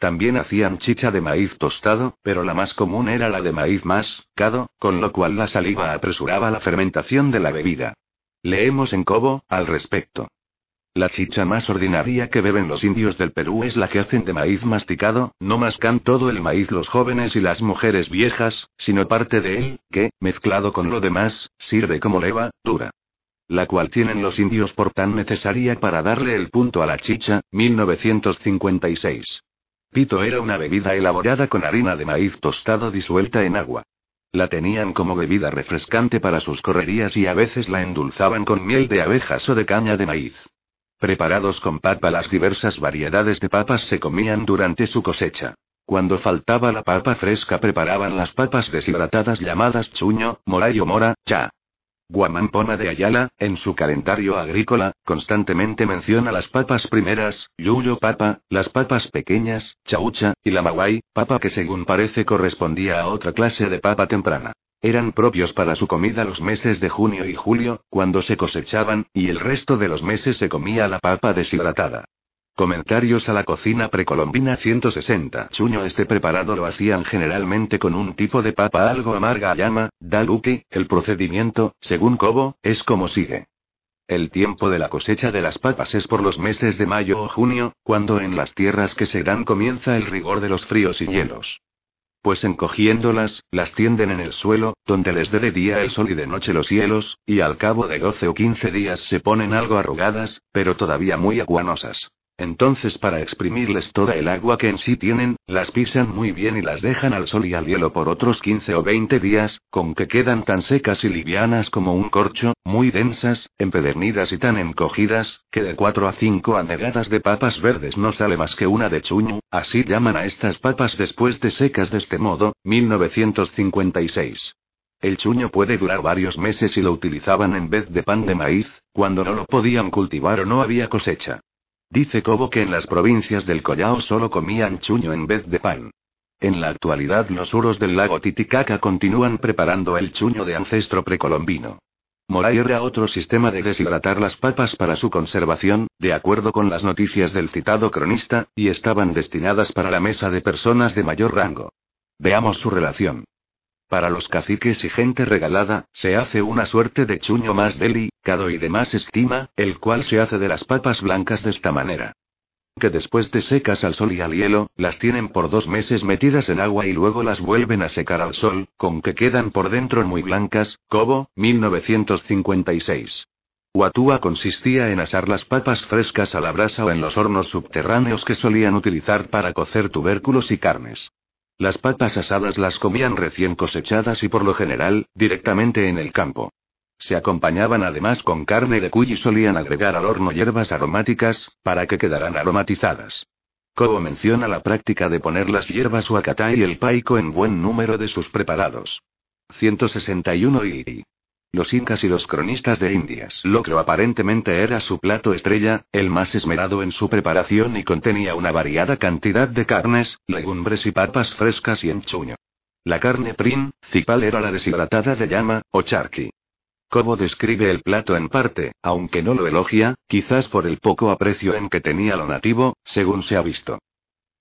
También hacían chicha de maíz tostado, pero la más común era la de maíz mascado, con lo cual la saliva apresuraba la fermentación de la bebida. Leemos en Cobo, al respecto. La chicha más ordinaria que beben los indios del Perú es la que hacen de maíz masticado, no mascan todo el maíz los jóvenes y las mujeres viejas, sino parte de él, que, mezclado con lo demás, sirve como leva, dura. La cual tienen los indios por tan necesaria para darle el punto a la chicha, 1956. Pito era una bebida elaborada con harina de maíz tostado disuelta en agua. La tenían como bebida refrescante para sus correrías y a veces la endulzaban con miel de abejas o de caña de maíz. Preparados con papa, las diversas variedades de papas se comían durante su cosecha. Cuando faltaba la papa fresca, preparaban las papas deshidratadas llamadas chuño, morayo mora, cha. Guamampona de Ayala, en su calendario agrícola, constantemente menciona las papas primeras, yuyo papa, las papas pequeñas, chaucha, y la maguay, papa que según parece correspondía a otra clase de papa temprana. Eran propios para su comida los meses de junio y julio, cuando se cosechaban, y el resto de los meses se comía la papa deshidratada. Comentarios a la cocina precolombina 160. Chuño Este preparado lo hacían generalmente con un tipo de papa algo amarga llama, daluki, el procedimiento, según Cobo, es como sigue. El tiempo de la cosecha de las papas es por los meses de mayo o junio, cuando en las tierras que se dan comienza el rigor de los fríos y hielos. Pues encogiéndolas, las tienden en el suelo, donde les dé de día el sol y de noche los hielos, y al cabo de 12 o 15 días se ponen algo arrugadas, pero todavía muy aguanosas. Entonces para exprimirles toda el agua que en sí tienen, las pisan muy bien y las dejan al sol y al hielo por otros 15 o 20 días, con que quedan tan secas y livianas como un corcho, muy densas, empedernidas y tan encogidas, que de 4 a 5 anegadas de papas verdes no sale más que una de chuño, así llaman a estas papas después de secas de este modo, 1956. El chuño puede durar varios meses y lo utilizaban en vez de pan de maíz, cuando no lo podían cultivar o no había cosecha. Dice Cobo que en las provincias del Collao solo comían chuño en vez de pan. En la actualidad los uros del lago Titicaca continúan preparando el chuño de ancestro precolombino. Moray era otro sistema de deshidratar las papas para su conservación, de acuerdo con las noticias del citado cronista, y estaban destinadas para la mesa de personas de mayor rango. Veamos su relación. Para los caciques y gente regalada, se hace una suerte de chuño más delicado y de más estima, el cual se hace de las papas blancas de esta manera. Que después de secas al sol y al hielo, las tienen por dos meses metidas en agua y luego las vuelven a secar al sol, con que quedan por dentro muy blancas, Cobo, 1956. Huatúa consistía en asar las papas frescas a la brasa o en los hornos subterráneos que solían utilizar para cocer tubérculos y carnes. Las papas asadas las comían recién cosechadas y por lo general, directamente en el campo. Se acompañaban además con carne de cuy y solían agregar al horno hierbas aromáticas, para que quedaran aromatizadas. Cobo menciona la práctica de poner las hierbas huacatá y el paico en buen número de sus preparados. 161 y los incas y los cronistas de Indias. Locro aparentemente era su plato estrella, el más esmerado en su preparación y contenía una variada cantidad de carnes, legumbres y papas frescas y enchuño. La carne principal era la deshidratada de llama, o charqui. Cobo describe el plato en parte, aunque no lo elogia, quizás por el poco aprecio en que tenía lo nativo, según se ha visto.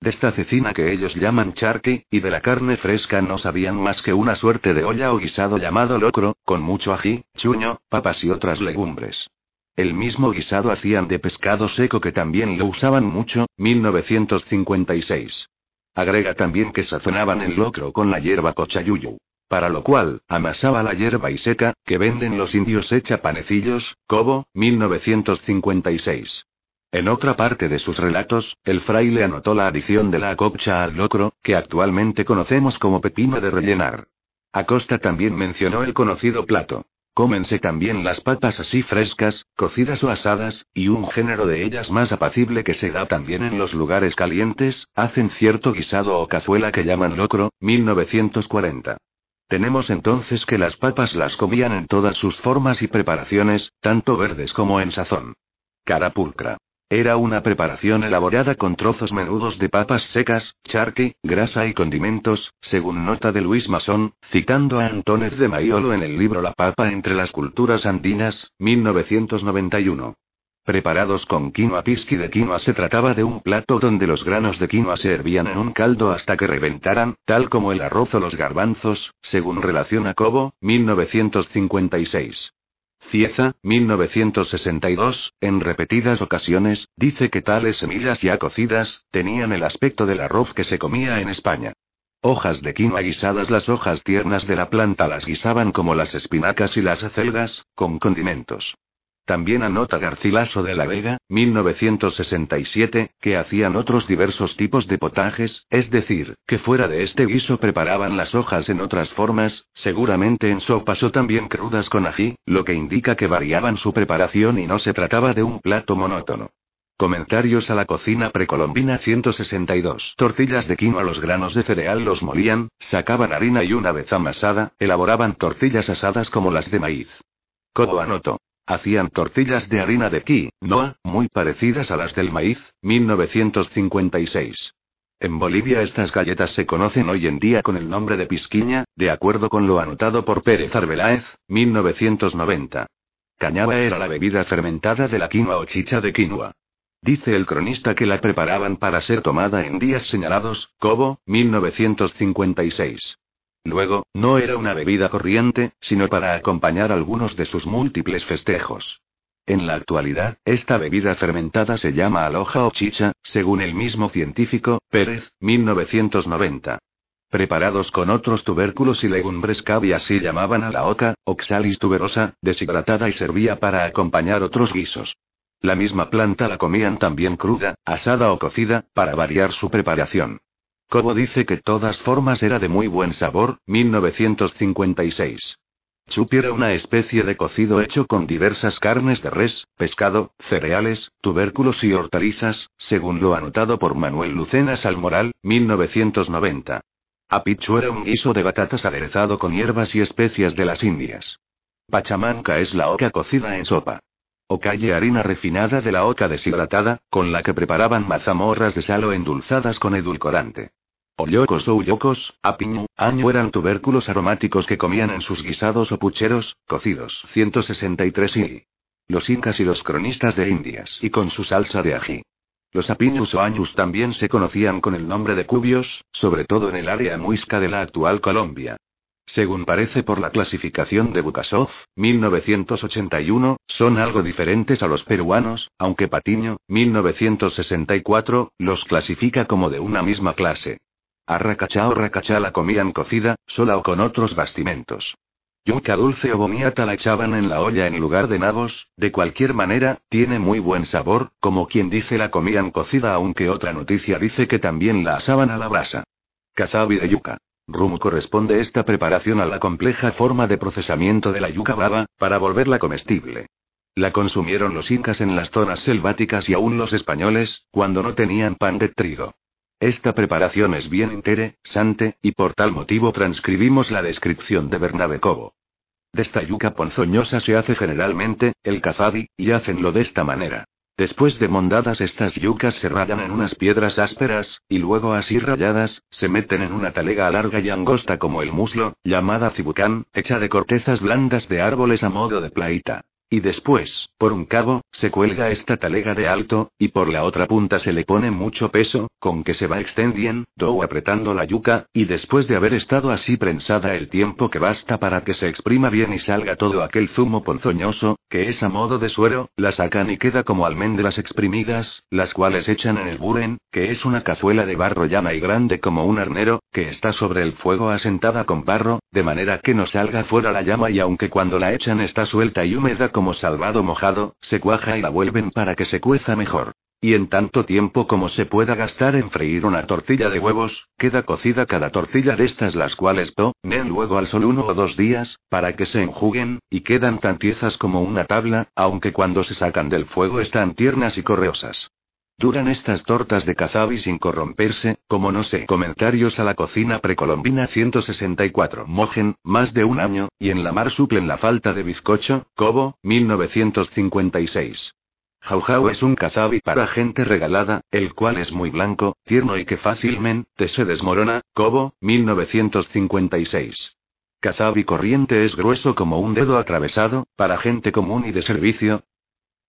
De esta cecina que ellos llaman charqui, y de la carne fresca no sabían más que una suerte de olla o guisado llamado locro, con mucho ají, chuño, papas y otras legumbres. El mismo guisado hacían de pescado seco que también lo usaban mucho, 1956. Agrega también que sazonaban el locro con la hierba cochayuyu. Para lo cual, amasaba la hierba y seca, que venden los indios hecha panecillos, Cobo, 1956. En otra parte de sus relatos, el fraile anotó la adición de la acopcha al locro, que actualmente conocemos como pepino de rellenar. Acosta también mencionó el conocido plato. Cómense también las papas así frescas, cocidas o asadas, y un género de ellas más apacible que se da también en los lugares calientes, hacen cierto guisado o cazuela que llaman locro, 1940. Tenemos entonces que las papas las comían en todas sus formas y preparaciones, tanto verdes como en sazón. Carapulcra. Era una preparación elaborada con trozos menudos de papas secas, charqui, grasa y condimentos, según nota de Luis Masón, citando a Antónez de Maiolo en el libro La papa entre las culturas andinas, 1991. Preparados con quinoa pisqui de quinoa se trataba de un plato donde los granos de quinoa se hervían en un caldo hasta que reventaran, tal como el arroz o los garbanzos, según relaciona Cobo, 1956. Cieza, 1962, en repetidas ocasiones, dice que tales semillas ya cocidas, tenían el aspecto del arroz que se comía en España. Hojas de quinoa guisadas Las hojas tiernas de la planta las guisaban como las espinacas y las acelgas, con condimentos. También anota Garcilaso de la Vega, 1967, que hacían otros diversos tipos de potajes, es decir, que fuera de este guiso preparaban las hojas en otras formas, seguramente en sopas o también crudas con ají, lo que indica que variaban su preparación y no se trataba de un plato monótono. Comentarios a la cocina precolombina 162. Tortillas de quinoa Los granos de cereal los molían, sacaban harina y una vez amasada, elaboraban tortillas asadas como las de maíz. Codo anoto. Hacían tortillas de harina de quinoa, muy parecidas a las del maíz, 1956. En Bolivia estas galletas se conocen hoy en día con el nombre de pisquiña, de acuerdo con lo anotado por Pérez Arbeláez, 1990. Cañaba era la bebida fermentada de la quinoa o chicha de quinoa. Dice el cronista que la preparaban para ser tomada en días señalados, Cobo, 1956. Luego, no era una bebida corriente, sino para acompañar algunos de sus múltiples festejos. En la actualidad, esta bebida fermentada se llama aloja o chicha, según el mismo científico, Pérez, 1990. Preparados con otros tubérculos y legumbres que así llamaban a la oca, oxalis tuberosa, deshidratada y servía para acompañar otros guisos. La misma planta la comían también cruda, asada o cocida, para variar su preparación. Cobo dice que todas formas era de muy buen sabor, 1956. Chupi era una especie de cocido hecho con diversas carnes de res, pescado, cereales, tubérculos y hortalizas, según lo anotado por Manuel Lucena Salmoral, 1990. Apichu era un guiso de batatas aderezado con hierbas y especias de las Indias. Pachamanca es la oca cocida en sopa. Ocalle harina refinada de la oca deshidratada, con la que preparaban mazamorras de sal o endulzadas con edulcorante. Ollocos o uyocos, apiño, año eran tubérculos aromáticos que comían en sus guisados o pucheros, cocidos. 163 y. Los incas y los cronistas de Indias y con su salsa de ají. Los apiños o años también se conocían con el nombre de cubios, sobre todo en el área muisca de la actual Colombia. Según parece por la clasificación de Bukasov, 1981, son algo diferentes a los peruanos, aunque Patiño, 1964, los clasifica como de una misma clase. Arracachá o racachá la comían cocida, sola o con otros bastimentos. Yuca dulce o bomiata la echaban en la olla en lugar de nabos, de cualquier manera, tiene muy buen sabor, como quien dice la comían cocida aunque otra noticia dice que también la asaban a la brasa. Cazabi de yuca. Rum corresponde esta preparación a la compleja forma de procesamiento de la yuca baba, para volverla comestible. La consumieron los incas en las zonas selváticas y aún los españoles, cuando no tenían pan de trigo. Esta preparación es bien interesante, y por tal motivo transcribimos la descripción de Bernabé Cobo. De esta yuca ponzoñosa se hace generalmente, el cazabi, y hacenlo de esta manera. Después de mondadas estas yucas se rayan en unas piedras ásperas, y luego así rayadas, se meten en una talega larga y angosta como el muslo, llamada cibucán, hecha de cortezas blandas de árboles a modo de plaita. Y después, por un cabo, se cuelga esta talega de alto, y por la otra punta se le pone mucho peso, con que se va extendiendo apretando la yuca, y después de haber estado así prensada el tiempo que basta para que se exprima bien y salga todo aquel zumo ponzoñoso, que es a modo de suero, la sacan y queda como almendras exprimidas, las cuales echan en el buren, que es una cazuela de barro llana y grande como un arnero, que está sobre el fuego asentada con barro, de manera que no salga fuera la llama y aunque cuando la echan está suelta y húmeda como salvado mojado, se cuaja y la vuelven para que se cueza mejor. Y en tanto tiempo como se pueda gastar en freír una tortilla de huevos, queda cocida cada tortilla de estas las cuales ponen luego al sol uno o dos días, para que se enjuguen, y quedan tan tiezas como una tabla, aunque cuando se sacan del fuego están tiernas y correosas. Duran estas tortas de cazabi sin corromperse, como no sé. Comentarios a la cocina precolombina 164. Mojen, más de un año, y en la mar suplen la falta de bizcocho, Cobo, 1956. Jaujau es un cazabi para gente regalada, el cual es muy blanco, tierno y que fácilmente se desmorona, Cobo, 1956. Cazabi corriente es grueso como un dedo atravesado, para gente común y de servicio,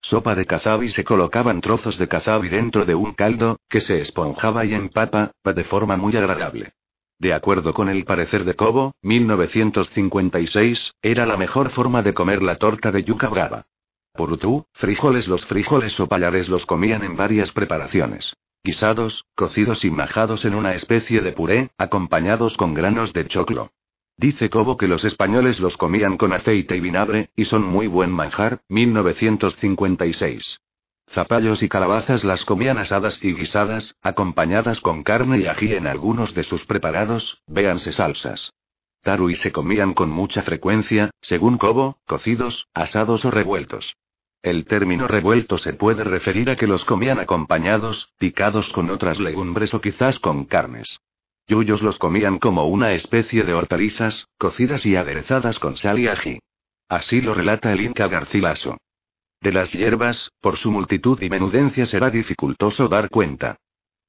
sopa de cazabi se colocaban trozos de cazabi dentro de un caldo, que se esponjaba y empapa, de forma muy agradable. De acuerdo con el parecer de Cobo, 1956, era la mejor forma de comer la torta de yuca brava. Purutú, frijoles Los frijoles o payares los comían en varias preparaciones. Guisados, cocidos y majados en una especie de puré, acompañados con granos de choclo. Dice Cobo que los españoles los comían con aceite y vinagre, y son muy buen manjar, 1956. Zapallos y calabazas las comían asadas y guisadas, acompañadas con carne y ají en algunos de sus preparados, véanse salsas. Tarui se comían con mucha frecuencia, según Cobo, cocidos, asados o revueltos. El término revuelto se puede referir a que los comían acompañados, picados con otras legumbres o quizás con carnes. Yuyos los comían como una especie de hortalizas, cocidas y aderezadas con sal y ají. Así lo relata el Inca Garcilaso. De las hierbas, por su multitud y menudencia será dificultoso dar cuenta.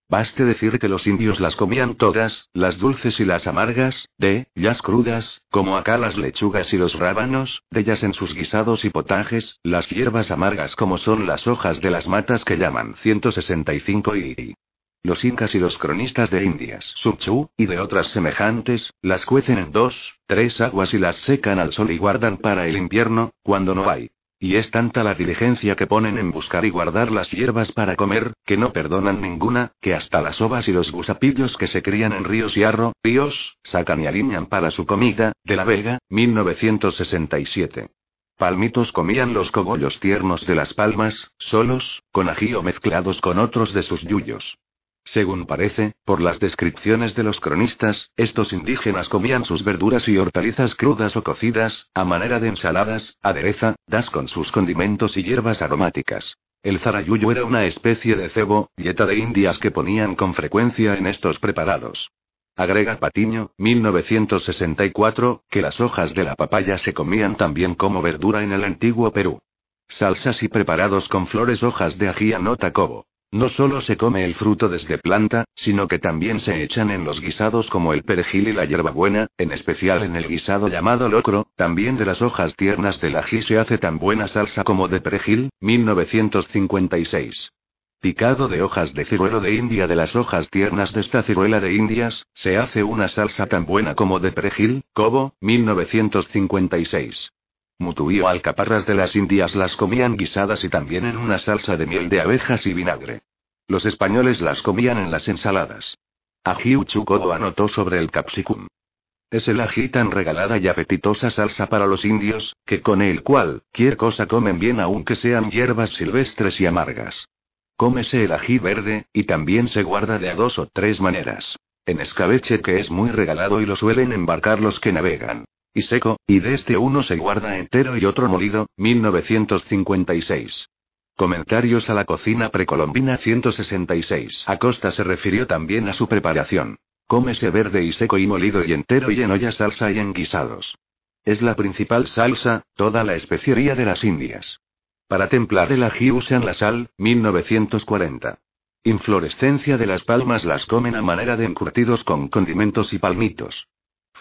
Baste decir que los indios las comían todas, las dulces y las amargas, de ellas crudas, como acá las lechugas y los rábanos, de ellas en sus guisados y potajes, las hierbas amargas como son las hojas de las matas que llaman 165 y... Los incas y los cronistas de Indias, Subchu, y de otras semejantes, las cuecen en dos, tres aguas y las secan al sol y guardan para el invierno, cuando no hay. Y es tanta la diligencia que ponen en buscar y guardar las hierbas para comer, que no perdonan ninguna, que hasta las ovas y los gusapillos que se crían en ríos y arro, ríos, sacan y aliñan para su comida, de la Vega, 1967. Palmitos comían los cogollos tiernos de las palmas, solos, con ají o mezclados con otros de sus yuyos. Según parece, por las descripciones de los cronistas, estos indígenas comían sus verduras y hortalizas crudas o cocidas, a manera de ensaladas, adereza, das con sus condimentos y hierbas aromáticas. El zarayuyo era una especie de cebo, dieta de indias que ponían con frecuencia en estos preparados. Agrega Patiño, 1964, que las hojas de la papaya se comían también como verdura en el antiguo Perú. Salsas y preparados con flores hojas de ají anota Cobo. No solo se come el fruto desde planta, sino que también se echan en los guisados como el perejil y la hierbabuena, en especial en el guisado llamado locro, también de las hojas tiernas del ají se hace tan buena salsa como de perejil, 1956. Picado de hojas de ciruelo de India de las hojas tiernas de esta ciruela de Indias, se hace una salsa tan buena como de perejil, Cobo, 1956. Mutuí o alcaparras de las Indias las comían guisadas y también en una salsa de miel de abejas y vinagre. Los españoles las comían en las ensaladas. Ají Uchucodo anotó sobre el capsicum. Es el ají tan regalada y apetitosa salsa para los indios, que con el cual, cualquier cosa comen bien aunque sean hierbas silvestres y amargas. Cómese el ají verde, y también se guarda de a dos o tres maneras. En escabeche que es muy regalado y lo suelen embarcar los que navegan y seco, y de este uno se guarda entero y otro molido, 1956. Comentarios a la cocina precolombina 166. Acosta se refirió también a su preparación. Cómese verde y seco y molido y entero y en olla salsa y en guisados. Es la principal salsa, toda la especiería de las Indias. Para templar el ají usan la sal, 1940. Inflorescencia de las palmas las comen a manera de encurtidos con condimentos y palmitos.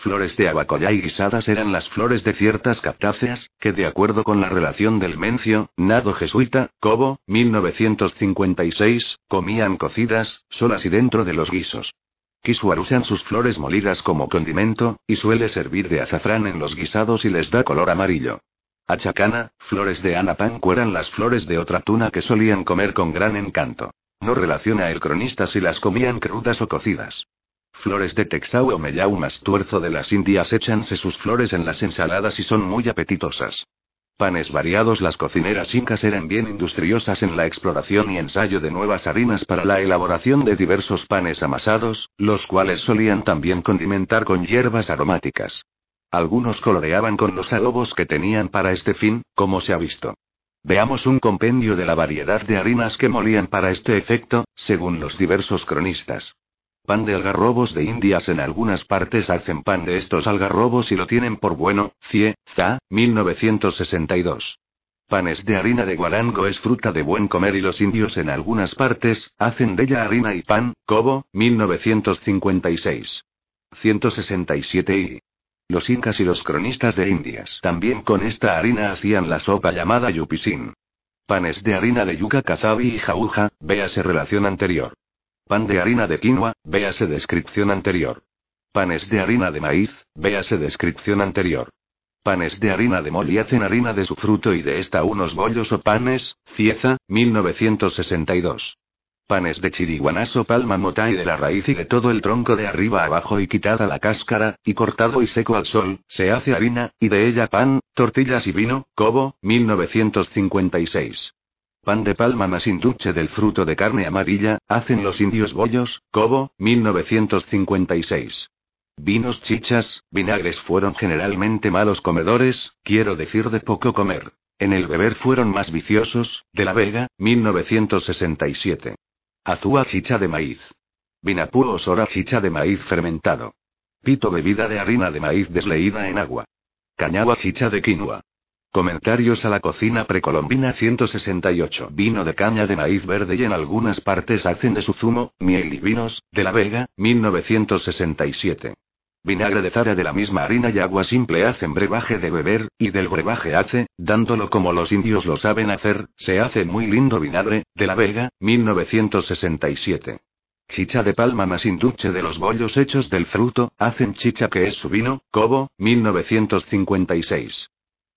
Flores de abacoyá y guisadas eran las flores de ciertas captáceas, que de acuerdo con la relación del mencio, nado jesuita, Cobo, 1956, comían cocidas, solas y dentro de los guisos. Kisuar usan sus flores molidas como condimento, y suele servir de azafrán en los guisados y les da color amarillo. Achacana, flores de anapanco eran las flores de otra tuna que solían comer con gran encanto. No relaciona el cronista si las comían crudas o cocidas. Flores de Texau o Mellau más tuerzo de las Indias échanse sus flores en las ensaladas y son muy apetitosas. Panes variados Las cocineras incas eran bien industriosas en la exploración y ensayo de nuevas harinas para la elaboración de diversos panes amasados, los cuales solían también condimentar con hierbas aromáticas. Algunos coloreaban con los adobos que tenían para este fin, como se ha visto. Veamos un compendio de la variedad de harinas que molían para este efecto, según los diversos cronistas. Pan de algarrobos de Indias en algunas partes hacen pan de estos algarrobos y lo tienen por bueno, Cie, Za, 1962. Panes de harina de guarango es fruta de buen comer y los indios en algunas partes, hacen de ella harina y pan, Cobo, 1956. 167 y. Los incas y los cronistas de Indias también con esta harina hacían la sopa llamada yupisin. Panes de harina de yuca, cazabi y jauja, véase relación anterior. Pan de harina de quinoa, véase descripción anterior. Panes de harina de maíz, véase descripción anterior. Panes de harina de moli hacen harina de su fruto y de esta unos bollos o panes, Cieza, 1962. Panes de chiriguanazo palma mota y de la raíz y de todo el tronco de arriba abajo y quitada la cáscara, y cortado y seco al sol, se hace harina, y de ella pan, tortillas y vino, Cobo, 1956. Pan de palma más induche del fruto de carne amarilla, hacen los indios bollos, Cobo, 1956. Vinos chichas, vinagres fueron generalmente malos comedores, quiero decir de poco comer. En el beber fueron más viciosos, de la Vega, 1967. Azúa chicha de maíz. Vinapú sora chicha de maíz fermentado. Pito bebida de harina de maíz desleída en agua. Cañagua chicha de quinoa. Comentarios a la cocina precolombina 168. Vino de caña de maíz verde y en algunas partes hacen de su zumo, miel y vinos, de la Vega, 1967. Vinagre de zara de la misma harina y agua simple hacen brebaje de beber, y del brebaje hace, dándolo como los indios lo saben hacer, se hace muy lindo vinagre, de la Vega, 1967. Chicha de palma más induche de los bollos hechos del fruto, hacen chicha que es su vino, Cobo, 1956.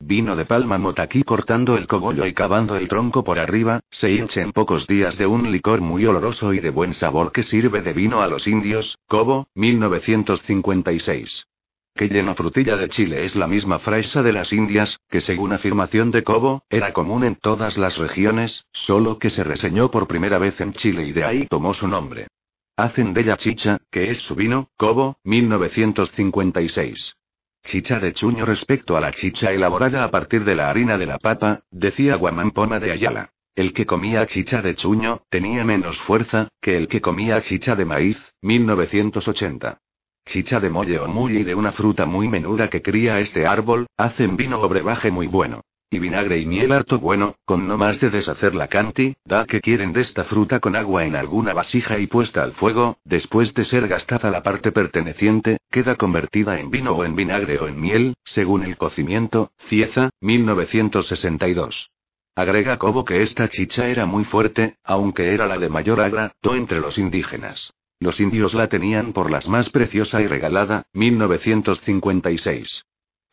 Vino de palma motaquí cortando el cogollo y cavando el tronco por arriba, se hinche en pocos días de un licor muy oloroso y de buen sabor que sirve de vino a los indios, Cobo, 1956. Que lleno frutilla de Chile es la misma fresa de las Indias, que según afirmación de Cobo, era común en todas las regiones, solo que se reseñó por primera vez en Chile y de ahí tomó su nombre. Hacen de ella chicha, que es su vino, Cobo, 1956. Chicha de chuño respecto a la chicha elaborada a partir de la harina de la papa, decía Guamampona de Ayala. El que comía chicha de chuño, tenía menos fuerza, que el que comía chicha de maíz, 1980. Chicha de molle o mulli de una fruta muy menuda que cría este árbol, hacen vino o brebaje muy bueno. Y vinagre y miel harto bueno, con no más de deshacer la canti, da que quieren de esta fruta con agua en alguna vasija y puesta al fuego, después de ser gastada la parte perteneciente, queda convertida en vino o en vinagre o en miel, según el cocimiento, Cieza, 1962. Agrega Cobo que esta chicha era muy fuerte, aunque era la de mayor agrado entre los indígenas. Los indios la tenían por las más preciosa y regalada, 1956.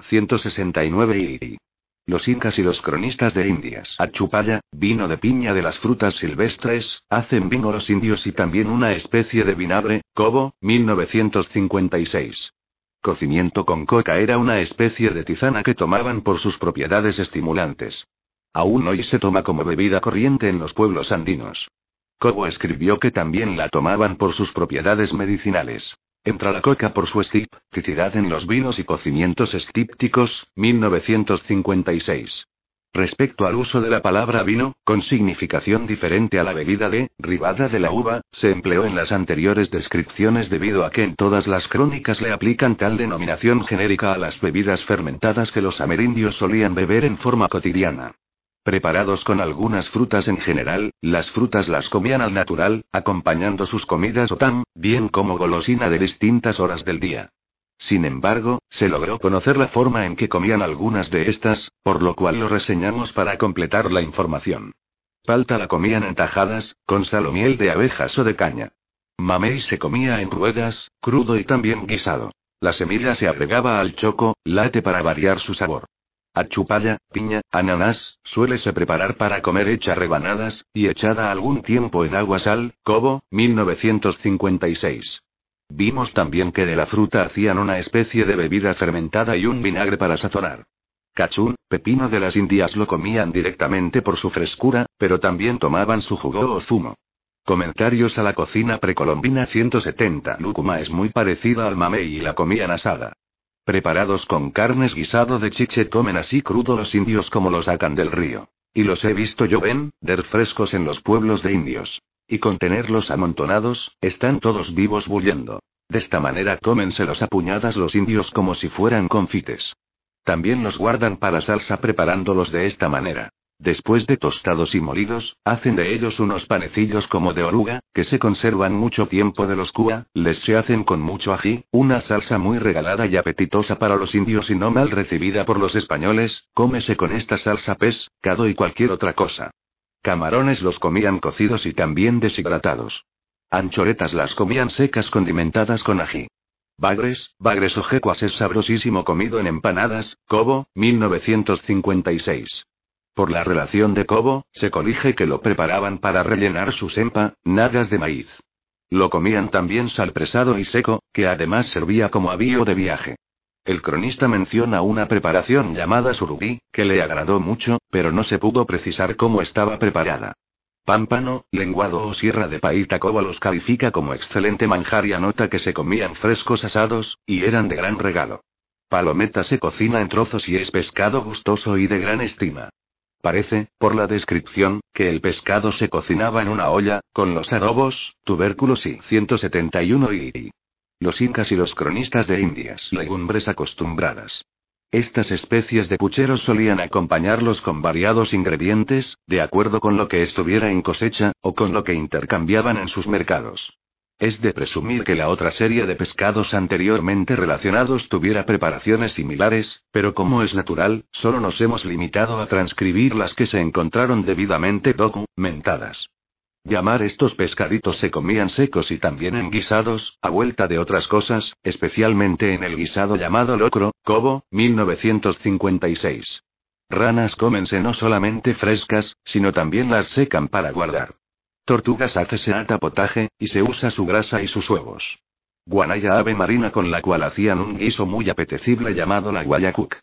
169 y los incas y los cronistas de Indias. Achupaya, vino de piña de las frutas silvestres, hacen vino los indios y también una especie de vinagre, Cobo, 1956. Cocimiento con coca era una especie de tizana que tomaban por sus propiedades estimulantes. Aún hoy se toma como bebida corriente en los pueblos andinos. Cobo escribió que también la tomaban por sus propiedades medicinales. Entra la coca por su estipicidad en los vinos y cocimientos estípticos, 1956. Respecto al uso de la palabra vino, con significación diferente a la bebida de, ribada de la uva, se empleó en las anteriores descripciones debido a que en todas las crónicas le aplican tal denominación genérica a las bebidas fermentadas que los amerindios solían beber en forma cotidiana. Preparados con algunas frutas en general, las frutas las comían al natural, acompañando sus comidas o tan, bien como golosina de distintas horas del día. Sin embargo, se logró conocer la forma en que comían algunas de estas, por lo cual lo reseñamos para completar la información. Palta la comían en tajadas, con sal o miel de abejas o de caña. Mamey se comía en ruedas, crudo y también guisado. La semilla se agregaba al choco, late para variar su sabor. Achupalla, piña, ananás, suélese preparar para comer hecha rebanadas, y echada algún tiempo en agua sal, Cobo, 1956. Vimos también que de la fruta hacían una especie de bebida fermentada y un vinagre para sazonar. Cachún, pepino de las Indias lo comían directamente por su frescura, pero también tomaban su jugo o zumo. Comentarios a la cocina precolombina 170. Lúcuma es muy parecida al mamey y la comían asada. Preparados con carnes guisado de chiche comen así crudo los indios como los sacan del río. Y los he visto yo der frescos en los pueblos de indios. Y con tenerlos amontonados, están todos vivos bullendo. De esta manera cómenselos a puñadas los indios como si fueran confites. También los guardan para salsa preparándolos de esta manera. Después de tostados y molidos, hacen de ellos unos panecillos como de oruga, que se conservan mucho tiempo de los cua, les se hacen con mucho ají, una salsa muy regalada y apetitosa para los indios y no mal recibida por los españoles, cómese con esta salsa pez, cado y cualquier otra cosa. Camarones los comían cocidos y también deshidratados. Anchoretas las comían secas condimentadas con ají. Bagres, bagres o jecuas es sabrosísimo comido en empanadas, Cobo, 1956. Por la relación de Cobo, se colige que lo preparaban para rellenar su sempa, nagas de maíz. Lo comían también salpresado y seco, que además servía como avío de viaje. El cronista menciona una preparación llamada surubí, que le agradó mucho, pero no se pudo precisar cómo estaba preparada. Pámpano, lenguado o sierra de Paitacoba los califica como excelente manjar y anota que se comían frescos asados, y eran de gran regalo. Palometa se cocina en trozos y es pescado gustoso y de gran estima. Parece, por la descripción, que el pescado se cocinaba en una olla, con los adobos, tubérculos y 171 y los incas y los cronistas de Indias legumbres acostumbradas. Estas especies de pucheros solían acompañarlos con variados ingredientes, de acuerdo con lo que estuviera en cosecha, o con lo que intercambiaban en sus mercados. Es de presumir que la otra serie de pescados anteriormente relacionados tuviera preparaciones similares, pero como es natural, solo nos hemos limitado a transcribir las que se encontraron debidamente documentadas. Llamar estos pescaditos se comían secos y también en guisados, a vuelta de otras cosas, especialmente en el guisado llamado locro, Cobo, 1956. Ranas cómense no solamente frescas, sino también las secan para guardar. Tortugas hace ata potaje, y se usa su grasa y sus huevos. Guanaya ave marina con la cual hacían un guiso muy apetecible llamado la guayacuc.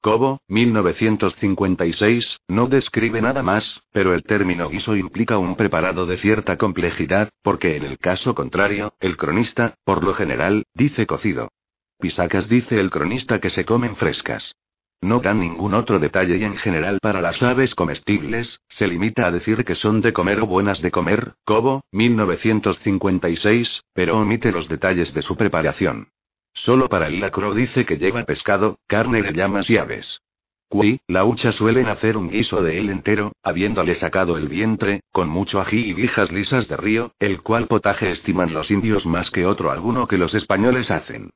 Cobo, 1956, no describe nada más, pero el término guiso implica un preparado de cierta complejidad, porque en el caso contrario, el cronista, por lo general, dice cocido. Pisacas dice el cronista que se comen frescas. No dan ningún otro detalle y en general para las aves comestibles, se limita a decir que son de comer o buenas de comer, Cobo, 1956, pero omite los detalles de su preparación. Solo para el lacro dice que lleva pescado, carne de llamas y aves. Cui, la hucha suelen hacer un guiso de él entero, habiéndole sacado el vientre, con mucho ají y vijas lisas de río, el cual potaje estiman los indios más que otro alguno que los españoles hacen.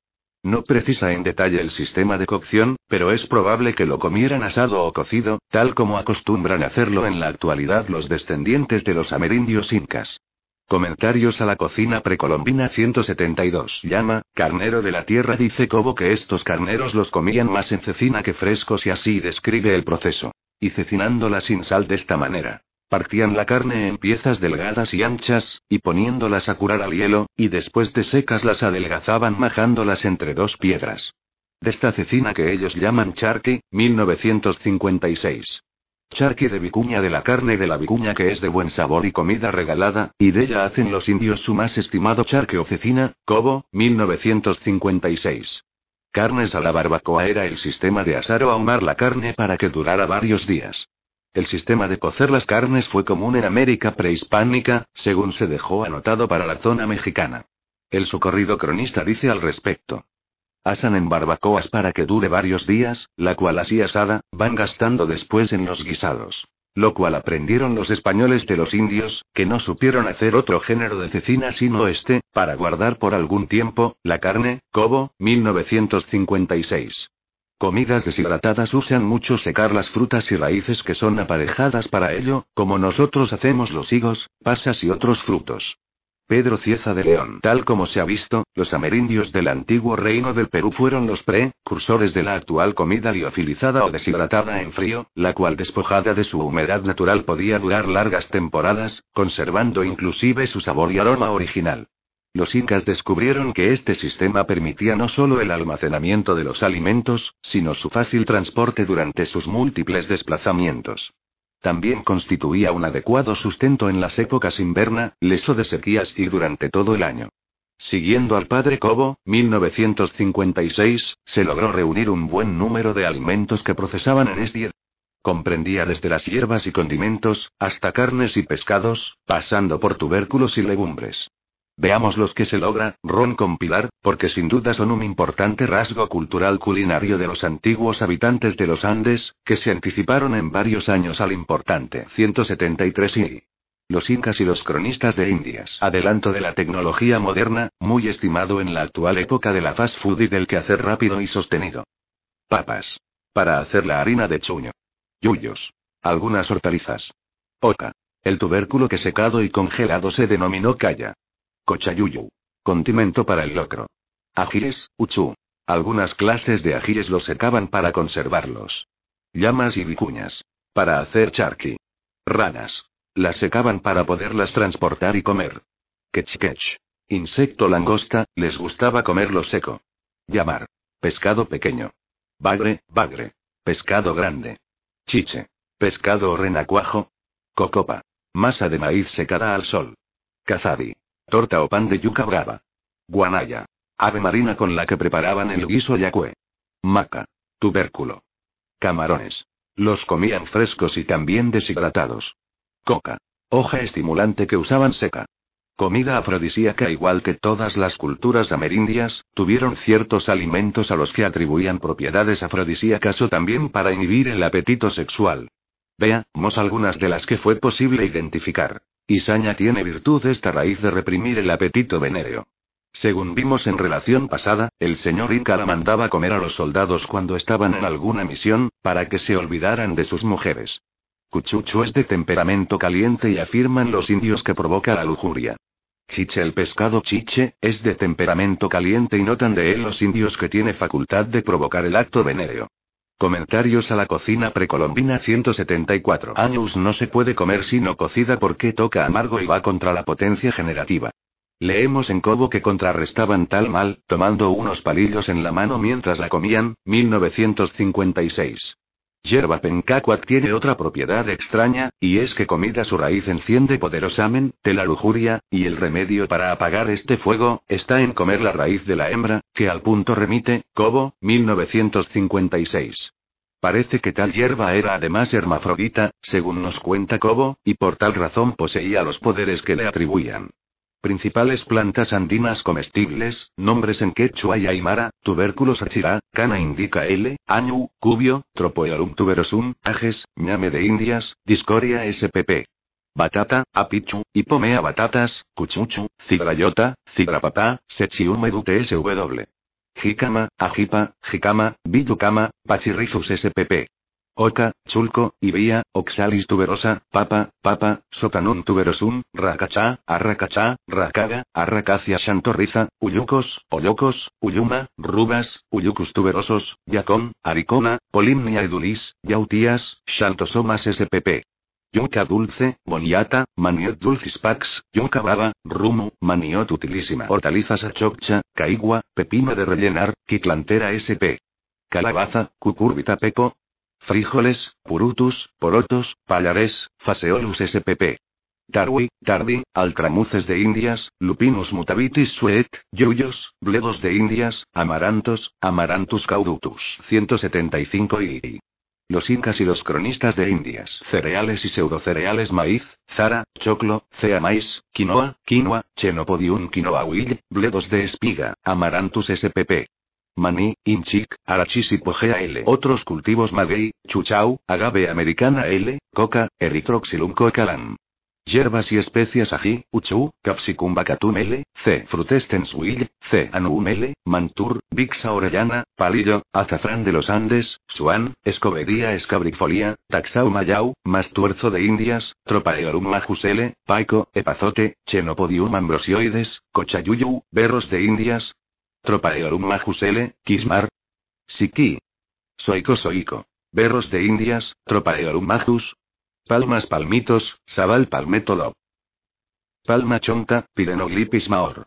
No precisa en detalle el sistema de cocción, pero es probable que lo comieran asado o cocido, tal como acostumbran hacerlo en la actualidad los descendientes de los amerindios incas. Comentarios a la cocina precolombina 172. Llama, carnero de la tierra dice Cobo que estos carneros los comían más en cecina que frescos y así describe el proceso. Y cecinándola sin sal de esta manera. Partían la carne en piezas delgadas y anchas, y poniéndolas a curar al hielo, y después de secas las adelgazaban majándolas entre dos piedras. De esta cecina que ellos llaman charqui, 1956. Charqui de vicuña de la carne de la vicuña que es de buen sabor y comida regalada, y de ella hacen los indios su más estimado charque o cecina, Cobo, 1956. Carnes a la barbacoa era el sistema de asar o ahumar la carne para que durara varios días. El sistema de cocer las carnes fue común en América prehispánica, según se dejó anotado para la zona mexicana. El socorrido cronista dice al respecto. Asan en barbacoas para que dure varios días, la cual así asada, van gastando después en los guisados. Lo cual aprendieron los españoles de los indios, que no supieron hacer otro género de cecina sino este, para guardar por algún tiempo, la carne, Cobo, 1956. Comidas deshidratadas usan mucho secar las frutas y raíces que son aparejadas para ello, como nosotros hacemos los higos, pasas y otros frutos. Pedro Cieza de León. Tal como se ha visto, los amerindios del antiguo reino del Perú fueron los precursores de la actual comida liofilizada o deshidratada en frío, la cual despojada de su humedad natural podía durar largas temporadas, conservando inclusive su sabor y aroma original. Los incas descubrieron que este sistema permitía no solo el almacenamiento de los alimentos, sino su fácil transporte durante sus múltiples desplazamientos. También constituía un adecuado sustento en las épocas inverna, leso de sequías y durante todo el año. Siguiendo al padre Cobo, 1956, se logró reunir un buen número de alimentos que procesaban en Esdier. Comprendía desde las hierbas y condimentos, hasta carnes y pescados, pasando por tubérculos y legumbres. Veamos los que se logra, ron con pilar, porque sin duda son un importante rasgo cultural culinario de los antiguos habitantes de los Andes, que se anticiparon en varios años al importante 173 y los incas y los cronistas de Indias. Adelanto de la tecnología moderna, muy estimado en la actual época de la fast food y del quehacer rápido y sostenido. Papas. Para hacer la harina de chuño. Yuyos. Algunas hortalizas. Oca. El tubérculo que secado y congelado se denominó calla. Cochayuyu. Condimento para el locro. Ajíes, uchú. Algunas clases de ajíes los secaban para conservarlos. Llamas y vicuñas. Para hacer charqui. Ranas. Las secaban para poderlas transportar y comer. Quechquech. Insecto langosta, les gustaba comerlo seco. Llamar. Pescado pequeño. Bagre, bagre. Pescado grande. Chiche. Pescado renacuajo. Cocopa. Masa de maíz secada al sol. Cazabi. Torta o pan de yuca brava. Guanaya. Ave marina con la que preparaban el guiso yacue. Maca. Tubérculo. Camarones. Los comían frescos y también deshidratados. Coca. Hoja estimulante que usaban seca. Comida afrodisíaca igual que todas las culturas amerindias, tuvieron ciertos alimentos a los que atribuían propiedades afrodisíacas o también para inhibir el apetito sexual. Veamos algunas de las que fue posible identificar. Isaña tiene virtud esta raíz de reprimir el apetito venéreo. Según vimos en relación pasada, el señor Inca la mandaba comer a los soldados cuando estaban en alguna misión, para que se olvidaran de sus mujeres. Cuchucho es de temperamento caliente y afirman los indios que provoca la lujuria. Chiche el pescado chiche, es de temperamento caliente y notan de él los indios que tiene facultad de provocar el acto venéreo. Comentarios a la cocina precolombina 174 años no se puede comer sino cocida porque toca amargo y va contra la potencia generativa. Leemos en Cobo que contrarrestaban tal mal, tomando unos palillos en la mano mientras la comían, 1956. Yerba pencacuat tiene otra propiedad extraña, y es que comida su raíz enciende poderosamente la lujuria, y el remedio para apagar este fuego, está en comer la raíz de la hembra, que al punto remite, Cobo, 1956. Parece que tal hierba era además hermafrodita, según nos cuenta Cobo, y por tal razón poseía los poderes que le atribuían. Principales plantas andinas comestibles, nombres en quechua y aymara, tubérculos achirá, cana indica L, añu, cubio, tropoeorum tuberosum, ajes, ñame de indias, discoria spp. Batata, apichu, hipomea batatas, cuchuchu, cibrayota, cibrapapá, sechium edute sw. Jicama, ajipa, jicama, viducama, pachirrifus spp. Oca, chulco, ibía, oxalis tuberosa, papa, papa, sotanun tuberosum, racachá, arracachá, racaga, arracacia shantorriza, uyucos, oyocos, uyuma, rubas, uyucus tuberosos, yacón, aricona, polimnia edulis, yautías, shantosomas spp. Yuca dulce, boniata, maniot dulcis pax, yuca baba, rumo, maniot utilísima. Hortalizas achoccha, caigua, pepino de rellenar, quiclantera sp. Calabaza, cucurbita peco, Frijoles, purutus, porotos, pallares, faseolus spp. Tarwi, tardi, altramuces de Indias, lupinus mutavitis suet, yuyos, bledos de Indias, amarantos, amarantus caudutus. 175 y. Los incas y los cronistas de Indias. Cereales y pseudocereales maíz, zara, choclo, cea maíz, quinoa, quinoa, chenopodium quinoa huil, bledos de espiga, amarantus spp. Maní, Inchic, Arachis y Pogea L. Otros cultivos maguey, chuchau, agave americana L, coca, Erythroxylum cocalam. Hierbas y especias ají, uchú, capsicum bacatum L, C. Frutestens will, C. Anuum L, mantur, bixa orellana, palillo, azafrán de los Andes, suan, escobería escabrifolia, taxau mayau, mastuerzo de Indias, tropaeorum majus L, paico, epazote, chenopodium ambrosioides, cochayuyu, berros de Indias, Tropaeorum majus L, Kismar. Siki. Soico soico. Berros de Indias, Tropaeorum majus. Palmas palmitos, Sabal palmetolo. Palma chonta, Pirenoglipis maor.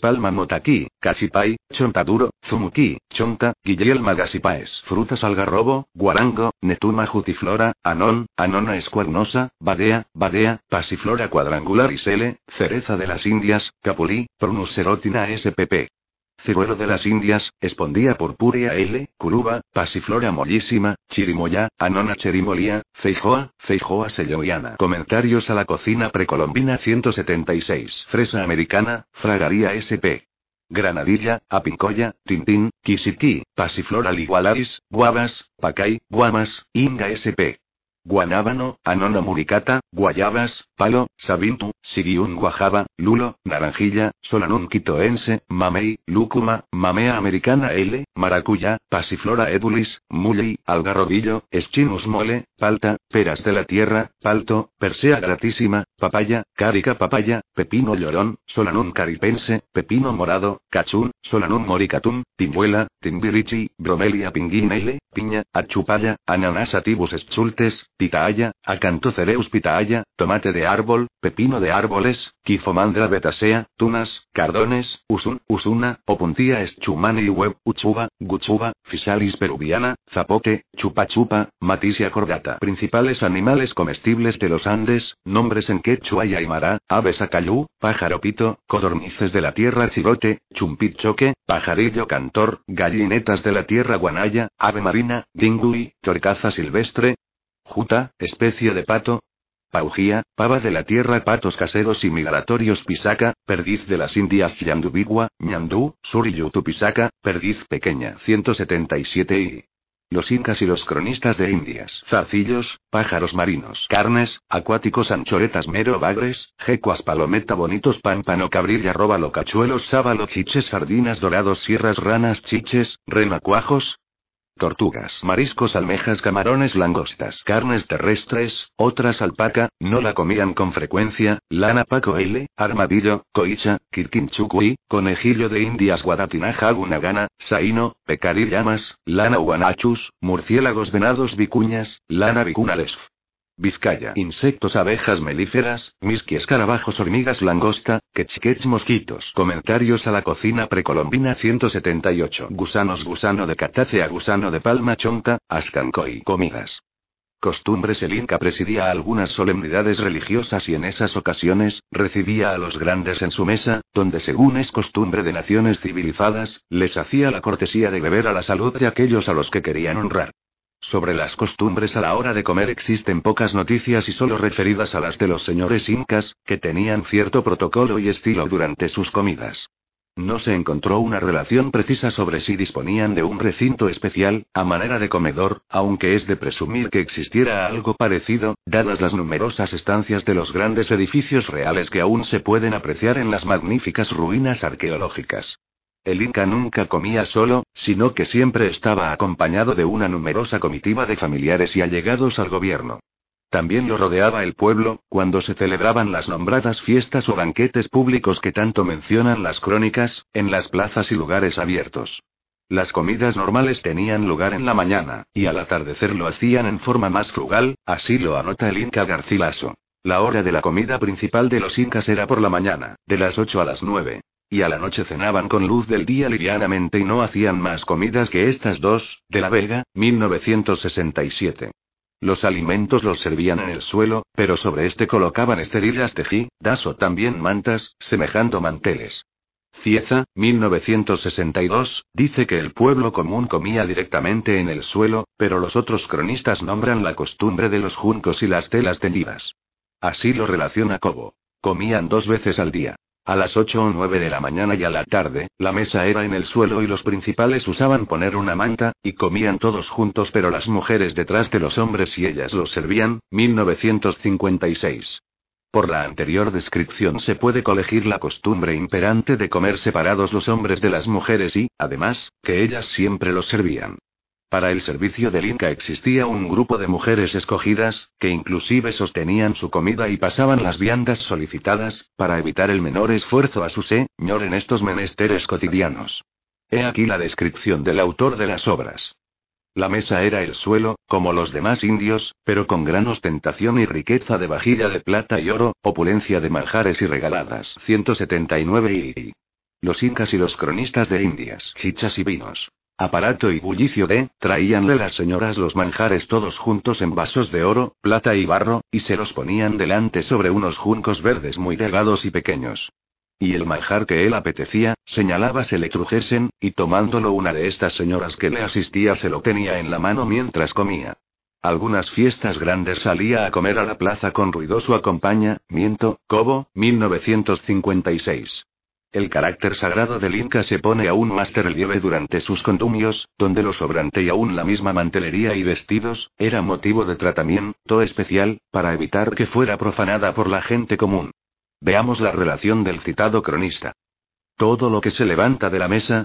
Palma motaki, cachipai, chontaduro, zumuki, chonta, guillel magasipaes. Frutas algarrobo, guarango, netuma jutiflora, anón, anona escuernosa, badea, badea, pasiflora cuadrangularis L, cereza de las Indias, capulí, pronuserotina spp. Ciruelo de las Indias, Espondía purpúrea L, Curuba, Pasiflora mollísima, Chirimoya, Anona cherimolia, Feijoa, Feijoa selloiana. Comentarios a la cocina precolombina 176. Fresa americana, Fragaría sp. Granadilla, Apincoya, Tintín, Quisiquí, Pasiflora ligualaris, Guavas, Pacay, Guamas, Inga sp. Guanábano, anono muricata, guayabas, palo, sabintu, siriun guajaba, lulo, naranjilla, solanum quitoense, mamey, lúcuma, mamea americana L, maracuyá, pasiflora ebulis, muley, algarrobillo, eschinus mole, palta, peras de la tierra, palto, persea gratísima, papaya, carica papaya, pepino llorón, solanum caripense, pepino morado, cachún, solanum moricatum, timbuela, timbirichi, bromelia pinguinele, piña, achupaya, ananas atibus eschultes, pitaya, acantocereus pitaya, tomate de árbol, pepino de árboles, quifomandra betasea, tunas, cardones, usun, usuna, opuntía eschumani web, uchuba, guchuba, fisalis peruviana, zapote, chupa chupa, matisia cordata. Principales animales comestibles de los Andes, nombres en quechua y aymara, aves acayú, pájaro pito, codornices de la tierra chivote, chumpit choque, pajarillo cantor, gallinetas de la tierra guanaya, ave marina, dingui, torcaza silvestre, juta, especie de pato, Paujía, pava de la tierra, patos caseros y migratorios pisaca, perdiz de las Indias yandubigua, ñandú, suriyutu pisaca, perdiz pequeña 177 y... Los incas y los cronistas de Indias. Zarcillos, pájaros marinos. Carnes, acuáticos anchoretas mero bagres, jecuas palometa bonitos pámpano cabrilla róbalo cachuelos sábalo chiches sardinas dorados sierras ranas chiches, renacuajos, tortugas, mariscos, almejas, camarones, langostas, carnes terrestres, otras alpaca, no la comían con frecuencia, lana paco L, armadillo, coicha, kirkinchukui, conejillo de indias guadatinaja gunagana, saino, llamas, lana guanachus, murciélagos venados vicuñas, lana vicunalesf. Vizcaya. Insectos, abejas melíferas, miski escarabajos, hormigas, langosta, quechquech, mosquitos. Comentarios a la cocina precolombina 178. Gusanos, gusano de catácea, gusano de palma chonta, ascancoy. Comidas. Costumbres El Inca presidía algunas solemnidades religiosas y en esas ocasiones, recibía a los grandes en su mesa, donde según es costumbre de naciones civilizadas, les hacía la cortesía de beber a la salud de aquellos a los que querían honrar. Sobre las costumbres a la hora de comer existen pocas noticias y solo referidas a las de los señores incas, que tenían cierto protocolo y estilo durante sus comidas. No se encontró una relación precisa sobre si disponían de un recinto especial, a manera de comedor, aunque es de presumir que existiera algo parecido, dadas las numerosas estancias de los grandes edificios reales que aún se pueden apreciar en las magníficas ruinas arqueológicas. El Inca nunca comía solo, sino que siempre estaba acompañado de una numerosa comitiva de familiares y allegados al gobierno. También lo rodeaba el pueblo, cuando se celebraban las nombradas fiestas o banquetes públicos que tanto mencionan las crónicas, en las plazas y lugares abiertos. Las comidas normales tenían lugar en la mañana, y al atardecer lo hacían en forma más frugal, así lo anota el Inca Garcilaso. La hora de la comida principal de los incas era por la mañana, de las 8 a las 9. Y a la noche cenaban con luz del día livianamente y no hacían más comidas que estas dos, de La Vega, 1967. Los alimentos los servían en el suelo, pero sobre este colocaban esterillas tejí, das o también mantas, semejando manteles. Cieza, 1962, dice que el pueblo común comía directamente en el suelo, pero los otros cronistas nombran la costumbre de los juncos y las telas tendidas. Así lo relaciona Cobo. Comían dos veces al día. A las 8 o 9 de la mañana y a la tarde, la mesa era en el suelo y los principales usaban poner una manta, y comían todos juntos pero las mujeres detrás de los hombres y ellas los servían, 1956. Por la anterior descripción se puede colegir la costumbre imperante de comer separados los hombres de las mujeres y, además, que ellas siempre los servían. Para el servicio del Inca existía un grupo de mujeres escogidas, que inclusive sostenían su comida y pasaban las viandas solicitadas, para evitar el menor esfuerzo a su señor en estos menesteres cotidianos. He aquí la descripción del autor de las obras. La mesa era el suelo, como los demás indios, pero con gran ostentación y riqueza de vajilla de plata y oro, opulencia de manjares y regaladas. 179 y... Los incas y los cronistas de Indias, chichas y vinos. Aparato y bullicio de, traíanle las señoras los manjares todos juntos en vasos de oro, plata y barro, y se los ponían delante sobre unos juncos verdes muy delgados y pequeños. Y el manjar que él apetecía, señalaba se le trujesen, y tomándolo una de estas señoras que le asistía se lo tenía en la mano mientras comía. Algunas fiestas grandes salía a comer a la plaza con ruidoso acompaña, miento, Cobo, 1956. El carácter sagrado del Inca se pone aún más relieve durante sus condumios, donde lo sobrante y aún la misma mantelería y vestidos, era motivo de tratamiento especial, para evitar que fuera profanada por la gente común. Veamos la relación del citado cronista. Todo lo que se levanta de la mesa,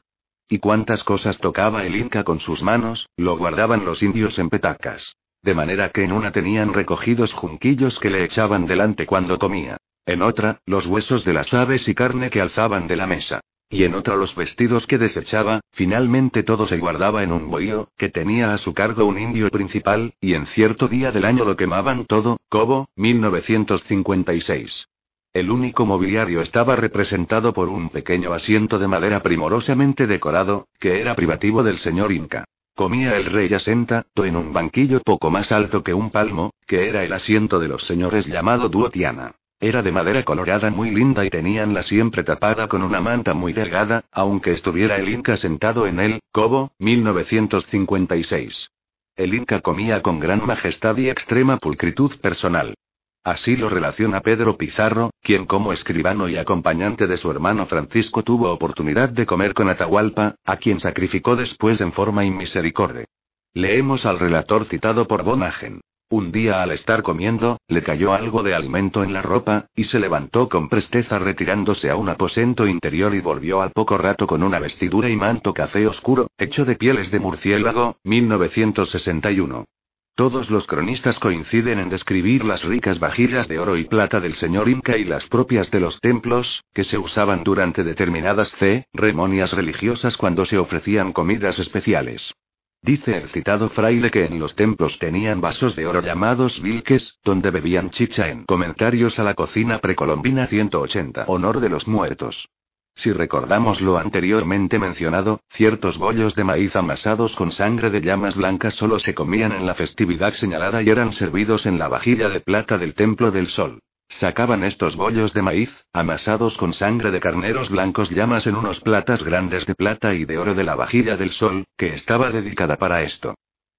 y cuántas cosas tocaba el Inca con sus manos, lo guardaban los indios en petacas. De manera que en una tenían recogidos junquillos que le echaban delante cuando comía. En otra, los huesos de las aves y carne que alzaban de la mesa. Y en otra los vestidos que desechaba, finalmente todo se guardaba en un bohío, que tenía a su cargo un indio principal, y en cierto día del año lo quemaban todo, Cobo, 1956. El único mobiliario estaba representado por un pequeño asiento de madera primorosamente decorado, que era privativo del señor Inca. Comía el rey asentado en un banquillo poco más alto que un palmo, que era el asiento de los señores llamado Duotiana. Era de madera colorada muy linda y teníanla siempre tapada con una manta muy delgada, aunque estuviera el Inca sentado en él, Cobo, 1956. El Inca comía con gran majestad y extrema pulcritud personal. Así lo relaciona Pedro Pizarro, quien como escribano y acompañante de su hermano Francisco tuvo oportunidad de comer con Atahualpa, a quien sacrificó después en forma inmisericordia. Leemos al relator citado por Bonagen. Un día al estar comiendo, le cayó algo de alimento en la ropa, y se levantó con presteza retirándose a un aposento interior y volvió al poco rato con una vestidura y manto café oscuro, hecho de pieles de murciélago, 1961. Todos los cronistas coinciden en describir las ricas vajillas de oro y plata del señor Inca y las propias de los templos, que se usaban durante determinadas ceremonias religiosas cuando se ofrecían comidas especiales. Dice el citado fraile que en los templos tenían vasos de oro llamados vilques, donde bebían chicha en comentarios a la cocina precolombina 180. Honor de los muertos. Si recordamos lo anteriormente mencionado, ciertos bollos de maíz amasados con sangre de llamas blancas solo se comían en la festividad señalada y eran servidos en la vajilla de plata del Templo del Sol. Sacaban estos bollos de maíz, amasados con sangre de carneros blancos llamas en unos platas grandes de plata y de oro de la vajilla del sol, que estaba dedicada para esto.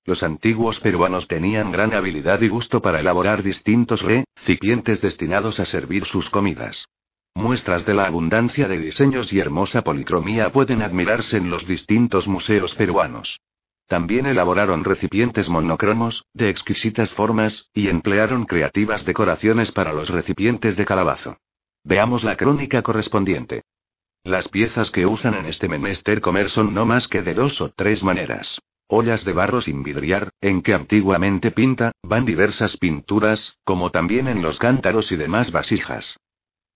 Los antiguos peruanos tenían gran habilidad y gusto para elaborar distintos recipientes destinados a servir sus comidas. Muestras de la abundancia de diseños y hermosa policromía pueden admirarse en los distintos museos peruanos. También elaboraron recipientes monocromos, de exquisitas formas, y emplearon creativas decoraciones para los recipientes de calabazo. Veamos la crónica correspondiente. Las piezas que usan en este menester comer son no más que de dos o tres maneras. Ollas de barro sin vidriar, en que antiguamente pinta, van diversas pinturas, como también en los cántaros y demás vasijas.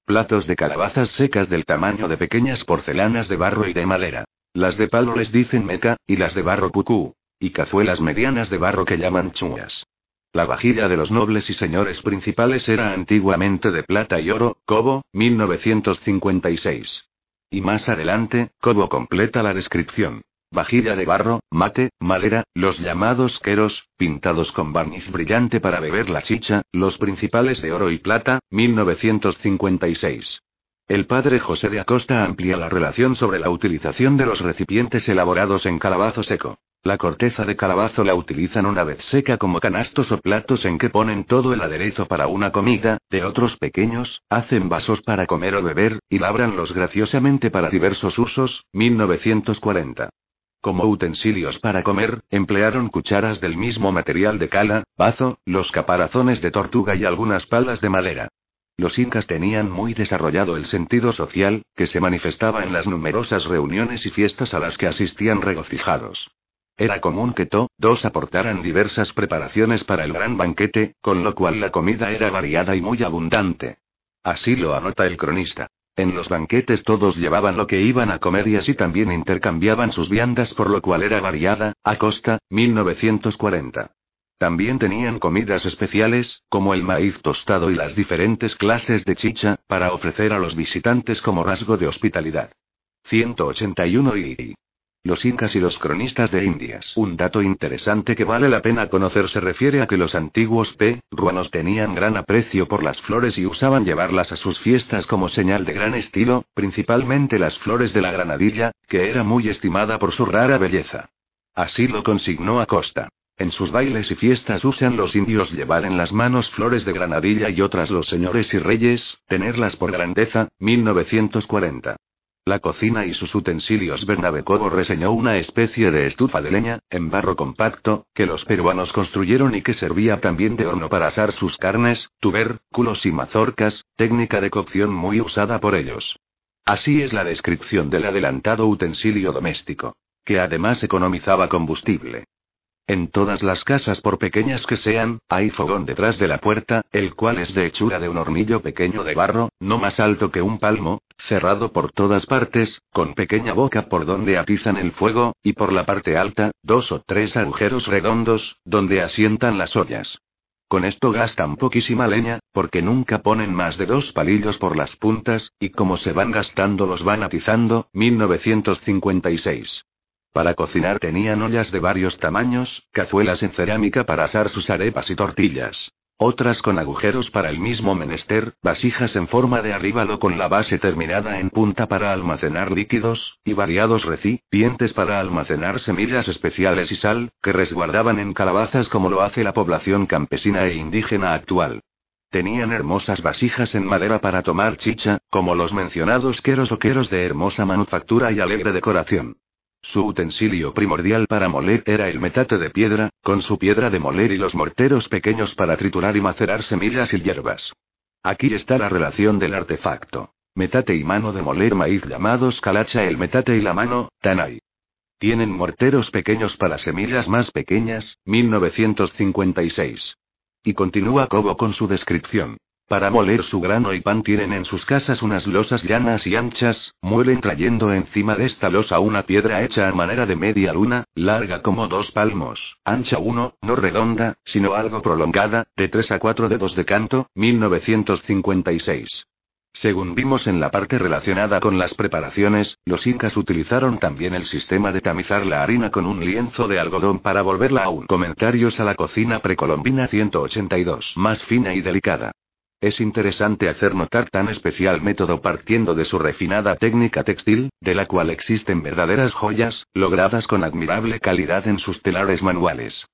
Platos de calabazas secas del tamaño de pequeñas porcelanas de barro y de madera. Las de palo les dicen meca, y las de barro pucú. Y cazuelas medianas de barro que llaman chuas. La vajilla de los nobles y señores principales era antiguamente de plata y oro, Cobo, 1956. Y más adelante, Cobo completa la descripción. Vajilla de barro, mate, madera, los llamados queros, pintados con barniz brillante para beber la chicha, los principales de oro y plata, 1956. El padre José de Acosta amplía la relación sobre la utilización de los recipientes elaborados en calabazo seco. La corteza de calabazo la utilizan una vez seca como canastos o platos en que ponen todo el aderezo para una comida, de otros pequeños, hacen vasos para comer o beber, y labranlos graciosamente para diversos usos, 1940. Como utensilios para comer, emplearon cucharas del mismo material de cala, bazo, los caparazones de tortuga y algunas palas de madera. Los incas tenían muy desarrollado el sentido social, que se manifestaba en las numerosas reuniones y fiestas a las que asistían regocijados. Era común que todos aportaran diversas preparaciones para el gran banquete, con lo cual la comida era variada y muy abundante. Así lo anota el cronista. En los banquetes todos llevaban lo que iban a comer y así también intercambiaban sus viandas por lo cual era variada, Acosta, 1940. También tenían comidas especiales, como el maíz tostado y las diferentes clases de chicha, para ofrecer a los visitantes como rasgo de hospitalidad. 181 y... Los incas y los cronistas de Indias. Un dato interesante que vale la pena conocer se refiere a que los antiguos peruanos tenían gran aprecio por las flores y usaban llevarlas a sus fiestas como señal de gran estilo, principalmente las flores de la granadilla, que era muy estimada por su rara belleza. Así lo consignó Acosta. En sus bailes y fiestas usan los indios llevar en las manos flores de granadilla y otras los señores y reyes, tenerlas por grandeza, 1940. La cocina y sus utensilios Bernabé Cobo reseñó una especie de estufa de leña, en barro compacto, que los peruanos construyeron y que servía también de horno para asar sus carnes, tubérculos y mazorcas, técnica de cocción muy usada por ellos. Así es la descripción del adelantado utensilio doméstico, que además economizaba combustible. En todas las casas, por pequeñas que sean, hay fogón detrás de la puerta, el cual es de hechura de un hornillo pequeño de barro, no más alto que un palmo, cerrado por todas partes, con pequeña boca por donde atizan el fuego, y por la parte alta, dos o tres agujeros redondos, donde asientan las ollas. Con esto gastan poquísima leña, porque nunca ponen más de dos palillos por las puntas, y como se van gastando los van atizando. 1956. Para cocinar tenían ollas de varios tamaños, cazuelas en cerámica para asar sus arepas y tortillas. Otras con agujeros para el mismo menester, vasijas en forma de arribalo con la base terminada en punta para almacenar líquidos, y variados recipientes para almacenar semillas especiales y sal, que resguardaban en calabazas como lo hace la población campesina e indígena actual. Tenían hermosas vasijas en madera para tomar chicha, como los mencionados queros o queros de hermosa manufactura y alegre decoración. Su utensilio primordial para moler era el metate de piedra, con su piedra de moler y los morteros pequeños para triturar y macerar semillas y hierbas. Aquí está la relación del artefacto. Metate y mano de moler maíz llamados calacha el metate y la mano, tanay. Tienen morteros pequeños para semillas más pequeñas, 1956. Y continúa Cobo con su descripción. Para moler su grano y pan tienen en sus casas unas losas llanas y anchas, muelen trayendo encima de esta losa una piedra hecha a manera de media luna, larga como dos palmos, ancha uno, no redonda, sino algo prolongada, de tres a cuatro dedos de canto, 1956. Según vimos en la parte relacionada con las preparaciones, los incas utilizaron también el sistema de tamizar la harina con un lienzo de algodón para volverla aún. Comentarios a la cocina precolombina 182. Más fina y delicada. Es interesante hacer notar tan especial método partiendo de su refinada técnica textil, de la cual existen verdaderas joyas, logradas con admirable calidad en sus telares manuales.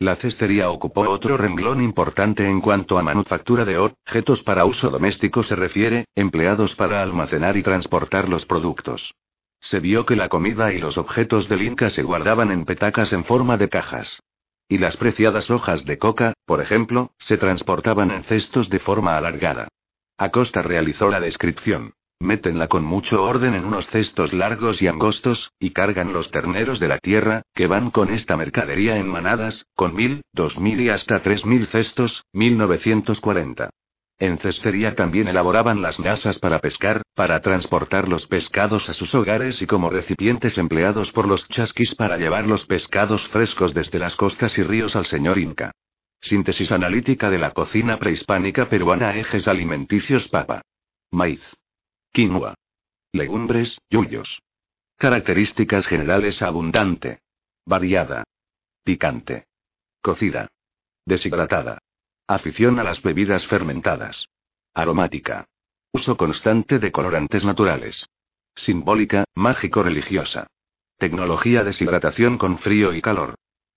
La cestería ocupó otro renglón importante en cuanto a manufactura de objetos para uso doméstico se refiere, empleados para almacenar y transportar los productos. Se vio que la comida y los objetos del Inca se guardaban en petacas en forma de cajas. Y las preciadas hojas de coca, por ejemplo, se transportaban en cestos de forma alargada. Acosta realizó la descripción. Métenla con mucho orden en unos cestos largos y angostos, y cargan los terneros de la tierra, que van con esta mercadería en manadas, con mil, dos mil y hasta tres mil cestos, 1940. En cestería también elaboraban las nasas para pescar, para transportar los pescados a sus hogares y como recipientes empleados por los chasquis para llevar los pescados frescos desde las costas y ríos al señor Inca. Síntesis analítica de la cocina prehispánica peruana Ejes alimenticios papa. Maíz. Quinoa. Legumbres, yuyos. Características generales abundante. Variada. Picante. Cocida. Deshidratada. Afición a las bebidas fermentadas. Aromática. Uso constante de colorantes naturales. Simbólica, mágico-religiosa. Tecnología deshidratación con frío y calor.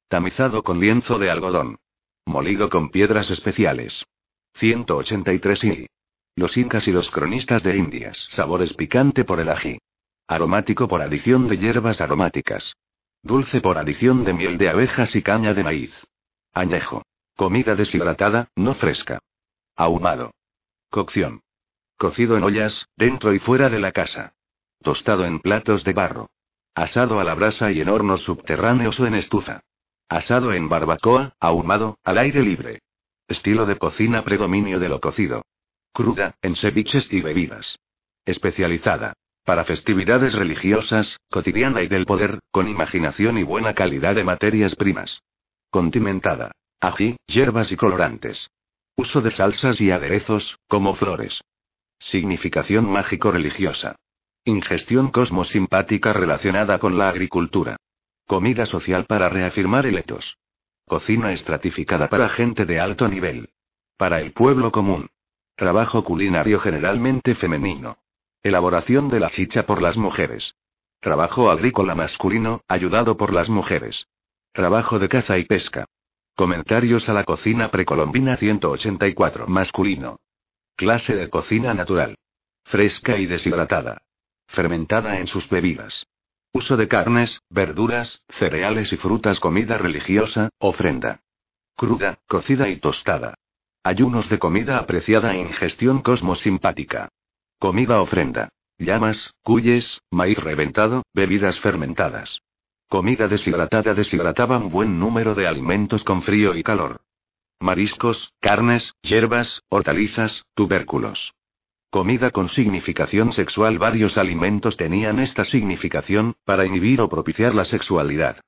Tamizado con lienzo de algodón. Molido con piedras especiales. 183 y. Los incas y los cronistas de Indias. Sabores picante por el ají. Aromático por adición de hierbas aromáticas. Dulce por adición de miel de abejas y caña de maíz. Añejo. Comida deshidratada, no fresca. Ahumado. Cocción. Cocido en ollas, dentro y fuera de la casa. Tostado en platos de barro. Asado a la brasa y en hornos subterráneos o en estufa. Asado en barbacoa, ahumado, al aire libre. Estilo de cocina predominio de lo cocido. Cruda, en ceviches y bebidas. Especializada. Para festividades religiosas, cotidiana y del poder, con imaginación y buena calidad de materias primas. Condimentada. Ají, hierbas y colorantes. Uso de salsas y aderezos, como flores. Significación mágico-religiosa. Ingestión cosmosimpática relacionada con la agricultura. Comida social para reafirmar el etos. Cocina estratificada para gente de alto nivel. Para el pueblo común. Trabajo culinario generalmente femenino. Elaboración de la chicha por las mujeres. Trabajo agrícola masculino, ayudado por las mujeres. Trabajo de caza y pesca. Comentarios a la cocina precolombina 184 masculino. Clase de cocina natural. Fresca y deshidratada. fermentada en sus bebidas. Uso de carnes, verduras, cereales y frutas, comida religiosa, ofrenda. Cruda, cocida y tostada. Ayunos de comida apreciada e ingestión cosmosimpática. Comida ofrenda. Llamas, cuyes, maíz reventado, bebidas fermentadas. Comida deshidratada deshidrataba un buen número de alimentos con frío y calor. Mariscos, carnes, hierbas, hortalizas, tubérculos. Comida con significación sexual. Varios alimentos tenían esta significación, para inhibir o propiciar la sexualidad.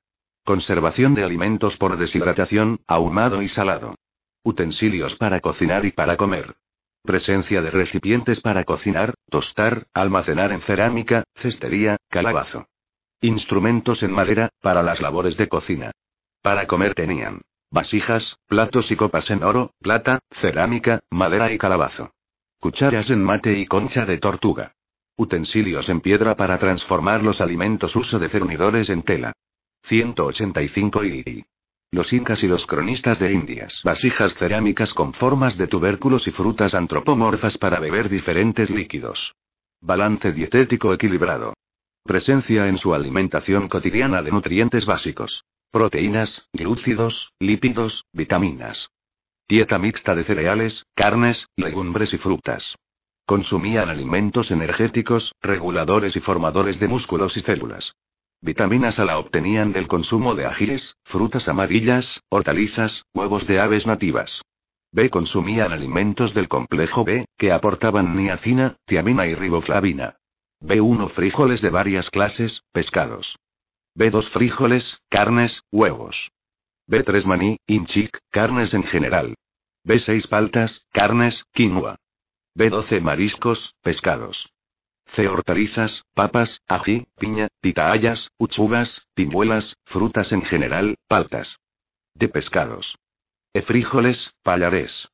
Conservación de alimentos por deshidratación, ahumado y salado. Utensilios para cocinar y para comer. Presencia de recipientes para cocinar, tostar, almacenar en cerámica, cestería, calabazo. Instrumentos en madera, para las labores de cocina. Para comer tenían vasijas, platos y copas en oro, plata, cerámica, madera y calabazo. Cucharas en mate y concha de tortuga. Utensilios en piedra para transformar los alimentos. Uso de cernidores en tela. 185 y. Los incas y los cronistas de Indias. Vasijas cerámicas con formas de tubérculos y frutas antropomorfas para beber diferentes líquidos. Balance dietético equilibrado. Presencia en su alimentación cotidiana de nutrientes básicos. Proteínas, glúcidos, lípidos, vitaminas. Dieta mixta de cereales, carnes, legumbres y frutas. Consumían alimentos energéticos, reguladores y formadores de músculos y células. Vitaminas A la obtenían del consumo de ajíes, frutas amarillas, hortalizas, huevos de aves nativas. B consumían alimentos del complejo B, que aportaban niacina, tiamina y riboflavina. B1 frijoles de varias clases, pescados. B2 frijoles, carnes, huevos. B3 maní, inchic, carnes en general. B6 paltas, carnes, quinoa. B12 mariscos, pescados. C hortalizas, papas, ají, piña, pitahayas, uchugas, pimuelas, frutas en general, paltas. D pescados. E frijoles, pallares.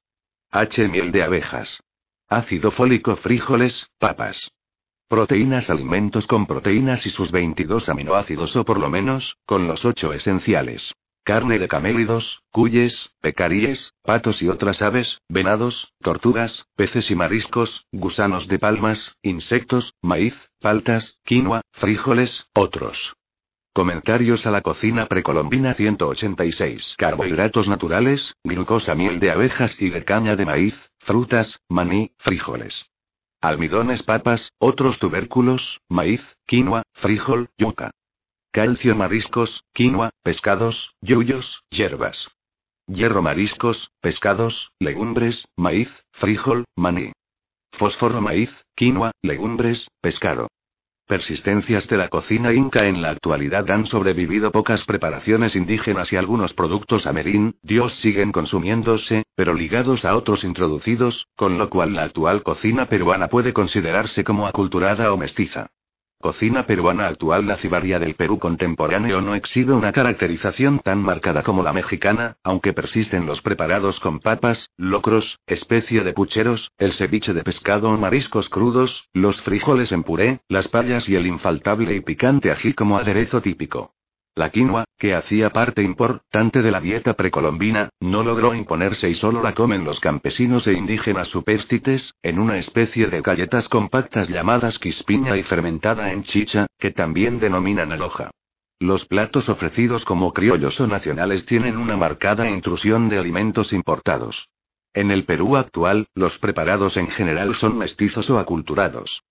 H miel de abejas. Ácido fólico frijoles, papas. Proteínas alimentos con proteínas y sus 22 aminoácidos o por lo menos, con los 8 esenciales. Carne de camélidos, cuyes, pecaríes, patos y otras aves, venados, tortugas, peces y mariscos, gusanos de palmas, insectos, maíz, paltas, quinoa, frijoles, otros. Comentarios a la cocina precolombina 186. Carbohidratos naturales, glucosa, miel de abejas y de caña de maíz, frutas, maní, frijoles. Almidones, papas, otros tubérculos, maíz, quinoa, frijol, yuca. Calcio, mariscos, quinoa, pescados, yuyos, hierbas. Hierro, mariscos, pescados, legumbres, maíz, frijol, maní. Fósforo, maíz, quinoa, legumbres, pescado. Persistencias de la cocina inca en la actualidad han sobrevivido pocas preparaciones indígenas y algunos productos amerín, dios siguen consumiéndose, pero ligados a otros introducidos, con lo cual la actual cocina peruana puede considerarse como aculturada o mestiza. Cocina peruana actual La cibaria del Perú contemporáneo no exhibe una caracterización tan marcada como la mexicana, aunque persisten los preparados con papas, locros, especie de pucheros, el ceviche de pescado o mariscos crudos, los frijoles en puré, las payas y el infaltable y picante ají como aderezo típico. La quinoa, que hacía parte importante de la dieta precolombina, no logró imponerse y solo la comen los campesinos e indígenas superstites, en una especie de galletas compactas llamadas quispiña y fermentada en chicha, que también denominan aloja. Los platos ofrecidos como criollos o nacionales tienen una marcada intrusión de alimentos importados. En el Perú actual, los preparados en general son mestizos o aculturados.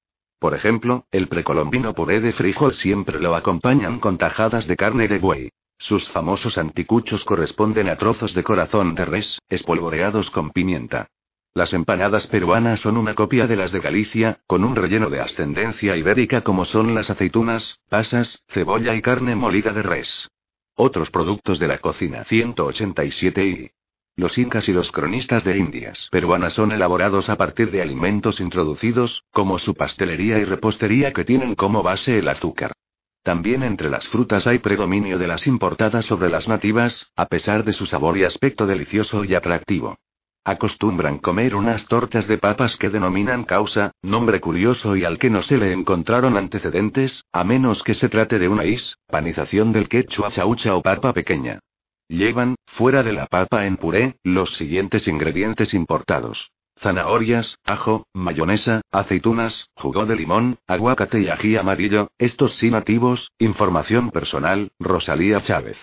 Por ejemplo, el precolombino puré de frijol siempre lo acompañan con tajadas de carne de buey. Sus famosos anticuchos corresponden a trozos de corazón de res, espolvoreados con pimienta. Las empanadas peruanas son una copia de las de Galicia, con un relleno de ascendencia ibérica como son las aceitunas, pasas, cebolla y carne molida de res. Otros productos de la cocina 187 y los incas y los cronistas de Indias peruanas son elaborados a partir de alimentos introducidos, como su pastelería y repostería que tienen como base el azúcar. También entre las frutas hay predominio de las importadas sobre las nativas, a pesar de su sabor y aspecto delicioso y atractivo. Acostumbran comer unas tortas de papas que denominan causa, nombre curioso y al que no se le encontraron antecedentes, a menos que se trate de una panización del quechua chaucha o papa pequeña. Llevan, fuera de la papa en puré, los siguientes ingredientes importados. zanahorias, ajo, mayonesa, aceitunas, jugo de limón, aguacate y ají amarillo, estos sí nativos, información personal, Rosalía Chávez.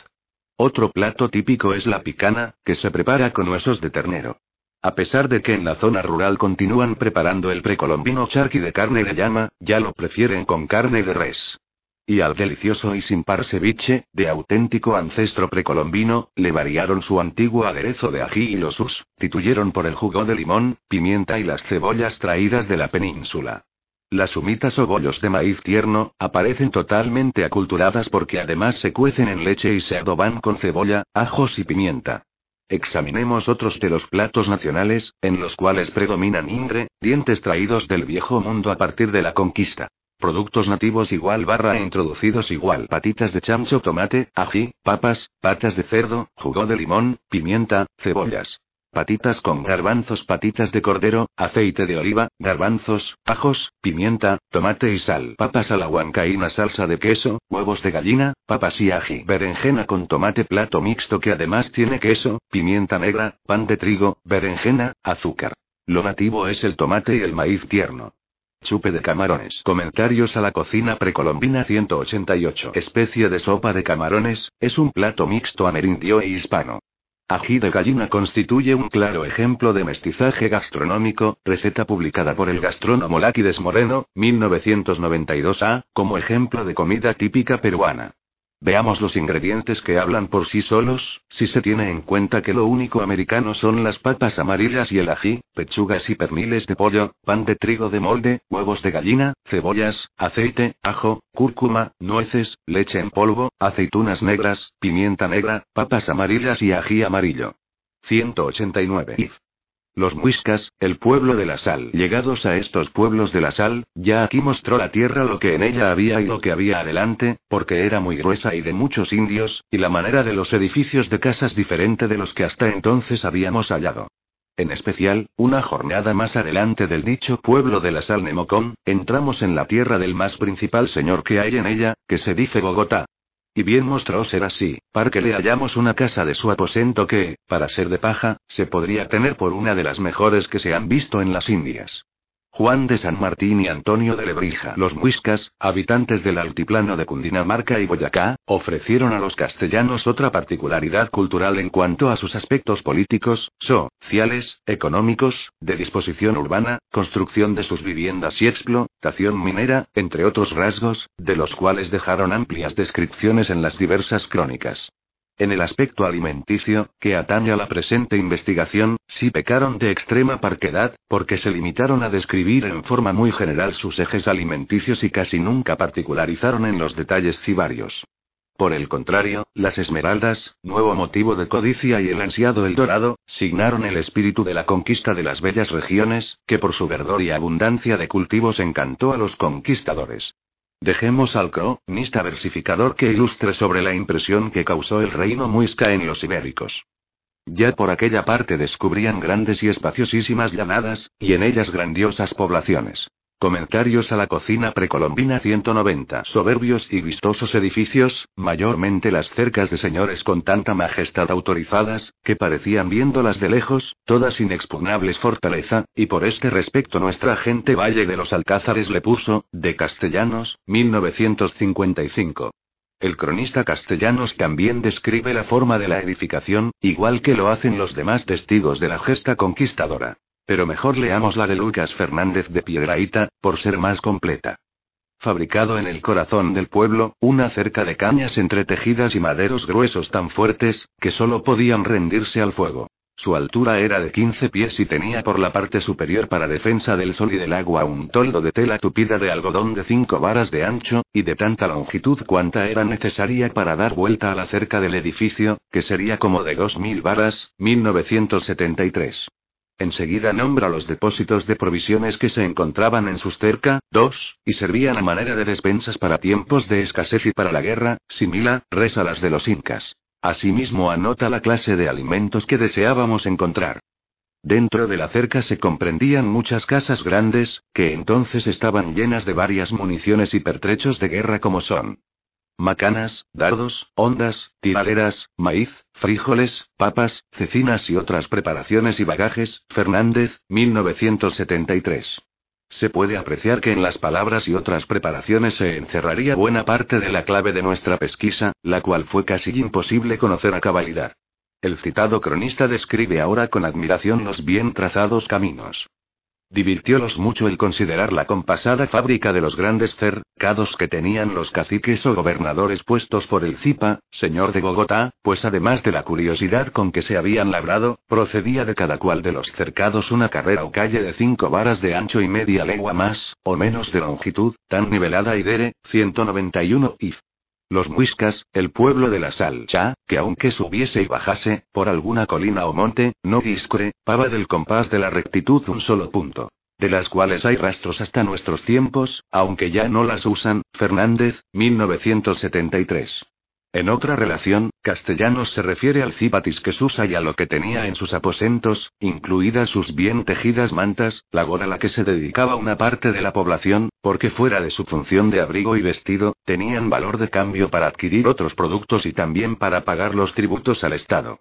Otro plato típico es la picana, que se prepara con huesos de ternero. A pesar de que en la zona rural continúan preparando el precolombino charqui de carne de llama, ya lo prefieren con carne de res. Y al delicioso y sin par ceviche, de auténtico ancestro precolombino, le variaron su antiguo aderezo de ají y lo sustituyeron por el jugo de limón, pimienta y las cebollas traídas de la península. Las humitas o bollos de maíz tierno, aparecen totalmente aculturadas porque además se cuecen en leche y se adoban con cebolla, ajos y pimienta. Examinemos otros de los platos nacionales, en los cuales predominan ingre, dientes traídos del viejo mundo a partir de la conquista. Productos nativos igual barra introducidos igual patitas de chancho, tomate, ají, papas, patas de cerdo, jugo de limón, pimienta, cebollas. Patitas con garbanzos, patitas de cordero, aceite de oliva, garbanzos, ajos, pimienta, tomate y sal. Papas a la huancaína, salsa de queso, huevos de gallina, papas y ají. Berenjena con tomate, plato mixto que además tiene queso, pimienta negra, pan de trigo, berenjena, azúcar. Lo nativo es el tomate y el maíz tierno. Chupe de camarones. Comentarios a la cocina precolombina 188. Especie de sopa de camarones, es un plato mixto amerindio e hispano. Ají de gallina constituye un claro ejemplo de mestizaje gastronómico, receta publicada por el gastrónomo Láquides Moreno, 1992A, como ejemplo de comida típica peruana. Veamos los ingredientes que hablan por sí solos, si se tiene en cuenta que lo único americano son las papas amarillas y el ají, pechugas y perniles de pollo, pan de trigo de molde, huevos de gallina, cebollas, aceite, ajo, cúrcuma, nueces, leche en polvo, aceitunas negras, pimienta negra, papas amarillas y ají amarillo. 189. If. Los muiscas, el pueblo de la sal. Llegados a estos pueblos de la sal, ya aquí mostró la tierra lo que en ella había y lo que había adelante, porque era muy gruesa y de muchos indios, y la manera de los edificios de casas diferente de los que hasta entonces habíamos hallado. En especial, una jornada más adelante del dicho pueblo de la sal Nemocón, entramos en la tierra del más principal señor que hay en ella, que se dice Bogotá. Y bien mostró ser así, para que le hallamos una casa de su aposento que, para ser de paja, se podría tener por una de las mejores que se han visto en las Indias. Juan de San Martín y Antonio de Lebrija. Los muiscas, habitantes del altiplano de Cundinamarca y Boyacá, ofrecieron a los castellanos otra particularidad cultural en cuanto a sus aspectos políticos, sociales, económicos, de disposición urbana, construcción de sus viviendas y explotación minera, entre otros rasgos, de los cuales dejaron amplias descripciones en las diversas crónicas. En el aspecto alimenticio, que atañe a la presente investigación, sí pecaron de extrema parquedad, porque se limitaron a describir en forma muy general sus ejes alimenticios y casi nunca particularizaron en los detalles cibarios. Por el contrario, las esmeraldas, nuevo motivo de codicia y el ansiado el dorado, signaron el espíritu de la conquista de las bellas regiones, que por su verdor y abundancia de cultivos encantó a los conquistadores. Dejemos al cronista versificador que ilustre sobre la impresión que causó el reino muisca en los ibéricos. Ya por aquella parte descubrían grandes y espaciosísimas llanadas, y en ellas grandiosas poblaciones. Comentarios a la cocina precolombina 190. Soberbios y vistosos edificios, mayormente las cercas de señores con tanta majestad autorizadas, que parecían viéndolas de lejos, todas inexpugnables fortaleza, y por este respecto nuestra gente Valle de los Alcázares le puso, de Castellanos, 1955. El cronista Castellanos también describe la forma de la edificación, igual que lo hacen los demás testigos de la gesta conquistadora. Pero mejor leamos la de Lucas Fernández de Piedraíta, por ser más completa. Fabricado en el corazón del pueblo, una cerca de cañas entretejidas y maderos gruesos tan fuertes, que solo podían rendirse al fuego. Su altura era de 15 pies y tenía por la parte superior para defensa del sol y del agua un toldo de tela tupida de algodón de 5 varas de ancho, y de tanta longitud cuanta era necesaria para dar vuelta a la cerca del edificio, que sería como de 2.000 varas, 1973. Enseguida nombra los depósitos de provisiones que se encontraban en sus cerca, dos, y servían a manera de despensas para tiempos de escasez y para la guerra, simila, reza las de los incas. Asimismo anota la clase de alimentos que deseábamos encontrar. Dentro de la cerca se comprendían muchas casas grandes, que entonces estaban llenas de varias municiones y pertrechos de guerra como son macanas, dardos, ondas, tiraleras, maíz, frijoles, papas, cecinas y otras preparaciones y bagajes, Fernández, 1973. Se puede apreciar que en las palabras y otras preparaciones se encerraría buena parte de la clave de nuestra pesquisa, la cual fue casi imposible conocer a cabalidad. El citado cronista describe ahora con admiración los bien trazados caminos. Divirtiólos mucho el considerar la compasada fábrica de los grandes cercados que tenían los caciques o gobernadores puestos por el Zipa, señor de Bogotá, pues además de la curiosidad con que se habían labrado, procedía de cada cual de los cercados una carrera o calle de cinco varas de ancho y media legua más, o menos de longitud, tan nivelada y dere, 191 if. Los muiscas, el pueblo de la salcha, que aunque subiese y bajase, por alguna colina o monte, no pava del compás de la rectitud un solo punto. De las cuales hay rastros hasta nuestros tiempos, aunque ya no las usan, Fernández, 1973. En otra relación, Castellanos se refiere al cipatis que Susa y a lo que tenía en sus aposentos, incluidas sus bien tejidas mantas, labor a la que se dedicaba una parte de la población, porque fuera de su función de abrigo y vestido, tenían valor de cambio para adquirir otros productos y también para pagar los tributos al Estado.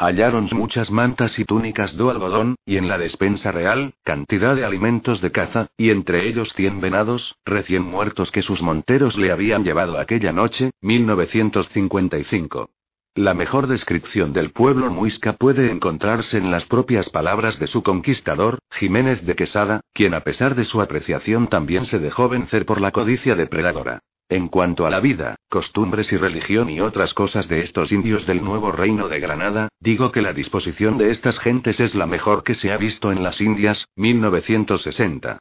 Hallaron muchas mantas y túnicas de algodón, y en la despensa real, cantidad de alimentos de caza, y entre ellos cien venados, recién muertos que sus monteros le habían llevado aquella noche, 1955. La mejor descripción del pueblo muisca puede encontrarse en las propias palabras de su conquistador, Jiménez de Quesada, quien a pesar de su apreciación también se dejó vencer por la codicia depredadora. En cuanto a la vida, costumbres y religión y otras cosas de estos indios del nuevo reino de Granada, digo que la disposición de estas gentes es la mejor que se ha visto en las Indias, 1960.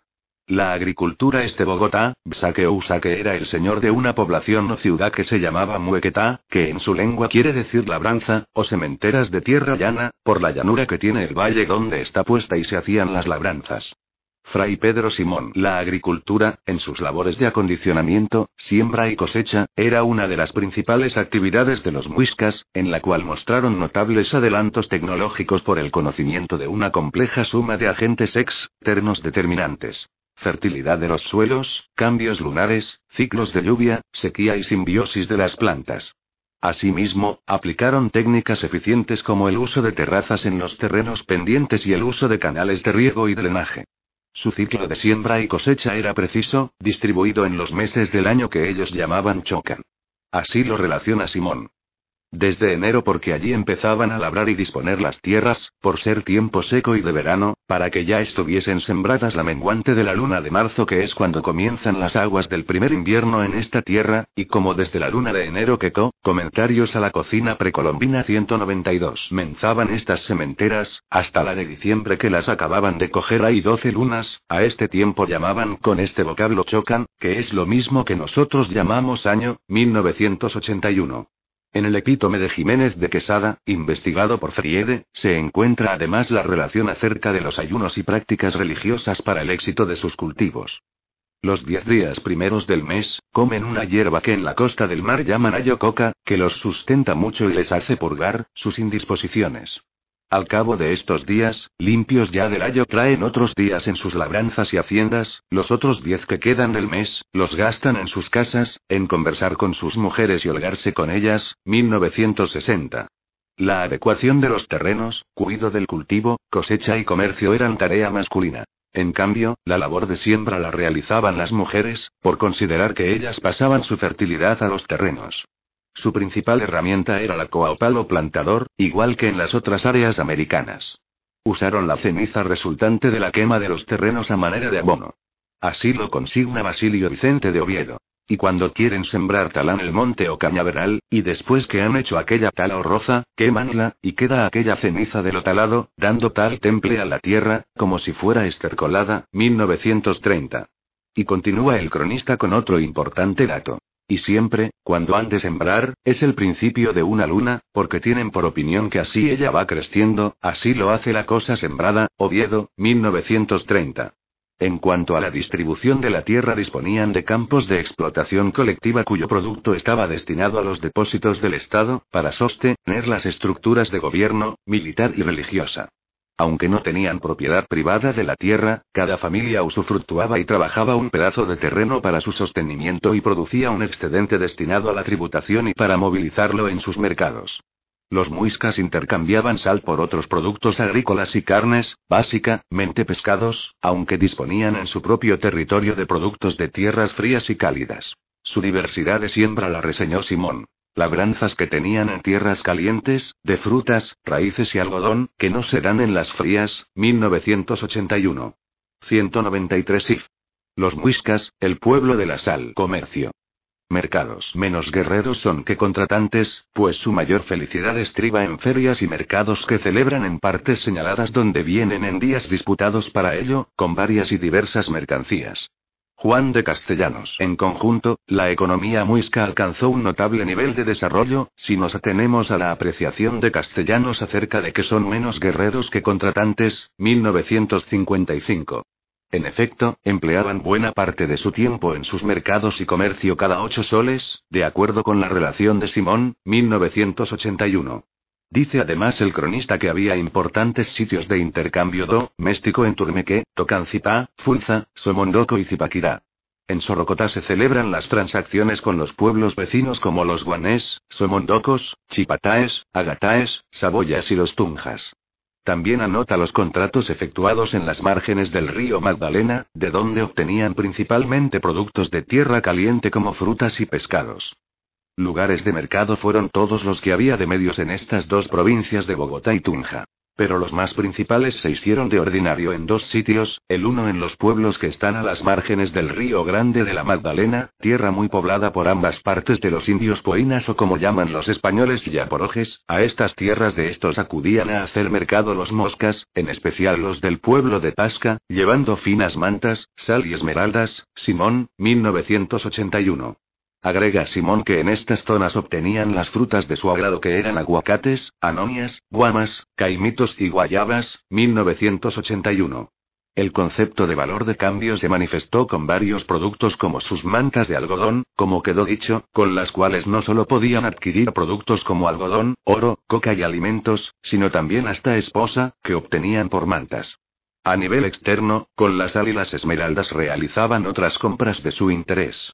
La agricultura este Bogotá, Bsaque o Usaque era el señor de una población o ciudad que se llamaba Muequetá, que en su lengua quiere decir labranza, o sementeras de tierra llana, por la llanura que tiene el valle donde está puesta y se hacían las labranzas. Fray Pedro Simón. La agricultura, en sus labores de acondicionamiento, siembra y cosecha, era una de las principales actividades de los muiscas, en la cual mostraron notables adelantos tecnológicos por el conocimiento de una compleja suma de agentes externos determinantes. Fertilidad de los suelos, cambios lunares, ciclos de lluvia, sequía y simbiosis de las plantas. Asimismo, aplicaron técnicas eficientes como el uso de terrazas en los terrenos pendientes y el uso de canales de riego y drenaje. Su ciclo de siembra y cosecha era preciso, distribuido en los meses del año que ellos llamaban chocan. Así lo relaciona Simón. Desde enero porque allí empezaban a labrar y disponer las tierras, por ser tiempo seco y de verano, para que ya estuviesen sembradas la menguante de la luna de marzo que es cuando comienzan las aguas del primer invierno en esta tierra, y como desde la luna de enero que co, comentarios a la cocina precolombina 192 menzaban estas sementeras, hasta la de diciembre que las acababan de coger ahí 12 lunas, a este tiempo llamaban con este vocablo chocan, que es lo mismo que nosotros llamamos año, 1981. En el epítome de Jiménez de Quesada, investigado por Friede, se encuentra además la relación acerca de los ayunos y prácticas religiosas para el éxito de sus cultivos. Los diez días primeros del mes, comen una hierba que en la costa del mar llaman ayococa, que los sustenta mucho y les hace purgar sus indisposiciones. Al cabo de estos días, limpios ya del ayo traen otros días en sus labranzas y haciendas, los otros diez que quedan del mes, los gastan en sus casas, en conversar con sus mujeres y holgarse con ellas, 1960. La adecuación de los terrenos, cuido del cultivo, cosecha y comercio eran tarea masculina. En cambio, la labor de siembra la realizaban las mujeres, por considerar que ellas pasaban su fertilidad a los terrenos. Su principal herramienta era la coa o plantador, igual que en las otras áreas americanas. Usaron la ceniza resultante de la quema de los terrenos a manera de abono. Así lo consigna Basilio Vicente de Oviedo. Y cuando quieren sembrar talán el monte o cañaveral, y después que han hecho aquella tala o roza, quemanla, y queda aquella ceniza de lo talado, dando tal temple a la tierra, como si fuera estercolada, 1930. Y continúa el cronista con otro importante dato. Y siempre, cuando han de sembrar, es el principio de una luna, porque tienen por opinión que así ella va creciendo, así lo hace la cosa sembrada, Oviedo, 1930. En cuanto a la distribución de la tierra disponían de campos de explotación colectiva cuyo producto estaba destinado a los depósitos del Estado, para sostener las estructuras de gobierno, militar y religiosa. Aunque no tenían propiedad privada de la tierra, cada familia usufructuaba y trabajaba un pedazo de terreno para su sostenimiento y producía un excedente destinado a la tributación y para movilizarlo en sus mercados. Los muiscas intercambiaban sal por otros productos agrícolas y carnes, básicamente pescados, aunque disponían en su propio territorio de productos de tierras frías y cálidas. Su diversidad de siembra la reseñó Simón. Labranzas que tenían en tierras calientes, de frutas, raíces y algodón, que no se dan en las frías, 1981. 193 if. Los muiscas, el pueblo de la sal. Comercio. Mercados menos guerreros son que contratantes, pues su mayor felicidad estriba en ferias y mercados que celebran en partes señaladas donde vienen en días disputados para ello, con varias y diversas mercancías. Juan de Castellanos. En conjunto, la economía muisca alcanzó un notable nivel de desarrollo, si nos atenemos a la apreciación de Castellanos acerca de que son menos guerreros que contratantes, 1955. En efecto, empleaban buena parte de su tiempo en sus mercados y comercio cada ocho soles, de acuerdo con la relación de Simón, 1981. Dice además el cronista que había importantes sitios de intercambio doméstico en Turmeque, Tocancipá, Funza, Somondoco y Zipaquirá. En Sorocotá se celebran las transacciones con los pueblos vecinos como los guanés, somondocos, chipataes, agataes, saboyas y los tunjas. También anota los contratos efectuados en las márgenes del río Magdalena, de donde obtenían principalmente productos de tierra caliente como frutas y pescados. Lugares de mercado fueron todos los que había de medios en estas dos provincias de Bogotá y Tunja. Pero los más principales se hicieron de ordinario en dos sitios, el uno en los pueblos que están a las márgenes del río Grande de la Magdalena, tierra muy poblada por ambas partes de los indios poinas o como llaman los españoles yaporojes, a estas tierras de estos acudían a hacer mercado los moscas, en especial los del pueblo de Pasca, llevando finas mantas, sal y esmeraldas, Simón, 1981. Agrega Simón que en estas zonas obtenían las frutas de su agrado que eran aguacates, anonias, guamas, caimitos y guayabas, 1981. El concepto de valor de cambio se manifestó con varios productos como sus mantas de algodón, como quedó dicho, con las cuales no solo podían adquirir productos como algodón, oro, coca y alimentos, sino también hasta esposa, que obtenían por mantas. A nivel externo, con la sal y las esmeraldas realizaban otras compras de su interés.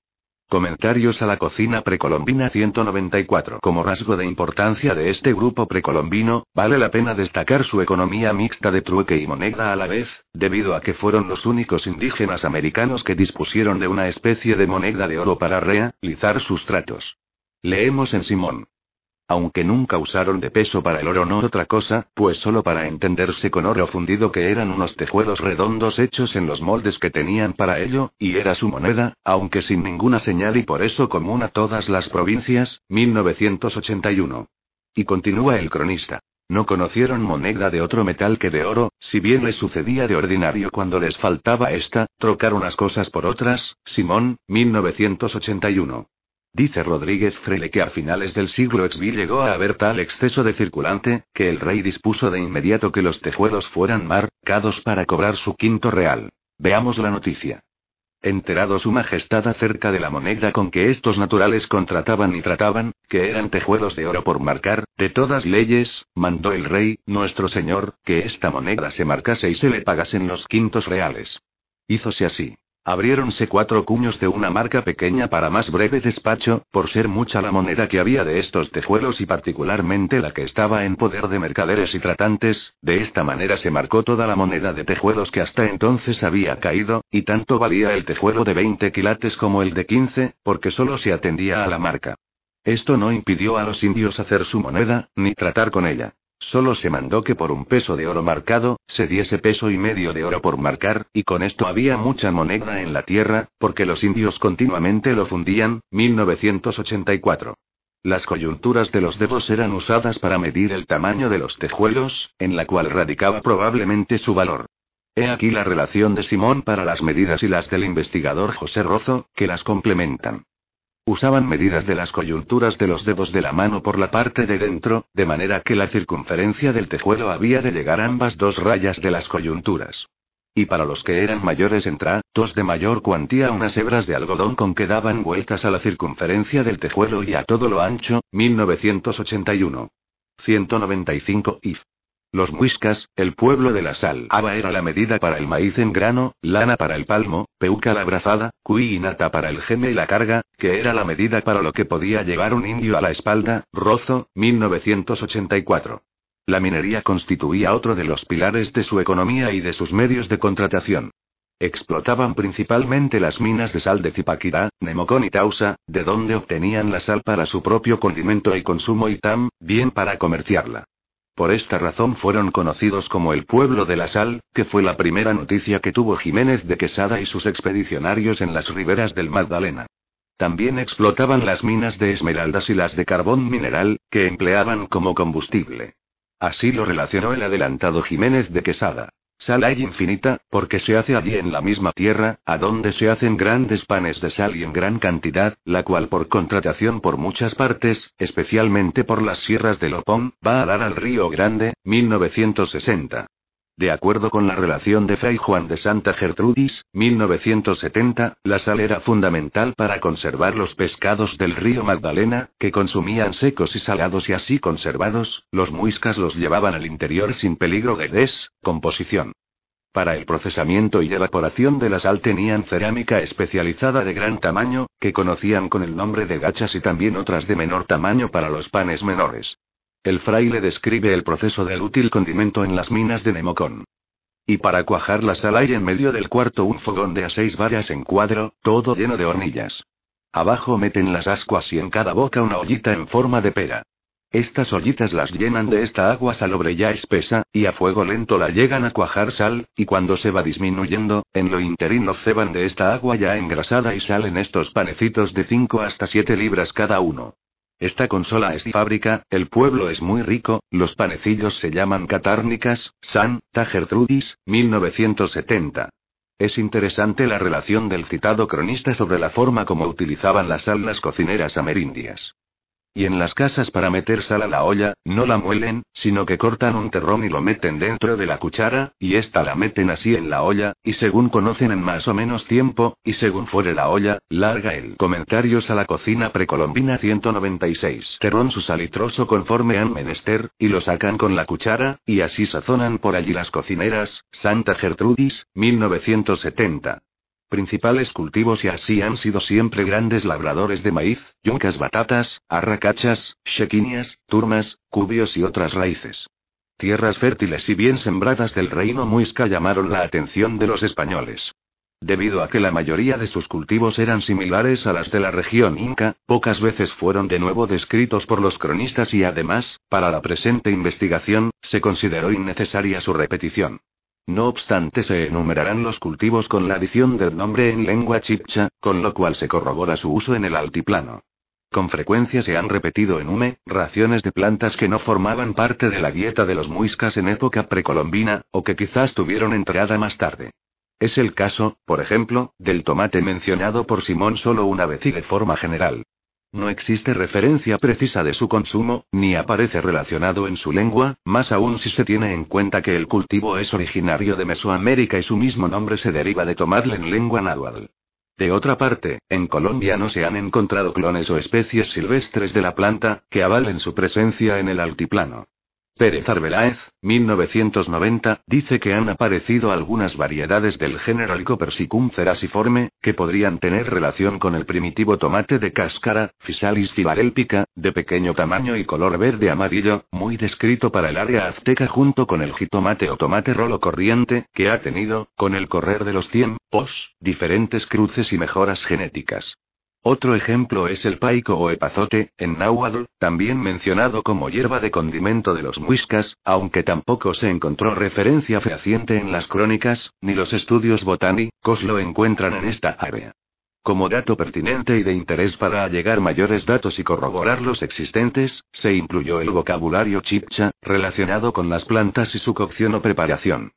Comentarios a la cocina precolombina 194. Como rasgo de importancia de este grupo precolombino, vale la pena destacar su economía mixta de trueque y moneda a la vez, debido a que fueron los únicos indígenas americanos que dispusieron de una especie de moneda de oro para realizar sus tratos. Leemos en Simón aunque nunca usaron de peso para el oro no otra cosa, pues solo para entenderse con oro fundido que eran unos tejuelos redondos hechos en los moldes que tenían para ello, y era su moneda, aunque sin ninguna señal y por eso común a todas las provincias, 1981. Y continúa el cronista. No conocieron moneda de otro metal que de oro, si bien les sucedía de ordinario cuando les faltaba esta, trocar unas cosas por otras, Simón, 1981. Dice Rodríguez Frele que a finales del siglo XV llegó a haber tal exceso de circulante, que el rey dispuso de inmediato que los tejuelos fueran marcados para cobrar su quinto real. Veamos la noticia. Enterado su majestad acerca de la moneda con que estos naturales contrataban y trataban, que eran tejuelos de oro por marcar, de todas leyes, mandó el rey, nuestro señor, que esta moneda se marcase y se le pagasen los quintos reales. Hízose así. Abriéronse cuatro cuños de una marca pequeña para más breve despacho, por ser mucha la moneda que había de estos tejuelos y particularmente la que estaba en poder de mercaderes y tratantes, de esta manera se marcó toda la moneda de tejuelos que hasta entonces había caído, y tanto valía el tejuelo de 20 quilates como el de 15, porque solo se atendía a la marca. Esto no impidió a los indios hacer su moneda, ni tratar con ella. Solo se mandó que por un peso de oro marcado, se diese peso y medio de oro por marcar, y con esto había mucha moneda en la tierra, porque los indios continuamente lo fundían, 1984. Las coyunturas de los dedos eran usadas para medir el tamaño de los tejuelos, en la cual radicaba probablemente su valor. He aquí la relación de Simón para las medidas y las del investigador José Rozo, que las complementan. Usaban medidas de las coyunturas de los dedos de la mano por la parte de dentro, de manera que la circunferencia del tejuelo había de llegar a ambas dos rayas de las coyunturas. Y para los que eran mayores en tratos de mayor cuantía unas hebras de algodón con que daban vueltas a la circunferencia del tejuelo y a todo lo ancho, 1981. 195 if. Los muiscas, el pueblo de la sal. Aba era la medida para el maíz en grano, lana para el palmo, peuca la brazada, cuí y nata para el geme y la carga, que era la medida para lo que podía llevar un indio a la espalda, Rozo, 1984. La minería constituía otro de los pilares de su economía y de sus medios de contratación. Explotaban principalmente las minas de sal de Zipaquirá, Nemocón y Tausa, de donde obtenían la sal para su propio condimento y consumo y tam, bien para comerciarla. Por esta razón fueron conocidos como el pueblo de la sal, que fue la primera noticia que tuvo Jiménez de Quesada y sus expedicionarios en las riberas del Magdalena. También explotaban las minas de esmeraldas y las de carbón mineral, que empleaban como combustible. Así lo relacionó el adelantado Jiménez de Quesada. Sal hay infinita, porque se hace allí en la misma tierra, a donde se hacen grandes panes de sal y en gran cantidad, la cual por contratación por muchas partes, especialmente por las sierras de Lopón, va a dar al río Grande, 1960. De acuerdo con la relación de Fray Juan de Santa Gertrudis, 1970, la sal era fundamental para conservar los pescados del río Magdalena, que consumían secos y salados y así conservados, los muiscas los llevaban al interior sin peligro de descomposición. Para el procesamiento y evaporación de la sal tenían cerámica especializada de gran tamaño, que conocían con el nombre de gachas y también otras de menor tamaño para los panes menores. El fraile describe el proceso del útil condimento en las minas de Nemocón. Y para cuajar la sal hay en medio del cuarto un fogón de a seis varas en cuadro, todo lleno de hornillas. Abajo meten las ascuas y en cada boca una ollita en forma de pera. Estas ollitas las llenan de esta agua salobre ya espesa, y a fuego lento la llegan a cuajar sal, y cuando se va disminuyendo, en lo interino ceban de esta agua ya engrasada y salen estos panecitos de 5 hasta 7 libras cada uno. Esta consola es fábrica, el pueblo es muy rico, los panecillos se llaman catárnicas, San, Tagertrudis, 1970. Es interesante la relación del citado cronista sobre la forma como utilizaban la sal las cocineras amerindias. Y en las casas para meter sal a la olla, no la muelen, sino que cortan un terrón y lo meten dentro de la cuchara, y esta la meten así en la olla, y según conocen en más o menos tiempo, y según fuere la olla, larga el comentarios a la cocina precolombina 196. Terrón su salitroso conforme han menester, y lo sacan con la cuchara, y así sazonan por allí las cocineras, Santa Gertrudis, 1970 principales cultivos y así han sido siempre grandes labradores de maíz, yuncas batatas, arracachas, chequinias, turmas, cubios y otras raíces. Tierras fértiles y bien sembradas del reino muisca llamaron la atención de los españoles. Debido a que la mayoría de sus cultivos eran similares a las de la región inca, pocas veces fueron de nuevo descritos por los cronistas y además, para la presente investigación, se consideró innecesaria su repetición. No obstante, se enumerarán los cultivos con la adición del nombre en lengua chipcha, con lo cual se corrobora su uso en el altiplano. Con frecuencia se han repetido en Hume, raciones de plantas que no formaban parte de la dieta de los muiscas en época precolombina, o que quizás tuvieron entrada más tarde. Es el caso, por ejemplo, del tomate mencionado por Simón solo una vez y de forma general. No existe referencia precisa de su consumo, ni aparece relacionado en su lengua, más aún si se tiene en cuenta que el cultivo es originario de Mesoamérica y su mismo nombre se deriva de tomarle en lengua náhuatl. De otra parte, en Colombia no se han encontrado clones o especies silvestres de la planta, que avalen su presencia en el altiplano. Pérez Arbeláez, 1990, dice que han aparecido algunas variedades del género Lycopersicum cerasiforme, que podrían tener relación con el primitivo tomate de cáscara, Physalis filarelpica, de pequeño tamaño y color verde amarillo, muy descrito para el área azteca junto con el jitomate o tomate rolo corriente, que ha tenido, con el correr de los tiempos, diferentes cruces y mejoras genéticas. Otro ejemplo es el paico o epazote, en náhuatl, también mencionado como hierba de condimento de los muiscas, aunque tampoco se encontró referencia fehaciente en las crónicas, ni los estudios botánicos lo encuentran en esta área. Como dato pertinente y de interés para allegar mayores datos y corroborar los existentes, se incluyó el vocabulario chipcha, relacionado con las plantas y su cocción o preparación.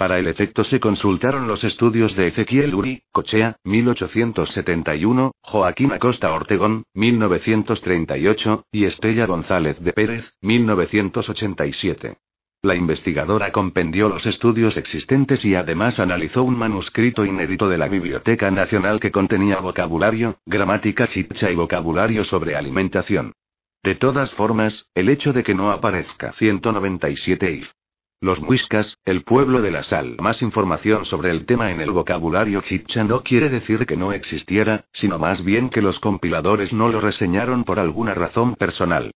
Para el efecto se consultaron los estudios de Ezequiel Uri, Cochea, 1871, Joaquín Acosta Ortegón, 1938, y Estella González de Pérez, 1987. La investigadora compendió los estudios existentes y además analizó un manuscrito inédito de la Biblioteca Nacional que contenía vocabulario, gramática chicha y vocabulario sobre alimentación. De todas formas, el hecho de que no aparezca 197 if Los muiscas, el pueblo de la sal. Más información sobre el tema en el vocabulario chicha no quiere decir que no existiera, sino más bien que los compiladores no lo reseñaron por alguna razón personal.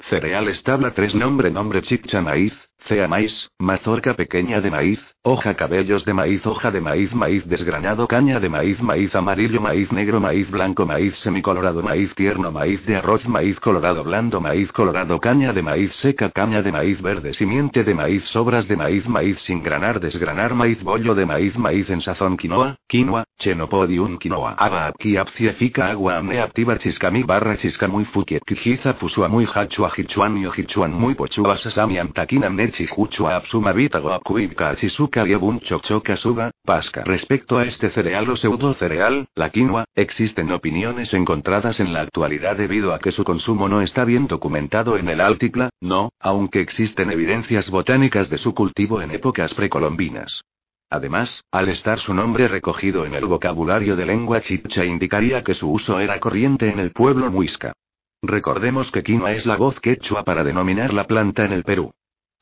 Cereales tabla 3 Nombre Nombre chicha maíz, cea maíz, mazorca pequeña de maíz, hoja cabellos de maíz hoja de maíz maíz desgranado caña de maíz maíz amarillo maíz negro maíz blanco maíz semicolorado maíz tierno maíz de arroz maíz colorado blando maíz colorado caña de maíz seca caña de maíz verde simiente de maíz sobras de maíz maíz sin granar desgranar maíz bollo de maíz maíz en sazón quinoa, quinoa, chenopodium quinoa. Aba apki fica agua amne activa chiscami barra chiscamuy fukiet kijiza fusua muy hachua hichuan yo hichuan muy pochua sasami chichuchua absuma vitago apkuibka chisuka yebun chochoka suba, pasca. Respecto a este cereal o pseudo cereal, la quinoa, existen opiniones encontradas en la actualidad debido a que su consumo no está bien documentado en el Alticla, no, aunque existen evidencias botánicas de su cultivo en épocas precolombinas. Además, al estar su nombre recogido en el vocabulario de lengua chicha indicaría que su uso era corriente en el pueblo muisca. Recordemos que quinoa es la voz quechua para denominar la planta en el Perú.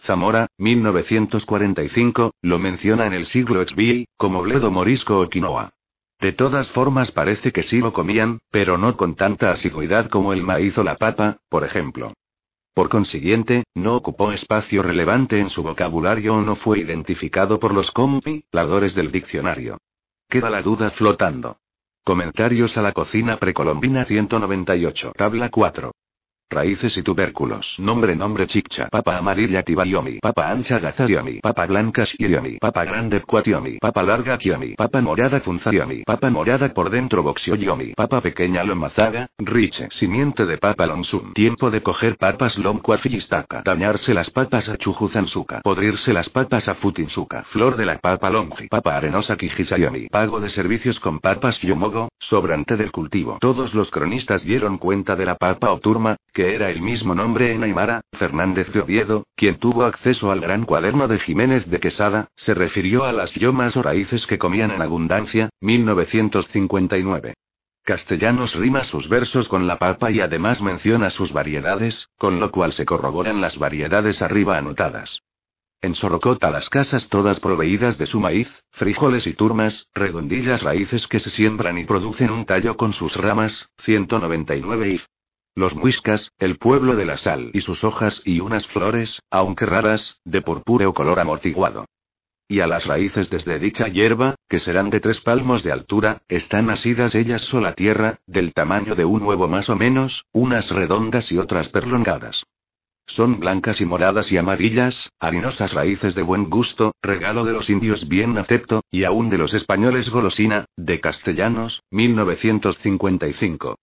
Zamora, 1945, lo menciona en el siglo XVI, como bledo morisco o quinoa. De todas formas parece que sí lo comían, pero no con tanta asiduidad como el maíz o la papa, por ejemplo. Por consiguiente, no ocupó espacio relevante en su vocabulario o no fue identificado por los compiladores del diccionario. Queda la duda flotando. Comentarios a la cocina precolombina 198. Tabla 4. Raíces y tubérculos. Nombre Nombre chicha. Papa amarilla tibayomi. Papa ancha gazariomi. Papa blanca shiriomi. Papa grande cuatiomi. Papa larga kiomi. Papa morada funzayomi. Papa morada por dentro boxioyomi. Papa pequeña lomazaga. Riche. Simiente de papa lonsum. Tiempo de coger papas lomquafillistaka. Dañarse las papas a chujuzansuka. Podrirse las papas a futinsuka. Flor de la papa longi. Papa arenosa kijisayomi. Pago de servicios con papas yomogo. Sobrante del cultivo. Todos los cronistas dieron cuenta de la papa o turma, que era el mismo nombre en Aymara, Fernández de Oviedo, quien tuvo acceso al gran cuaderno de Jiménez de Quesada, se refirió a las yomas o raíces que comían en abundancia, 1959. Castellanos rima sus versos con la papa y además menciona sus variedades, con lo cual se corroboran las variedades arriba anotadas. En Sorocota las casas todas proveídas de su maíz, frijoles y turmas, redondillas raíces que se siembran y producen un tallo con sus ramas, 199 if. Los muiscas, el pueblo de la sal y sus hojas y unas flores, aunque raras, de purpúreo color amortiguado. Y a las raíces desde dicha hierba, que serán de tres palmos de altura, están asidas ellas sola tierra, del tamaño de un huevo más o menos, unas redondas y otras perlongadas. Son blancas y moradas y amarillas, harinosas raíces de buen gusto, regalo de los indios bien acepto, y aún de los españoles golosina, de castellanos, 1955.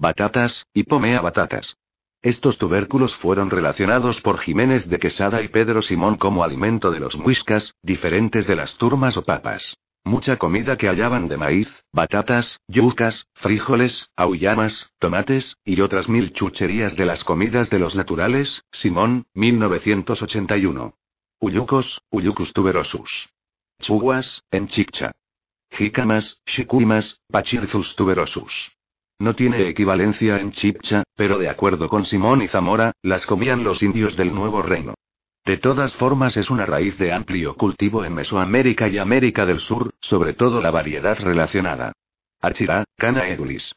Batatas, y pomea batatas. Estos tubérculos fueron relacionados por Jiménez de Quesada y Pedro Simón como alimento de los muiscas, diferentes de las turmas o papas. Mucha comida que hallaban de maíz, batatas, yucas, frijoles, aullamas, tomates, y otras mil chucherías de las comidas de los naturales, Simón, 1981. Uyucos, Uyucus tuberosus. Chuguas, en chicha. Jícamas, shikuimas, pachirzus tuberosus. No tiene equivalencia en chipcha, pero de acuerdo con Simón y Zamora, las comían los indios del Nuevo Reino. De todas formas es una raíz de amplio cultivo en Mesoamérica y América del Sur, sobre todo la variedad relacionada. Archirá, cana edulis.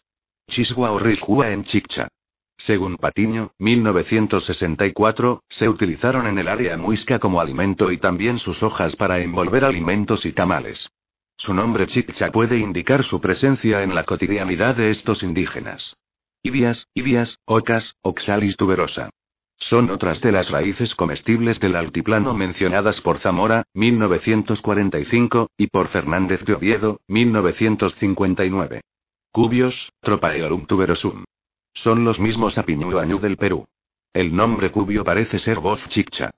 Chisgua o rijua en chicha. Según Patiño, 1964, se utilizaron en el área muisca como alimento y también sus hojas para envolver alimentos y tamales. Su nombre chicha puede indicar su presencia en la cotidianidad de estos indígenas. Ibias, ibias, ocas, oxalis tuberosa. Son otras de las raíces comestibles del altiplano mencionadas por Zamora, 1945, y por Fernández de Oviedo, 1959. Cubios, Tropaeolum tuberosum. Son los mismos apiñuañu del Perú. El nombre cubio parece ser voz chicha.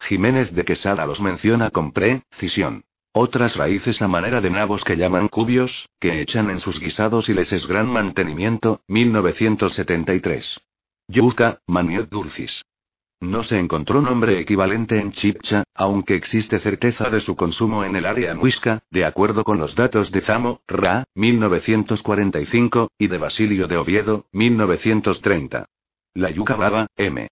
Jiménez de Quesada los menciona con precisión. Otras raíces a manera de nabos que llaman cubios, que echan en sus guisados y les es gran mantenimiento, 1973. Yuca, Maniot dulcis. No se encontró nombre equivalente en Chipcha, aunque existe certeza de su consumo en el área muisca, de acuerdo con los datos de Zamo, Ra, 1945, y de Basilio de Oviedo, 1930. La yuca baba, M.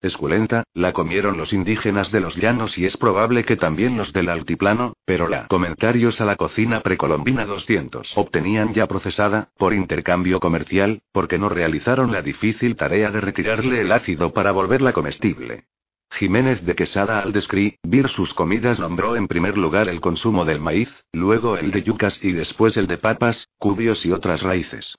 Esculenta, la comieron los indígenas de los llanos y es probable que también los del altiplano, pero la comentarios a la cocina precolombina 200 obtenían ya procesada, por intercambio comercial, porque no realizaron la difícil tarea de retirarle el ácido para volverla comestible. Jiménez de Quesada al describir sus comidas nombró en primer lugar el consumo del maíz, luego el de yucas y después el de papas, cubios y otras raíces.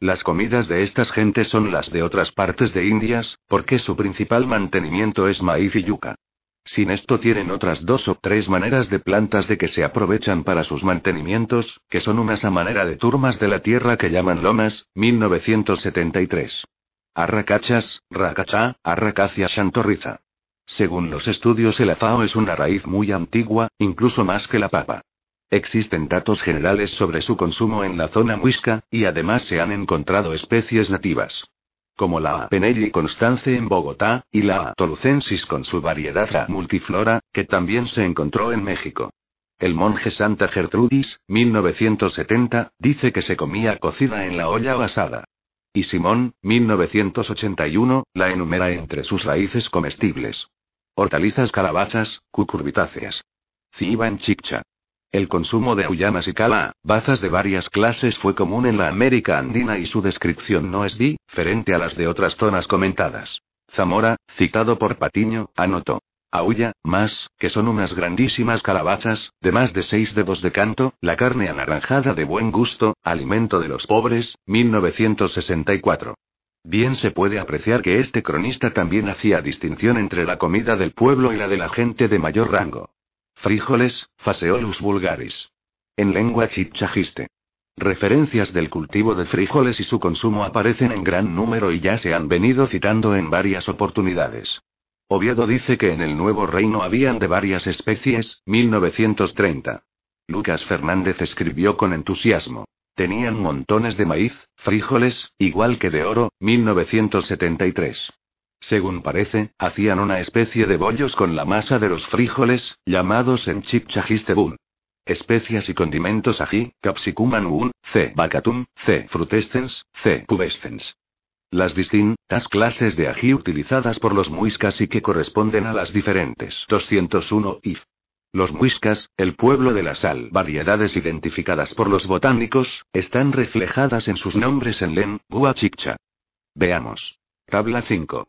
Las comidas de estas gentes son las de otras partes de Indias, porque su principal mantenimiento es maíz y yuca. Sin esto tienen otras dos o tres maneras de plantas de que se aprovechan para sus mantenimientos, que son unas a manera de turmas de la tierra que llaman lomas, 1973. Arracachas, racachá, arracacia chantorriza. Según los estudios el azao es una raíz muy antigua, incluso más que la papa. Existen datos generales sobre su consumo en la zona muisca, y además se han encontrado especies nativas. Como la Penelli constance en Bogotá, y la Tolucensis con su variedad multiflora, que también se encontró en México. El monje Santa Gertrudis, 1970, dice que se comía cocida en la olla o asada. Y Simón, 1981, la enumera entre sus raíces comestibles. Hortalizas calabazas, cucurbitáceas. Ciba en chicha. El consumo de uyamas y bazas de varias clases fue común en la América andina y su descripción no es diferente a las de otras zonas comentadas. Zamora, citado por Patiño, anotó. Aulla, más, que son unas grandísimas calabazas, de más de seis dedos de canto, la carne anaranjada de buen gusto, alimento de los pobres, 1964. Bien se puede apreciar que este cronista también hacía distinción entre la comida del pueblo y la de la gente de mayor rango. Frijoles, Faseolus vulgaris. En lengua chichajiste. Referencias del cultivo de frijoles y su consumo aparecen en gran número y ya se han venido citando en varias oportunidades. Oviedo dice que en el Nuevo Reino habían de varias especies, 1930. Lucas Fernández escribió con entusiasmo. Tenían montones de maíz, frijoles, igual que de oro, 1973. Según parece, hacían una especie de bollos con la masa de los frijoles, llamados en chipchajistebun. Especias y condimentos ají, capsicum anuun, C. bacatum, C. frutescens, C. pubescens. Las distintas clases de ají utilizadas por los muiscas y que corresponden a las diferentes 201 if. Los muiscas, el pueblo de la sal, variedades identificadas por los botánicos, están reflejadas en sus nombres en len, chicha. Veamos. Tabla 5.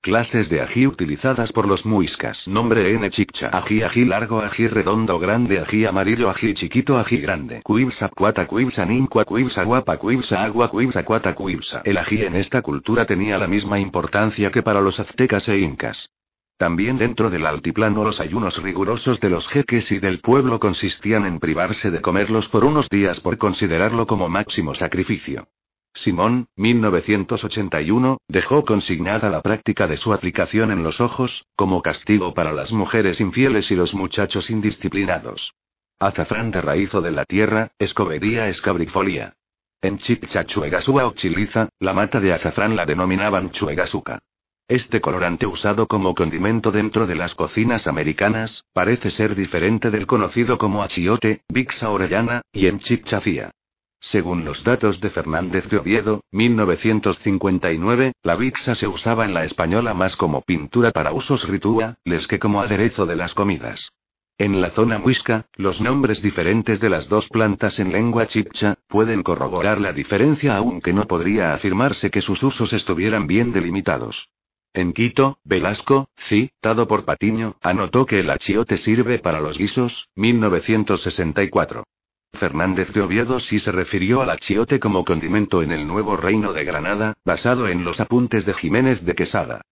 Clases de ají utilizadas por los muiscas. Nombre N chicha. Ají ají largo ají redondo grande ají amarillo ají chiquito ají grande. Cuibsa cuata cuibsa nincua cuibsa guapa cuibsa agua cuibsa cuata cuibsa. El ají en esta cultura tenía la misma importancia que para los aztecas e incas. También dentro del altiplano los ayunos rigurosos de los jeques y del pueblo consistían en privarse de comerlos por unos días por considerarlo como máximo sacrificio. Simón, 1981, dejó consignada la práctica de su aplicación en los ojos, como castigo para las mujeres infieles y los muchachos indisciplinados. Azafrán de raíz o de la tierra, escobería escabrifolia. En Chipchachuegasua o Chiliza, la mata de azafrán la denominaban chuegasuca. Este colorante usado como condimento dentro de las cocinas americanas, parece ser diferente del conocido como achiote, bixa orellana, y en chipchacía. Según los datos de Fernández de Oviedo, 1959, la bixa se usaba en la española más como pintura para usos rituales que como aderezo de las comidas. En la zona muisca, los nombres diferentes de las dos plantas en lengua chipcha pueden corroborar la diferencia aunque no podría afirmarse que sus usos estuvieran bien delimitados. En Quito, Velasco, citado por Patiño, anotó que el achiote sirve para los guisos, 1964. Fernández de Oviedo sí se refirió al achiote como condimento en el nuevo reino de Granada, basado en los apuntes de Jiménez de Quesada.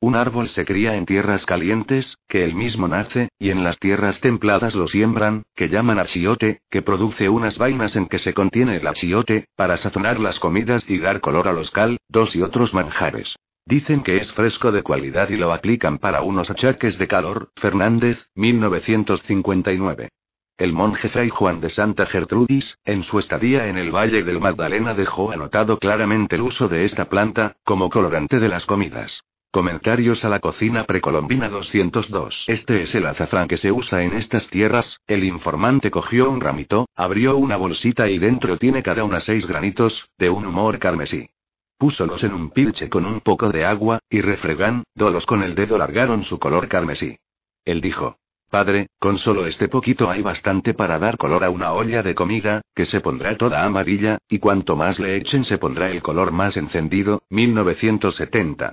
Un árbol se cría en tierras calientes, que él mismo nace, y en las tierras templadas lo siembran, que llaman achiote, que produce unas vainas en que se contiene el achiote, para sazonar las comidas y dar color a los caldos y otros manjares. Dicen que es fresco de cualidad y lo aplican para unos achaques de calor. Fernández, 1959. El monje Fray Juan de Santa Gertrudis, en su estadía en el Valle del Magdalena dejó anotado claramente el uso de esta planta, como colorante de las comidas. Comentarios a la cocina precolombina 202. Este es el azafrán que se usa en estas tierras. El informante cogió un ramito, abrió una bolsita y dentro tiene cada una seis granitos, de un humor carmesí. púsolos en un pilche con un poco de agua, y refregándolos con el dedo largaron su color carmesí. Él dijo. Padre, con solo este poquito hay bastante para dar color a una olla de comida, que se pondrá toda amarilla, y cuanto más le echen se pondrá el color más encendido. 1970.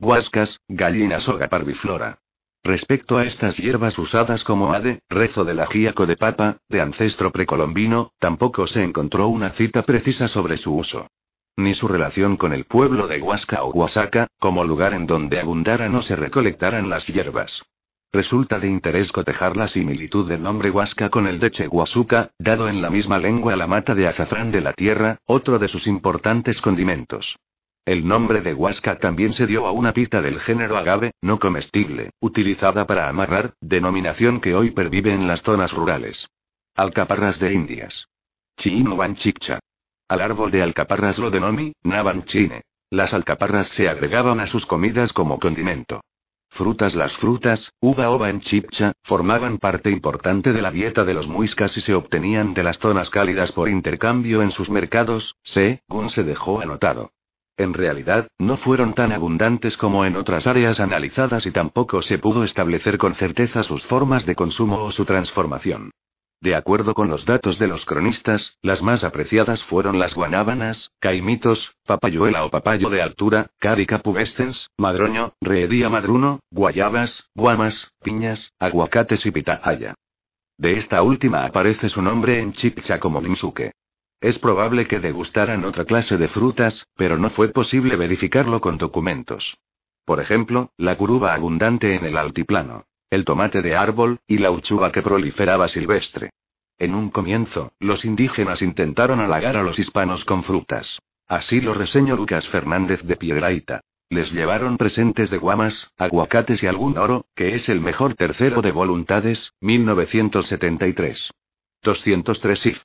Huascas, gallinas o parviflora. Respecto a estas hierbas usadas como ade, rezo del ajíaco de papa, de ancestro precolombino, tampoco se encontró una cita precisa sobre su uso. Ni su relación con el pueblo de Huasca o Huasaca, como lugar en donde abundaran o se recolectaran las hierbas. Resulta de interés cotejar la similitud del nombre Huasca con el de Chehuasuca, dado en la misma lengua la mata de azafrán de la tierra, otro de sus importantes condimentos. El nombre de huasca también se dio a una pita del género agave, no comestible, utilizada para amarrar, denominación que hoy pervive en las zonas rurales. Alcaparras de Indias. Chicha. Al árbol de alcaparras lo denomi, naban chine. Las alcaparras se agregaban a sus comidas como condimento. Frutas Las frutas, uva ova en chipcha, formaban parte importante de la dieta de los muiscas y se obtenían de las zonas cálidas por intercambio en sus mercados, según se dejó anotado. En realidad, no fueron tan abundantes como en otras áreas analizadas y tampoco se pudo establecer con certeza sus formas de consumo o su transformación. De acuerdo con los datos de los cronistas, las más apreciadas fueron las guanábanas, caimitos, papayuela o papayo de altura, carica pubescens, madroño, reedía madruno, guayabas, guamas, piñas, aguacates y pitahaya. De esta última aparece su nombre en chipcha como limsuke. Es probable que degustaran otra clase de frutas, pero no fue posible verificarlo con documentos. Por ejemplo, la curuba abundante en el altiplano, el tomate de árbol, y la uchuva que proliferaba silvestre. En un comienzo, los indígenas intentaron halagar a los hispanos con frutas. Así lo reseñó Lucas Fernández de Piedraita. Les llevaron presentes de guamas, aguacates y algún oro, que es el mejor tercero de voluntades, 1973. 203 if.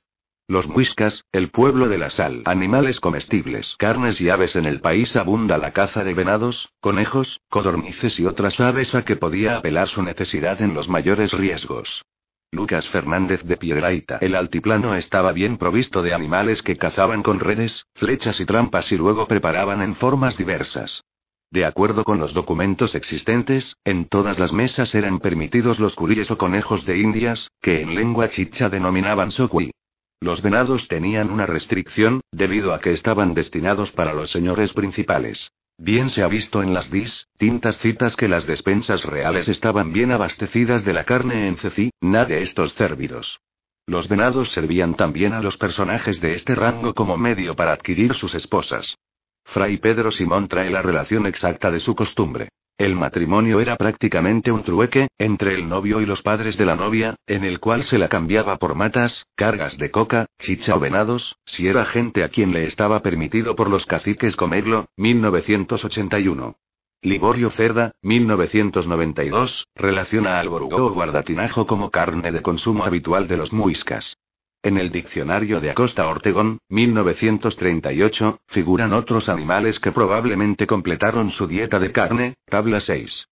Los muiscas, el pueblo de la sal. Animales comestibles. Carnes y aves en el país abunda la caza de venados, conejos, codornices y otras aves a que podía apelar su necesidad en los mayores riesgos. Lucas Fernández de Piedraita. El altiplano estaba bien provisto de animales que cazaban con redes, flechas y trampas y luego preparaban en formas diversas. De acuerdo con los documentos existentes, en todas las mesas eran permitidos los curíes o conejos de indias, que en lengua chicha denominaban sokui. Los venados tenían una restricción, debido a que estaban destinados para los señores principales. Bien se ha visto en las distintas citas que las despensas reales estaban bien abastecidas de la carne en cecí, nada de estos cérvidos. Los venados servían también a los personajes de este rango como medio para adquirir sus esposas. Fray Pedro Simón trae la relación exacta de su costumbre. El matrimonio era prácticamente un trueque, entre el novio y los padres de la novia, en el cual se la cambiaba por matas, cargas de coca, chicha o venados, si era gente a quien le estaba permitido por los caciques comerlo, 1981. Liborio Cerda, 1992, relaciona al borugó o guardatinajo como carne de consumo habitual de los muiscas. En el diccionario de Acosta Ortegón, 1938, figuran otros animales que probablemente completaron su dieta de carne, tabla 6.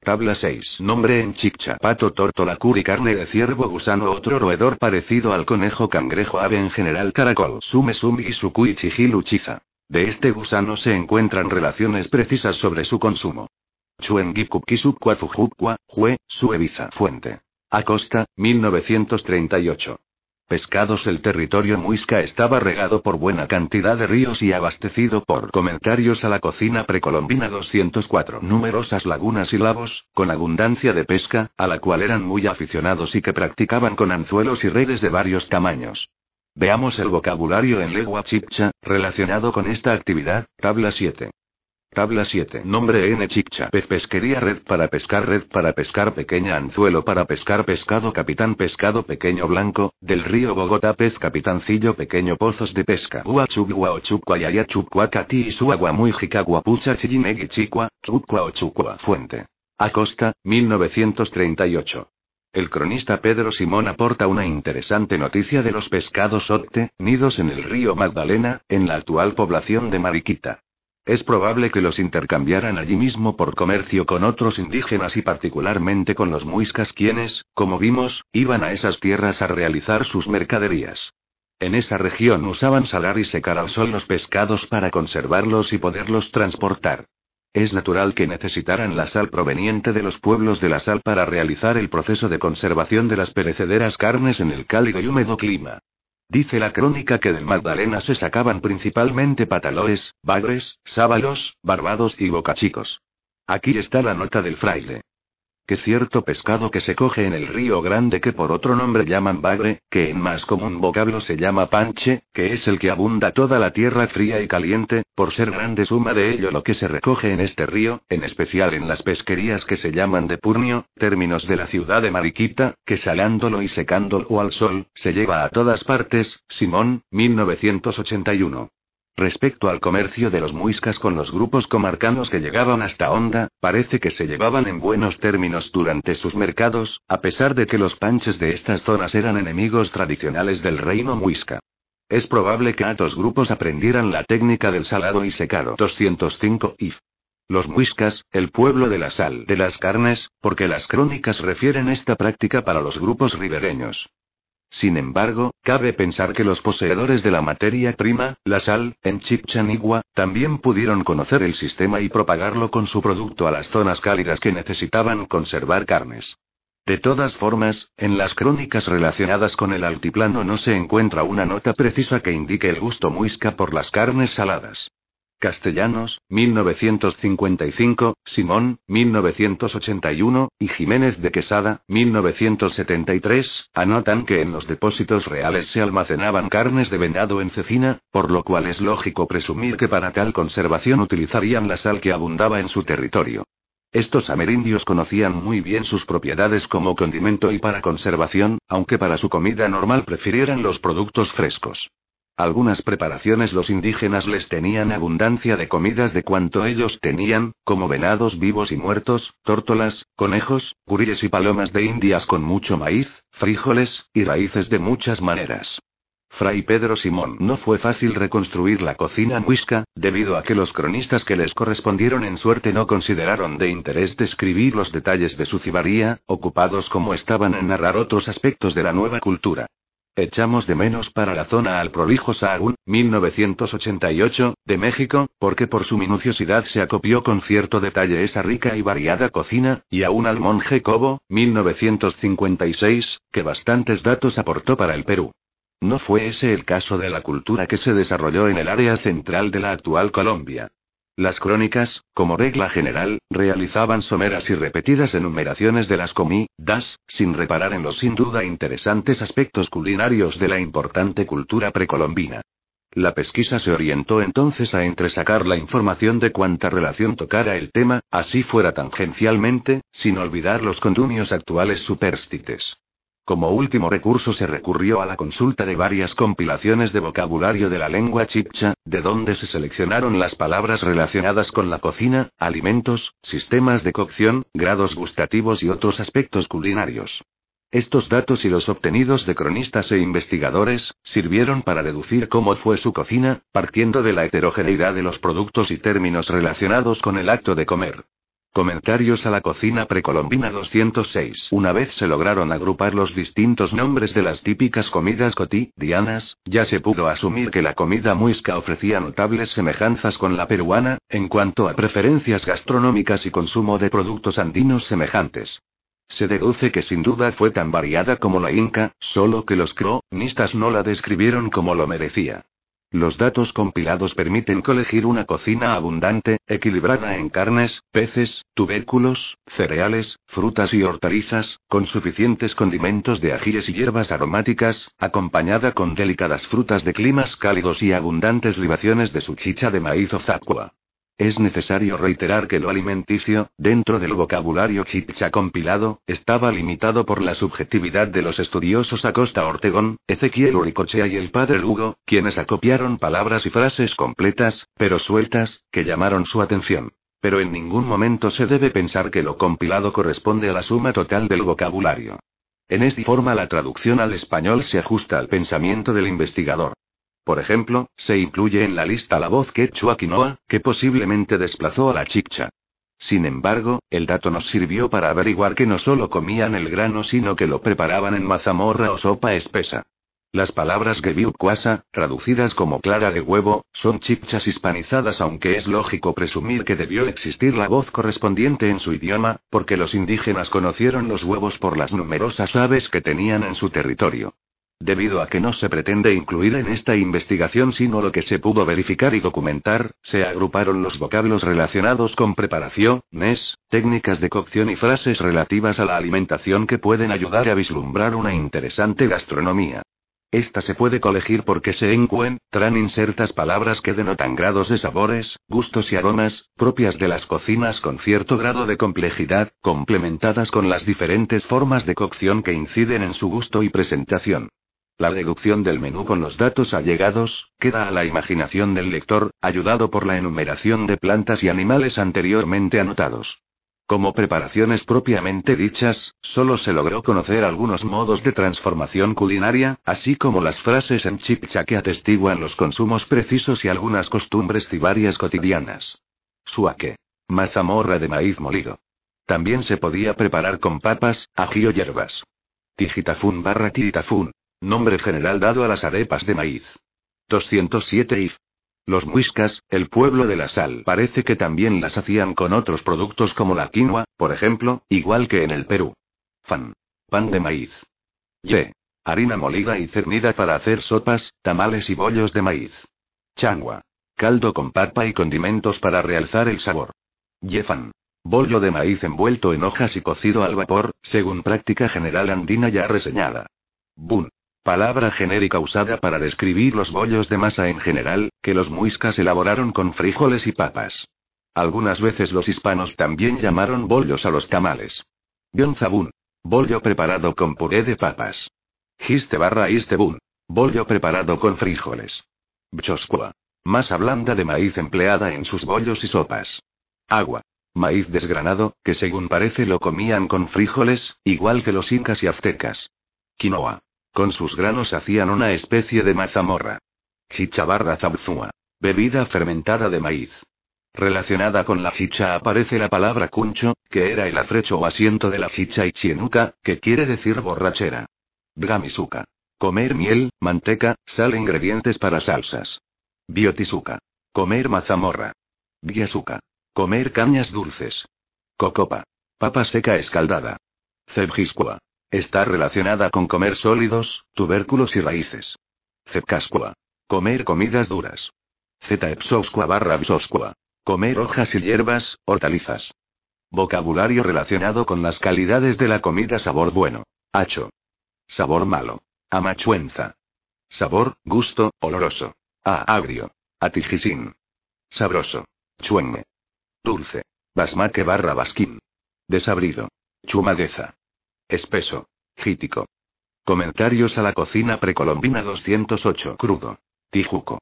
Tabla 6. Nombre en chicha. Pato, tórtola, curi, carne de ciervo, gusano, otro roedor parecido al conejo, cangrejo, ave en general, caracol, sume, sumi y sucui, chiza. De este gusano se encuentran relaciones precisas sobre su consumo. Chuengikukisukwa fujukwa, jue, sueviza. Fuente. Acosta, 1938 pescados El territorio muisca estaba regado por buena cantidad de ríos y abastecido por comentarios a la cocina precolombina 204. Numerosas lagunas y lagos, con abundancia de pesca, a la cual eran muy aficionados y que practicaban con anzuelos y redes de varios tamaños. Veamos el vocabulario en lengua chipcha, relacionado con esta actividad, tabla 7. Tabla 7. Nombre N. Chicha. Pez pesquería red para pescar red para pescar pequeña anzuelo para pescar pescado capitán pescado pequeño blanco, del río Bogotá pez capitancillo pequeño pozos de pesca. Ua chugua o chukwa yaya chukwa kati y su agua muy jicagua pucha chillinegi chikwa, chukwa o chukwa. Fuente. Acosta, 1938. El cronista Pedro Simón aporta una interesante noticia de los pescados octe, nidos en el río Magdalena, en la actual población de Mariquita. Es probable que los intercambiaran allí mismo por comercio con otros indígenas y particularmente con los muiscas quienes, como vimos, iban a esas tierras a realizar sus mercaderías. En esa región usaban salar y secar al sol los pescados para conservarlos y poderlos transportar. Es natural que necesitaran la sal proveniente de los pueblos de la sal para realizar el proceso de conservación de las perecederas carnes en el cálido y húmedo clima. Dice la crónica que del Magdalena se sacaban principalmente pataloes, bagres, sábalos, barbados y bocachicos. Aquí está la nota del fraile que cierto pescado que se coge en el río Grande que por otro nombre llaman bagre, que en más común vocablo se llama panche, que es el que abunda toda la tierra fría y caliente, por ser grande suma de ello lo que se recoge en este río, en especial en las pesquerías que se llaman de Purnio, términos de la ciudad de Mariquita, que salándolo y secándolo al sol, se lleva a todas partes, Simón, 1981. Respecto al comercio de los muiscas con los grupos comarcanos que llegaban hasta Honda, parece que se llevaban en buenos términos durante sus mercados, a pesar de que los panches de estas zonas eran enemigos tradicionales del reino muisca. Es probable que estos grupos aprendieran la técnica del salado y secado 205 if. Los muiscas, el pueblo de la sal de las carnes, porque las crónicas refieren esta práctica para los grupos ribereños. Sin embargo, cabe pensar que los poseedores de la materia prima, la sal, en Chichanigua, también pudieron conocer el sistema y propagarlo con su producto a las zonas cálidas que necesitaban conservar carnes. De todas formas, en las crónicas relacionadas con el altiplano no se encuentra una nota precisa que indique el gusto muisca por las carnes saladas. Castellanos, 1955, Simón, 1981, y Jiménez de Quesada, 1973, anotan que en los depósitos reales se almacenaban carnes de venado en cecina, por lo cual es lógico presumir que para tal conservación utilizarían la sal que abundaba en su territorio. Estos amerindios conocían muy bien sus propiedades como condimento y para conservación, aunque para su comida normal prefirieran los productos frescos. Algunas preparaciones los indígenas les tenían abundancia de comidas de cuanto ellos tenían, como venados vivos y muertos, tórtolas, conejos, guríes y palomas de indias con mucho maíz, frijoles, y raíces de muchas maneras. Fray Pedro Simón no fue fácil reconstruir la cocina muisca, debido a que los cronistas que les correspondieron en suerte no consideraron de interés describir los detalles de su cibaría, ocupados como estaban en narrar otros aspectos de la nueva cultura. Echamos de menos para la zona al prolijo Sahagún, 1988, de México, porque por su minuciosidad se acopió con cierto detalle esa rica y variada cocina, y aún al monje Cobo, 1956, que bastantes datos aportó para el Perú. No fue ese el caso de la cultura que se desarrolló en el área central de la actual Colombia. Las crónicas, como regla general, realizaban someras y repetidas enumeraciones de las comidas, sin reparar en los sin duda interesantes aspectos culinarios de la importante cultura precolombina. La pesquisa se orientó entonces a entresacar la información de cuánta relación tocara el tema, así fuera tangencialmente, sin olvidar los condumios actuales superstites. Como último recurso se recurrió a la consulta de varias compilaciones de vocabulario de la lengua chipcha, de donde se seleccionaron las palabras relacionadas con la cocina, alimentos, sistemas de cocción, grados gustativos y otros aspectos culinarios. Estos datos y los obtenidos de cronistas e investigadores, sirvieron para deducir cómo fue su cocina, partiendo de la heterogeneidad de los productos y términos relacionados con el acto de comer. Comentarios a la cocina precolombina 206. Una vez se lograron agrupar los distintos nombres de las típicas comidas cotidianas, ya se pudo asumir que la comida muisca ofrecía notables semejanzas con la peruana, en cuanto a preferencias gastronómicas y consumo de productos andinos semejantes. Se deduce que sin duda fue tan variada como la inca, solo que los cronistas no la describieron como lo merecía. Los datos compilados permiten colegir una cocina abundante, equilibrada en carnes, peces, tubérculos, cereales, frutas y hortalizas, con suficientes condimentos de ajíes y hierbas aromáticas, acompañada con delicadas frutas de climas cálidos y abundantes libaciones de su chicha de maíz o zacua. Es necesario reiterar que lo alimenticio, dentro del vocabulario chicha compilado, estaba limitado por la subjetividad de los estudiosos Acosta Ortegón, Ezequiel Uricochea y el padre Lugo, quienes acopiaron palabras y frases completas, pero sueltas, que llamaron su atención. Pero en ningún momento se debe pensar que lo compilado corresponde a la suma total del vocabulario. En esta forma la traducción al español se ajusta al pensamiento del investigador. Por ejemplo, se incluye en la lista la voz quechua quinoa, que posiblemente desplazó a la chicha. Sin embargo, el dato nos sirvió para averiguar que no solo comían el grano, sino que lo preparaban en mazamorra o sopa espesa. Las palabras Gebiu Kwasa, traducidas como clara de huevo, son chipchas hispanizadas, aunque es lógico presumir que debió existir la voz correspondiente en su idioma, porque los indígenas conocieron los huevos por las numerosas aves que tenían en su territorio. Debido a que no se pretende incluir en esta investigación sino lo que se pudo verificar y documentar, se agruparon los vocablos relacionados con preparación, NES, técnicas de cocción y frases relativas a la alimentación que pueden ayudar a vislumbrar una interesante gastronomía. Esta se puede colegir porque se encuentran insertas palabras que denotan grados de sabores, gustos y aromas, propias de las cocinas con cierto grado de complejidad, complementadas con las diferentes formas de cocción que inciden en su gusto y presentación. La deducción del menú con los datos allegados, queda a la imaginación del lector, ayudado por la enumeración de plantas y animales anteriormente anotados. Como preparaciones propiamente dichas, solo se logró conocer algunos modos de transformación culinaria, así como las frases en chipcha que atestiguan los consumos precisos y algunas costumbres cibarias cotidianas. Suaque. Mazamorra de maíz molido. También se podía preparar con papas, ají o hierbas. Tijitafún barra tiritafún. Nombre general dado a las arepas de maíz. 207 if. Los muiscas, el pueblo de la sal, parece que también las hacían con otros productos como la quinoa, por ejemplo, igual que en el Perú. Fan. Pan de maíz. Ye. Harina molida y cernida para hacer sopas, tamales y bollos de maíz. Changua. Caldo con papa y condimentos para realzar el sabor. Yefan. Bollo de maíz envuelto en hojas y cocido al vapor, según práctica general andina ya reseñada. Bun. Palabra genérica usada para describir los bollos de masa en general, que los muiscas elaboraron con frijoles y papas. Algunas veces los hispanos también llamaron bollos a los tamales. Zabún. Bollo preparado con puré de papas. Giste barra istebun. Bollo preparado con frijoles. Bchosqua. Masa blanda de maíz empleada en sus bollos y sopas. Agua. Maíz desgranado, que según parece lo comían con frijoles, igual que los incas y aztecas. Quinoa. Con sus granos hacían una especie de mazamorra. Chichabarra zabzúa. Bebida fermentada de maíz. Relacionada con la chicha aparece la palabra cuncho, que era el afrecho o asiento de la chicha y chienuca, que quiere decir borrachera. Bgamisuka. Comer miel, manteca, sal ingredientes para salsas. Biotisuka. Comer mazamorra. Biasuka. Comer cañas dulces. Cocopa. Papa seca escaldada. Cebjiscua. Está relacionada con comer sólidos, tubérculos y raíces. Cepcascua. Comer comidas duras. Zeta epsosqua barra psosqua. Comer hojas y hierbas, hortalizas. Vocabulario relacionado con las calidades de la comida sabor bueno. Hacho. Sabor malo. Amachuenza. Sabor, gusto, oloroso. A agrio. Atijisin. Sabroso. Chuengue. Dulce. Basmaque barra basquín. Desabrido. Chumagueza. Espeso. Gítico. Comentarios a la cocina precolombina 208. Crudo. Tijuco.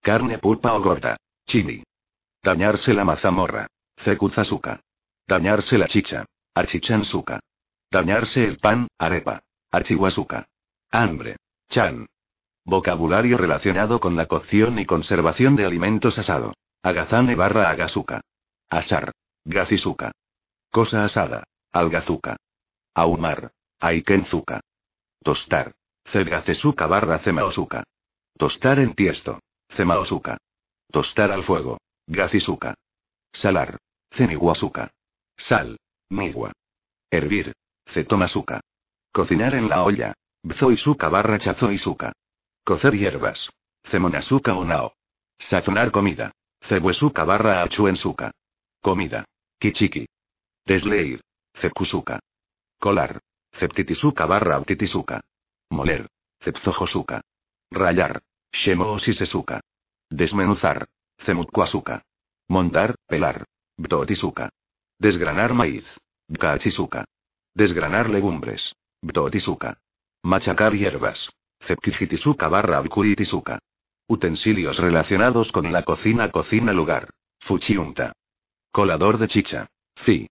Carne pulpa o gorda. Chili. Dañarse la mazamorra. Cecuzazuca. Dañarse la chicha. Archichanzuca. Dañarse el pan, arepa. Archihuazuca. Hambre. Chan. Vocabulario relacionado con la cocción y conservación de alimentos asado. Agazane barra agazuca. Asar. Gazizuca. Cosa asada. Algazuca. Ahumar. Aikenzuka. Tostar. Cedgacesuka barra Cemaosuka. Tostar en tiesto. Cemaosuka. Tostar al fuego. Gazizuka. Salar. Ceniguasuka. Sal. Migua. Hervir. Cetomasuka. Cocinar en la olla. Bzoisuka barra chazoisuka. Cocer hierbas. Cemonasuka o nao. Sazonar comida. Cebuesuka barra achuensuka. Comida. Kichiki. Desleir. Cekusuka. Colar. Ceptitisuka barra autitisuka. Moler. Cepzojosuka. Rayar. Shemosisesuka. Desmenuzar. Zemutquasuka. Montar, pelar. Btotisuka. Desgranar maíz. Bkachisuka. Desgranar legumbres. Btotisuka. Machacar hierbas. Cepquijitisuka barra abkuritisuka. Utensilios relacionados con la cocina Cocina lugar. Fuchiunta. Colador de chicha. Fi.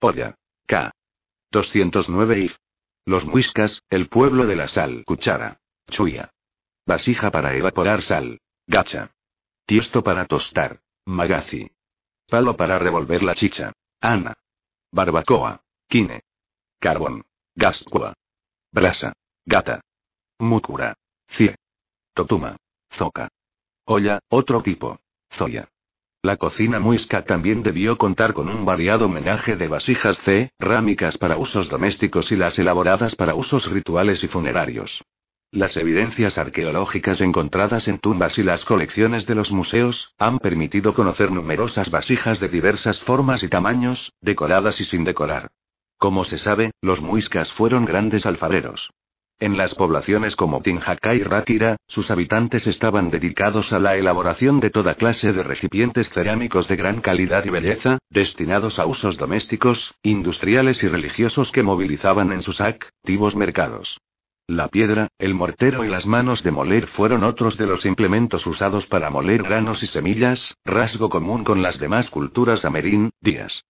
Olla. K. 209 if. Los muiscas, el pueblo de la sal. Cuchara. Chuya. Vasija para evaporar sal. Gacha. Tiesto para tostar. Magazi. Palo para revolver la chicha. Ana. Barbacoa. Quine. Carbón. Gascua. Brasa. Gata. Mucura. Cie. Totuma. Zoca. Olla, otro tipo. Zoya. La cocina muisca también debió contar con un variado menaje de vasijas C, rámicas para usos domésticos y las elaboradas para usos rituales y funerarios. Las evidencias arqueológicas encontradas en tumbas y las colecciones de los museos han permitido conocer numerosas vasijas de diversas formas y tamaños, decoradas y sin decorar. Como se sabe, los muiscas fueron grandes alfareros. En las poblaciones como Tinjaca y Ráquira, sus habitantes estaban dedicados a la elaboración de toda clase de recipientes cerámicos de gran calidad y belleza, destinados a usos domésticos, industriales y religiosos que movilizaban en sus activos mercados. La piedra, el mortero y las manos de moler fueron otros de los implementos usados para moler granos y semillas, rasgo común con las demás culturas días.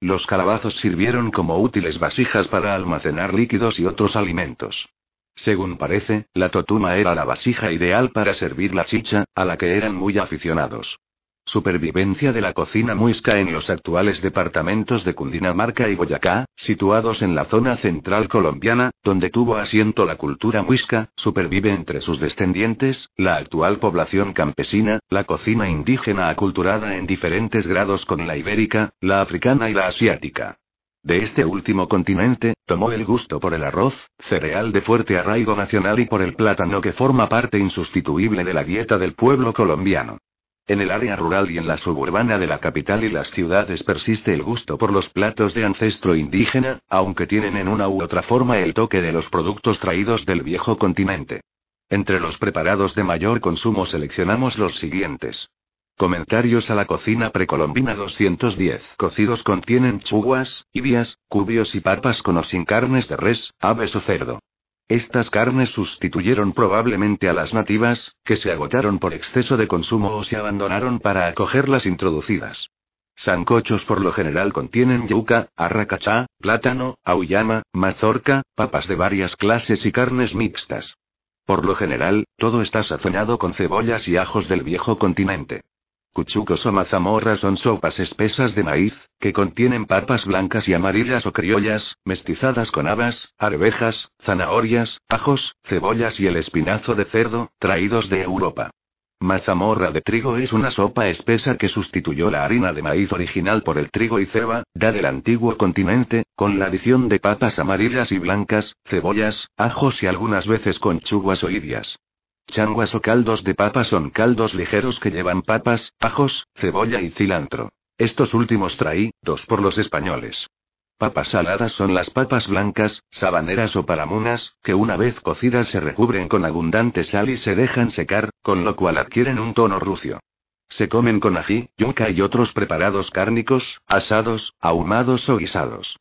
Los calabazos sirvieron como útiles vasijas para almacenar líquidos y otros alimentos. Según parece, la totuma era la vasija ideal para servir la chicha, a la que eran muy aficionados. Supervivencia de la cocina muisca en los actuales departamentos de Cundinamarca y Boyacá, situados en la zona central colombiana, donde tuvo asiento la cultura muisca, supervive entre sus descendientes, la actual población campesina, la cocina indígena aculturada en diferentes grados con la ibérica, la africana y la asiática. De este último continente, tomó el gusto por el arroz, cereal de fuerte arraigo nacional y por el plátano que forma parte insustituible de la dieta del pueblo colombiano. En el área rural y en la suburbana de la capital y las ciudades persiste el gusto por los platos de ancestro indígena, aunque tienen en una u otra forma el toque de los productos traídos del viejo continente. Entre los preparados de mayor consumo seleccionamos los siguientes. Comentarios a la cocina precolombina 210. Cocidos contienen chuguas, ibias, cubios y papas con o sin carnes de res, aves o cerdo. Estas carnes sustituyeron probablemente a las nativas, que se agotaron por exceso de consumo o se abandonaron para acoger las introducidas. Sancochos por lo general contienen yuca, arracachá, plátano, auyama, mazorca, papas de varias clases y carnes mixtas. Por lo general, todo está sazonado con cebollas y ajos del viejo continente. Cuchucos o mazamorras son sopas espesas de maíz, que contienen papas blancas y amarillas o criollas, mestizadas con habas, arvejas, zanahorias, ajos, cebollas y el espinazo de cerdo, traídos de Europa. Mazamorra de trigo es una sopa espesa que sustituyó la harina de maíz original por el trigo y ceba, da del antiguo continente, con la adición de papas amarillas y blancas, cebollas, ajos y algunas veces conchuguas o ibias. Changuas o caldos de papa son caldos ligeros que llevan papas, ajos, cebolla y cilantro. Estos últimos traí, dos por los españoles. Papas saladas son las papas blancas, sabaneras o paramunas, que una vez cocidas se recubren con abundante sal y se dejan secar, con lo cual adquieren un tono rucio. Se comen con ají, yuca y otros preparados cárnicos, asados, ahumados o guisados.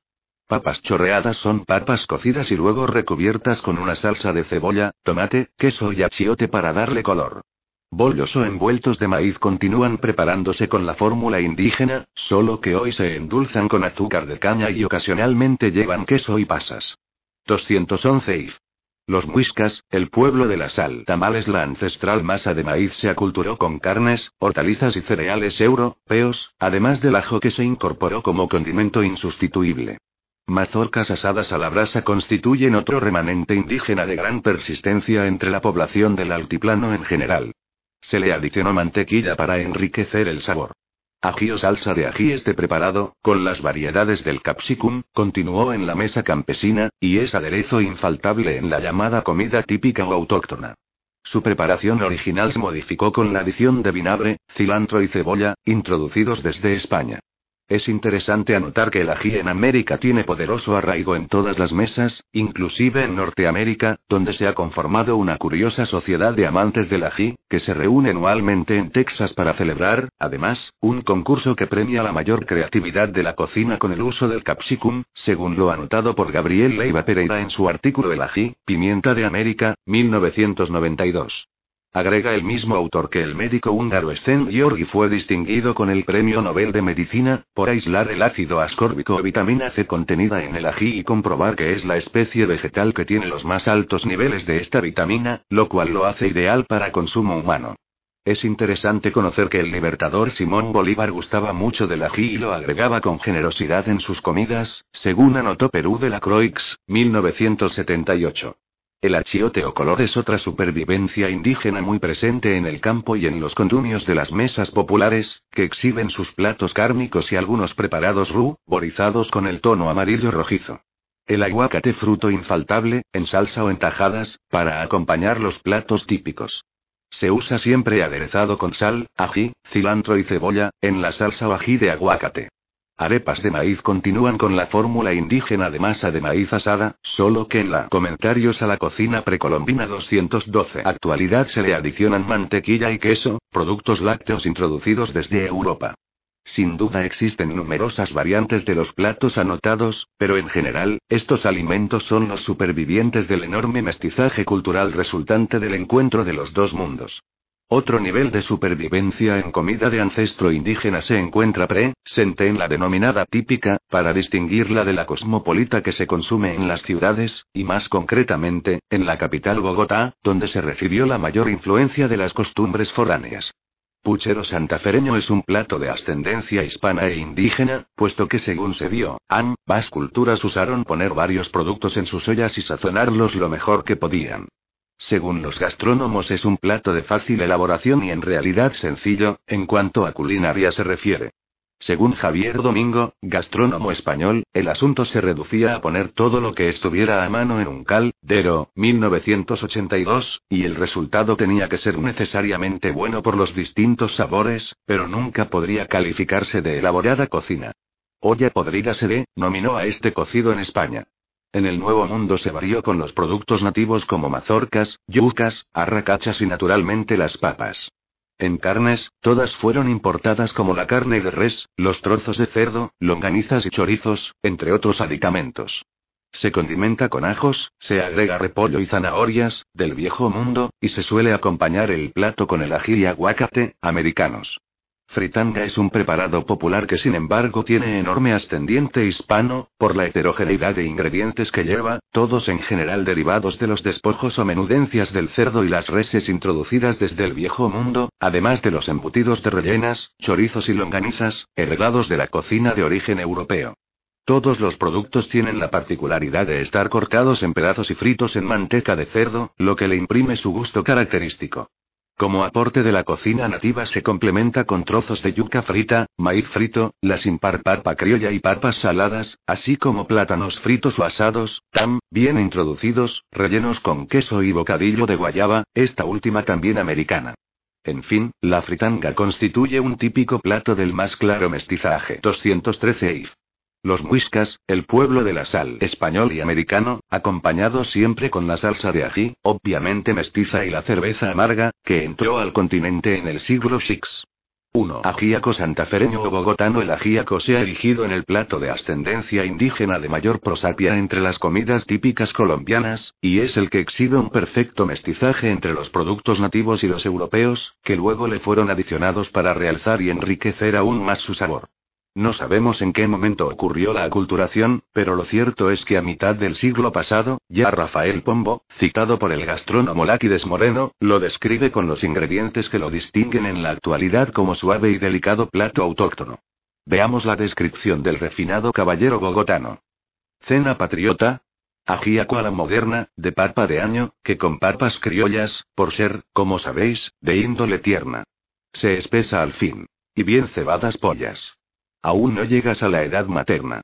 Papas chorreadas son papas cocidas y luego recubiertas con una salsa de cebolla, tomate, queso y achiote para darle color. Bollos o envueltos de maíz continúan preparándose con la fórmula indígena, solo que hoy se endulzan con azúcar de caña y ocasionalmente llevan queso y pasas. 211 if. Los muiscas, el pueblo de la sal tamales la ancestral masa de maíz se aculturó con carnes, hortalizas y cereales europeos, además del ajo que se incorporó como condimento insustituible. Mazorcas asadas a la brasa constituyen otro remanente indígena de gran persistencia entre la población del altiplano en general. Se le adicionó mantequilla para enriquecer el sabor. Ají o salsa de ají este preparado, con las variedades del capsicum, continuó en la mesa campesina, y es aderezo infaltable en la llamada comida típica o autóctona. Su preparación original se modificó con la adición de vinagre, cilantro y cebolla, introducidos desde España. Es interesante anotar que el ají en América tiene poderoso arraigo en todas las mesas, inclusive en Norteamérica, donde se ha conformado una curiosa sociedad de amantes del ají, que se reúne anualmente en Texas para celebrar, además, un concurso que premia la mayor creatividad de la cocina con el uso del capsicum, según lo anotado por Gabriel Leiva Pereira en su artículo El ají, Pimienta de América, 1992. Agrega el mismo autor que el médico húngaro Sten Georgi fue distinguido con el Premio Nobel de Medicina, por aislar el ácido ascórbico o vitamina C contenida en el ají y comprobar que es la especie vegetal que tiene los más altos niveles de esta vitamina, lo cual lo hace ideal para consumo humano. Es interesante conocer que el libertador Simón Bolívar gustaba mucho del ají y lo agregaba con generosidad en sus comidas, según anotó Perú de la Croix, 1978. El achiote o color es otra supervivencia indígena muy presente en el campo y en los condumios de las mesas populares, que exhiben sus platos cárnicos y algunos preparados ruborizados con el tono amarillo rojizo. El aguacate fruto infaltable, en salsa o en tajadas, para acompañar los platos típicos. Se usa siempre aderezado con sal, ají, cilantro y cebolla, en la salsa o ají de aguacate. Arepas de maíz continúan con la fórmula indígena de masa de maíz asada, solo que en la Comentarios a la cocina precolombina 212 actualidad se le adicionan mantequilla y queso, productos lácteos introducidos desde Europa. Sin duda existen numerosas variantes de los platos anotados, pero en general, estos alimentos son los supervivientes del enorme mestizaje cultural resultante del encuentro de los dos mundos. Otro nivel de supervivencia en comida de ancestro indígena se encuentra presente en la denominada típica, para distinguirla de la cosmopolita que se consume en las ciudades, y más concretamente, en la capital Bogotá, donde se recibió la mayor influencia de las costumbres foráneas. Puchero santafereño es un plato de ascendencia hispana e indígena, puesto que según se vio, ambas culturas usaron poner varios productos en sus ollas y sazonarlos lo mejor que podían. Según los gastrónomos es un plato de fácil elaboración y en realidad sencillo, en cuanto a culinaria se refiere. Según Javier Domingo, gastrónomo español, el asunto se reducía a poner todo lo que estuviera a mano en un caldero, 1982, y el resultado tenía que ser necesariamente bueno por los distintos sabores, pero nunca podría calificarse de elaborada cocina. Olla podrida se nominó a este cocido en España. En el Nuevo Mundo se varió con los productos nativos como mazorcas, yucas, arracachas y naturalmente las papas. En carnes, todas fueron importadas como la carne de res, los trozos de cerdo, longanizas y chorizos, entre otros aditamentos. Se condimenta con ajos, se agrega repollo y zanahorias, del viejo mundo, y se suele acompañar el plato con el ají y aguacate, americanos. Fritanga es un preparado popular que sin embargo tiene enorme ascendiente hispano, por la heterogeneidad de ingredientes que lleva, todos en general derivados de los despojos o menudencias del cerdo y las reses introducidas desde el viejo mundo, además de los embutidos de rellenas, chorizos y longanizas, heredados de la cocina de origen europeo. Todos los productos tienen la particularidad de estar cortados en pedazos y fritos en manteca de cerdo, lo que le imprime su gusto característico. Como aporte de la cocina nativa se complementa con trozos de yuca frita, maíz frito, la impar papa criolla y papas saladas, así como plátanos fritos o asados, tam, bien introducidos, rellenos con queso y bocadillo de guayaba, esta última también americana. En fin, la fritanga constituye un típico plato del más claro mestizaje. 213 if. Los muiscas, el pueblo de la sal español y americano, acompañado siempre con la salsa de ají, obviamente mestiza y la cerveza amarga, que entró al continente en el siglo VI. 1. Ajíaco santafereño o bogotano El ajíaco se ha erigido en el plato de ascendencia indígena de mayor prosapia entre las comidas típicas colombianas, y es el que exhibe un perfecto mestizaje entre los productos nativos y los europeos, que luego le fueron adicionados para realzar y enriquecer aún más su sabor. No sabemos en qué momento ocurrió la aculturación, pero lo cierto es que a mitad del siglo pasado, ya Rafael Pombo, citado por el gastrónomo Láquides Moreno, lo describe con los ingredientes que lo distinguen en la actualidad como suave y delicado plato autóctono. Veamos la descripción del refinado caballero bogotano. Cena patriota. Ajíaco a la moderna, de papa de año, que con papas criollas, por ser, como sabéis, de índole tierna. Se espesa al fin. Y bien cebadas pollas. Aún no llegas a la edad materna.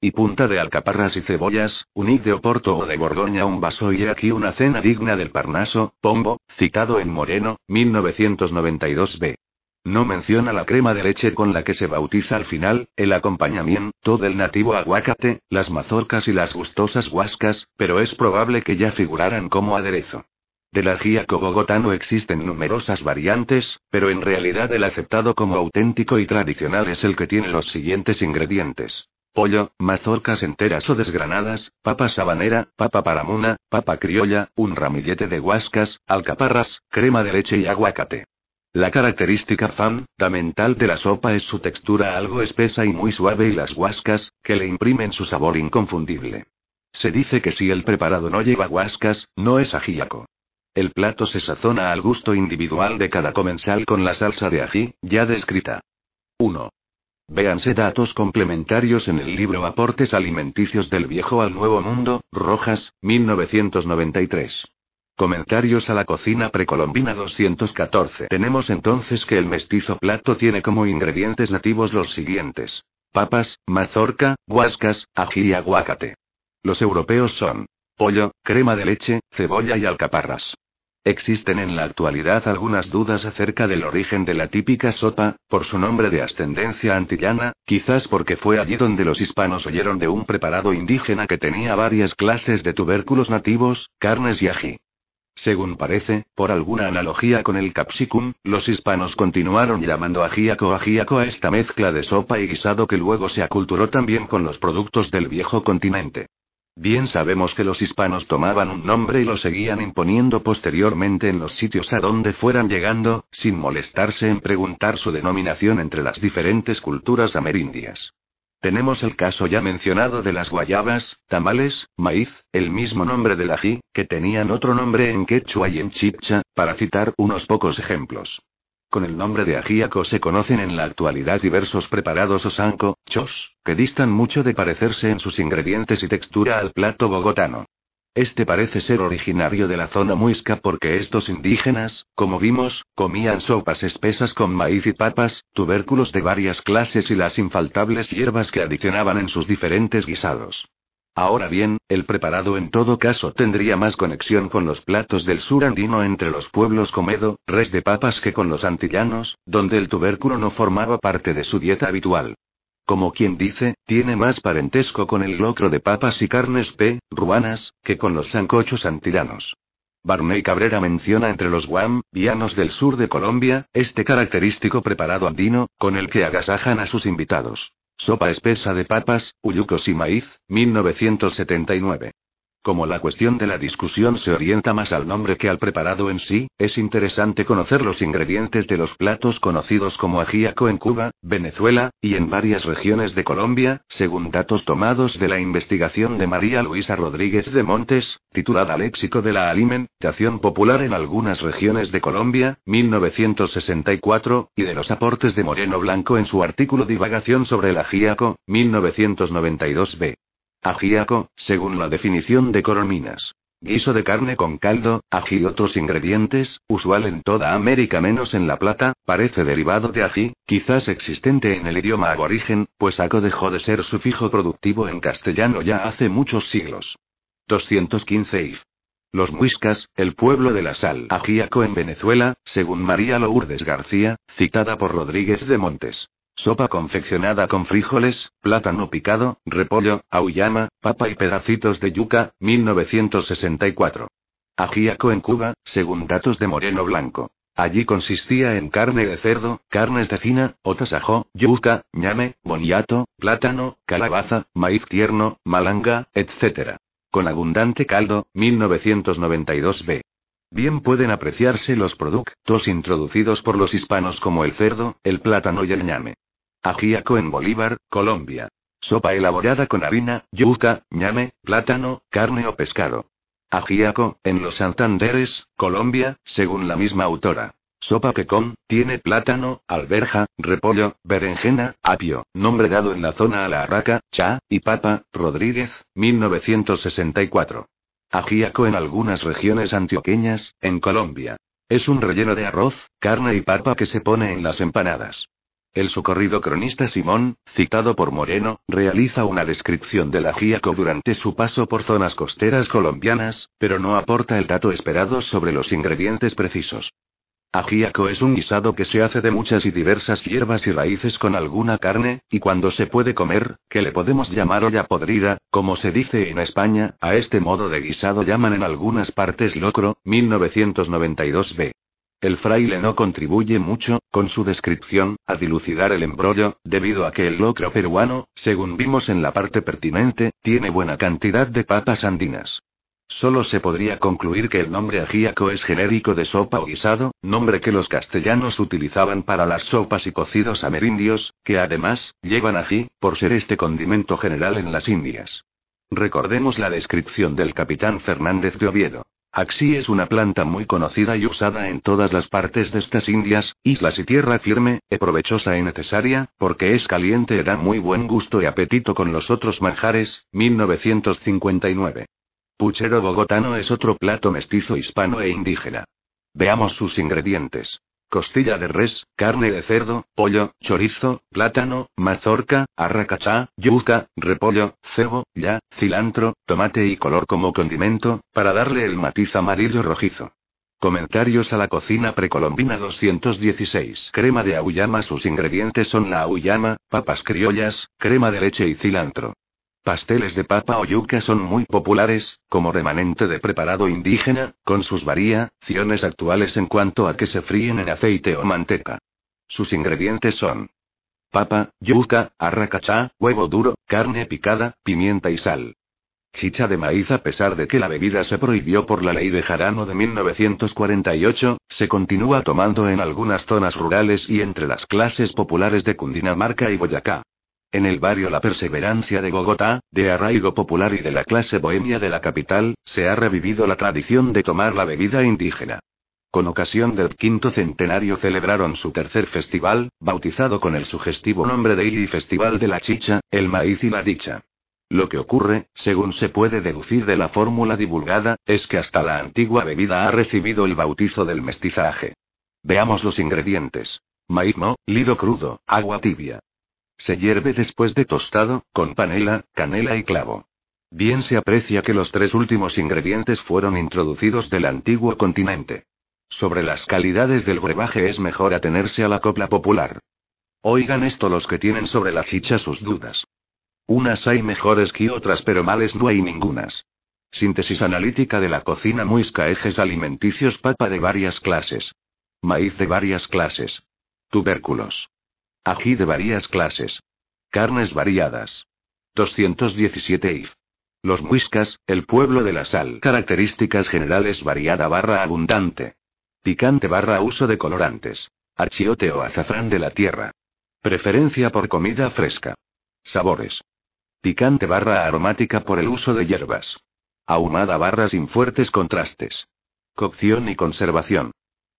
Y punta de alcaparras y cebollas, un de Oporto o de Borgoña un vaso y aquí una cena digna del Parnaso, Pombo, citado en Moreno, 1992b. No menciona la crema de leche con la que se bautiza al final, el acompañamiento del nativo aguacate, las mazorcas y las gustosas huascas, pero es probable que ya figuraran como aderezo. Del ajíaco bogotano existen numerosas variantes, pero en realidad el aceptado como auténtico y tradicional es el que tiene los siguientes ingredientes. Pollo, mazorcas enteras o desgranadas, papa sabanera, papa paramuna, papa criolla, un ramillete de guascas, alcaparras, crema de leche y aguacate. La característica fundamental de la sopa es su textura algo espesa y muy suave y las guascas, que le imprimen su sabor inconfundible. Se dice que si el preparado no lleva guascas, no es ajíaco. El plato se sazona al gusto individual de cada comensal con la salsa de ají, ya descrita. 1. Véanse datos complementarios en el libro Aportes alimenticios del viejo al nuevo mundo, Rojas, 1993. Comentarios a la cocina precolombina 214. Tenemos entonces que el mestizo plato tiene como ingredientes nativos los siguientes. Papas, mazorca, guascas, ají y aguacate. Los europeos son pollo, crema de leche, cebolla y alcaparras. Existen en la actualidad algunas dudas acerca del origen de la típica sopa, por su nombre de ascendencia antillana, quizás porque fue allí donde los hispanos oyeron de un preparado indígena que tenía varias clases de tubérculos nativos, carnes y ají. Según parece, por alguna analogía con el capsicum, los hispanos continuaron llamando ajíaco ajíaco a esta mezcla de sopa y guisado que luego se aculturó también con los productos del viejo continente. Bien sabemos que los hispanos tomaban un nombre y lo seguían imponiendo posteriormente en los sitios a donde fueran llegando, sin molestarse en preguntar su denominación entre las diferentes culturas amerindias. Tenemos el caso ya mencionado de las guayabas, tamales, maíz, el mismo nombre del ají, que tenían otro nombre en quechua y en chipcha, para citar unos pocos ejemplos. Con el nombre de ajíaco se conocen en la actualidad diversos preparados o sanco, chos, que distan mucho de parecerse en sus ingredientes y textura al plato bogotano. Este parece ser originario de la zona muisca porque estos indígenas, como vimos, comían sopas espesas con maíz y papas, tubérculos de varias clases y las infaltables hierbas que adicionaban en sus diferentes guisados. Ahora bien, el preparado en todo caso tendría más conexión con los platos del sur andino entre los pueblos comedo, res de papas que con los antillanos, donde el tubérculo no formaba parte de su dieta habitual. Como quien dice, tiene más parentesco con el locro de papas y carnes P, ruanas, que con los sancochos antillanos. Barney Cabrera menciona entre los guam, vianos del sur de Colombia, este característico preparado andino, con el que agasajan a sus invitados. Sopa espesa de papas, uyucos y maíz, 1979. Como la cuestión de la discusión se orienta más al nombre que al preparado en sí, es interesante conocer los ingredientes de los platos conocidos como ajíaco en Cuba, Venezuela, y en varias regiones de Colombia, según datos tomados de la investigación de María Luisa Rodríguez de Montes, titulada Léxico de la Alimentación Popular en algunas regiones de Colombia, 1964, y de los aportes de Moreno Blanco en su artículo Divagación sobre el ajíaco, 1992b. Ajíaco, según la definición de Corominas. Guiso de carne con caldo, ají y otros ingredientes, usual en toda América menos en La Plata, parece derivado de ají, quizás existente en el idioma aborigen, pues aco dejó de ser sufijo productivo en castellano ya hace muchos siglos. 215 if. Los muiscas, el pueblo de la sal. Ajíaco en Venezuela, según María Lourdes García, citada por Rodríguez de Montes. Sopa confeccionada con frijoles, plátano picado, repollo, auyama, papa y pedacitos de yuca, 1964. Ajíaco en Cuba, según datos de Moreno Blanco. Allí consistía en carne de cerdo, carnes de cina, otasajó, yuca, ñame, boniato, plátano, calabaza, maíz tierno, malanga, etc. Con abundante caldo, 1992b. Bien pueden apreciarse los productos introducidos por los hispanos como el cerdo, el plátano y el ñame. Ajíaco en Bolívar, Colombia. Sopa elaborada con harina, yuca, ñame, plátano, carne o pescado. Ajíaco, en los Santanderes, Colombia, según la misma autora. Sopa pecón, tiene plátano, alberja, repollo, berenjena, apio, nombre dado en la zona a la arraca, cha, y papa, Rodríguez, 1964. Ajíaco en algunas regiones antioqueñas, en Colombia. Es un relleno de arroz, carne y papa que se pone en las empanadas. El socorrido cronista Simón, citado por Moreno, realiza una descripción del ajíaco durante su paso por zonas costeras colombianas, pero no aporta el dato esperado sobre los ingredientes precisos. Ajíaco es un guisado que se hace de muchas y diversas hierbas y raíces con alguna carne, y cuando se puede comer, que le podemos llamar olla podrida, como se dice en España, a este modo de guisado llaman en algunas partes locro, 1992b. El fraile no contribuye mucho, con su descripción, a dilucidar el embrollo, debido a que el locro peruano, según vimos en la parte pertinente, tiene buena cantidad de papas andinas. Solo se podría concluir que el nombre ajíaco es genérico de sopa o guisado, nombre que los castellanos utilizaban para las sopas y cocidos amerindios, que además, llevan ají, por ser este condimento general en las Indias. Recordemos la descripción del capitán Fernández de Oviedo. Axi es una planta muy conocida y usada en todas las partes de estas Indias, islas y tierra firme, es provechosa y necesaria, porque es caliente y da muy buen gusto y apetito con los otros manjares. 1959. Puchero bogotano es otro plato mestizo hispano e indígena. Veamos sus ingredientes. Costilla de res, carne de cerdo, pollo, chorizo, plátano, mazorca, arracachá, yuca, repollo, cebo, ya, cilantro, tomate y color como condimento, para darle el matiz amarillo rojizo. Comentarios a la cocina precolombina 216. Crema de auyama. Sus ingredientes son la auyama, papas criollas, crema de leche y cilantro. Pasteles de papa o yuca son muy populares, como remanente de preparado indígena, con sus variaciones actuales en cuanto a que se fríen en aceite o manteca. Sus ingredientes son papa, yuca, arracachá, huevo duro, carne picada, pimienta y sal. Chicha de maíz A pesar de que la bebida se prohibió por la ley de Jarano de 1948, se continúa tomando en algunas zonas rurales y entre las clases populares de Cundinamarca y Boyacá. En el barrio La Perseverancia de Bogotá, de arraigo popular y de la clase bohemia de la capital, se ha revivido la tradición de tomar la bebida indígena. Con ocasión del quinto centenario celebraron su tercer festival, bautizado con el sugestivo nombre de Ili Festival de la Chicha, el maíz y la dicha. Lo que ocurre, según se puede deducir de la fórmula divulgada, es que hasta la antigua bebida ha recibido el bautizo del mestizaje. Veamos los ingredientes. Maíz mo, lido crudo, agua tibia. Se hierve después de tostado, con panela, canela y clavo. Bien se aprecia que los tres últimos ingredientes fueron introducidos del antiguo continente. Sobre las calidades del brebaje es mejor atenerse a la copla popular. Oigan esto los que tienen sobre la chicha sus dudas. Unas hay mejores que otras, pero males no hay ningunas. Síntesis analítica de la cocina muisca ejes alimenticios papa de varias clases. Maíz de varias clases. Tubérculos. Ají de varias clases. Carnes variadas. 217 if. Los muiscas, el pueblo de la sal. Características generales variada barra abundante. Picante barra uso de colorantes. Achiote o azafrán de la tierra. Preferencia por comida fresca. Sabores. Picante barra aromática por el uso de hierbas. Ahumada barra sin fuertes contrastes. Cocción y conservación.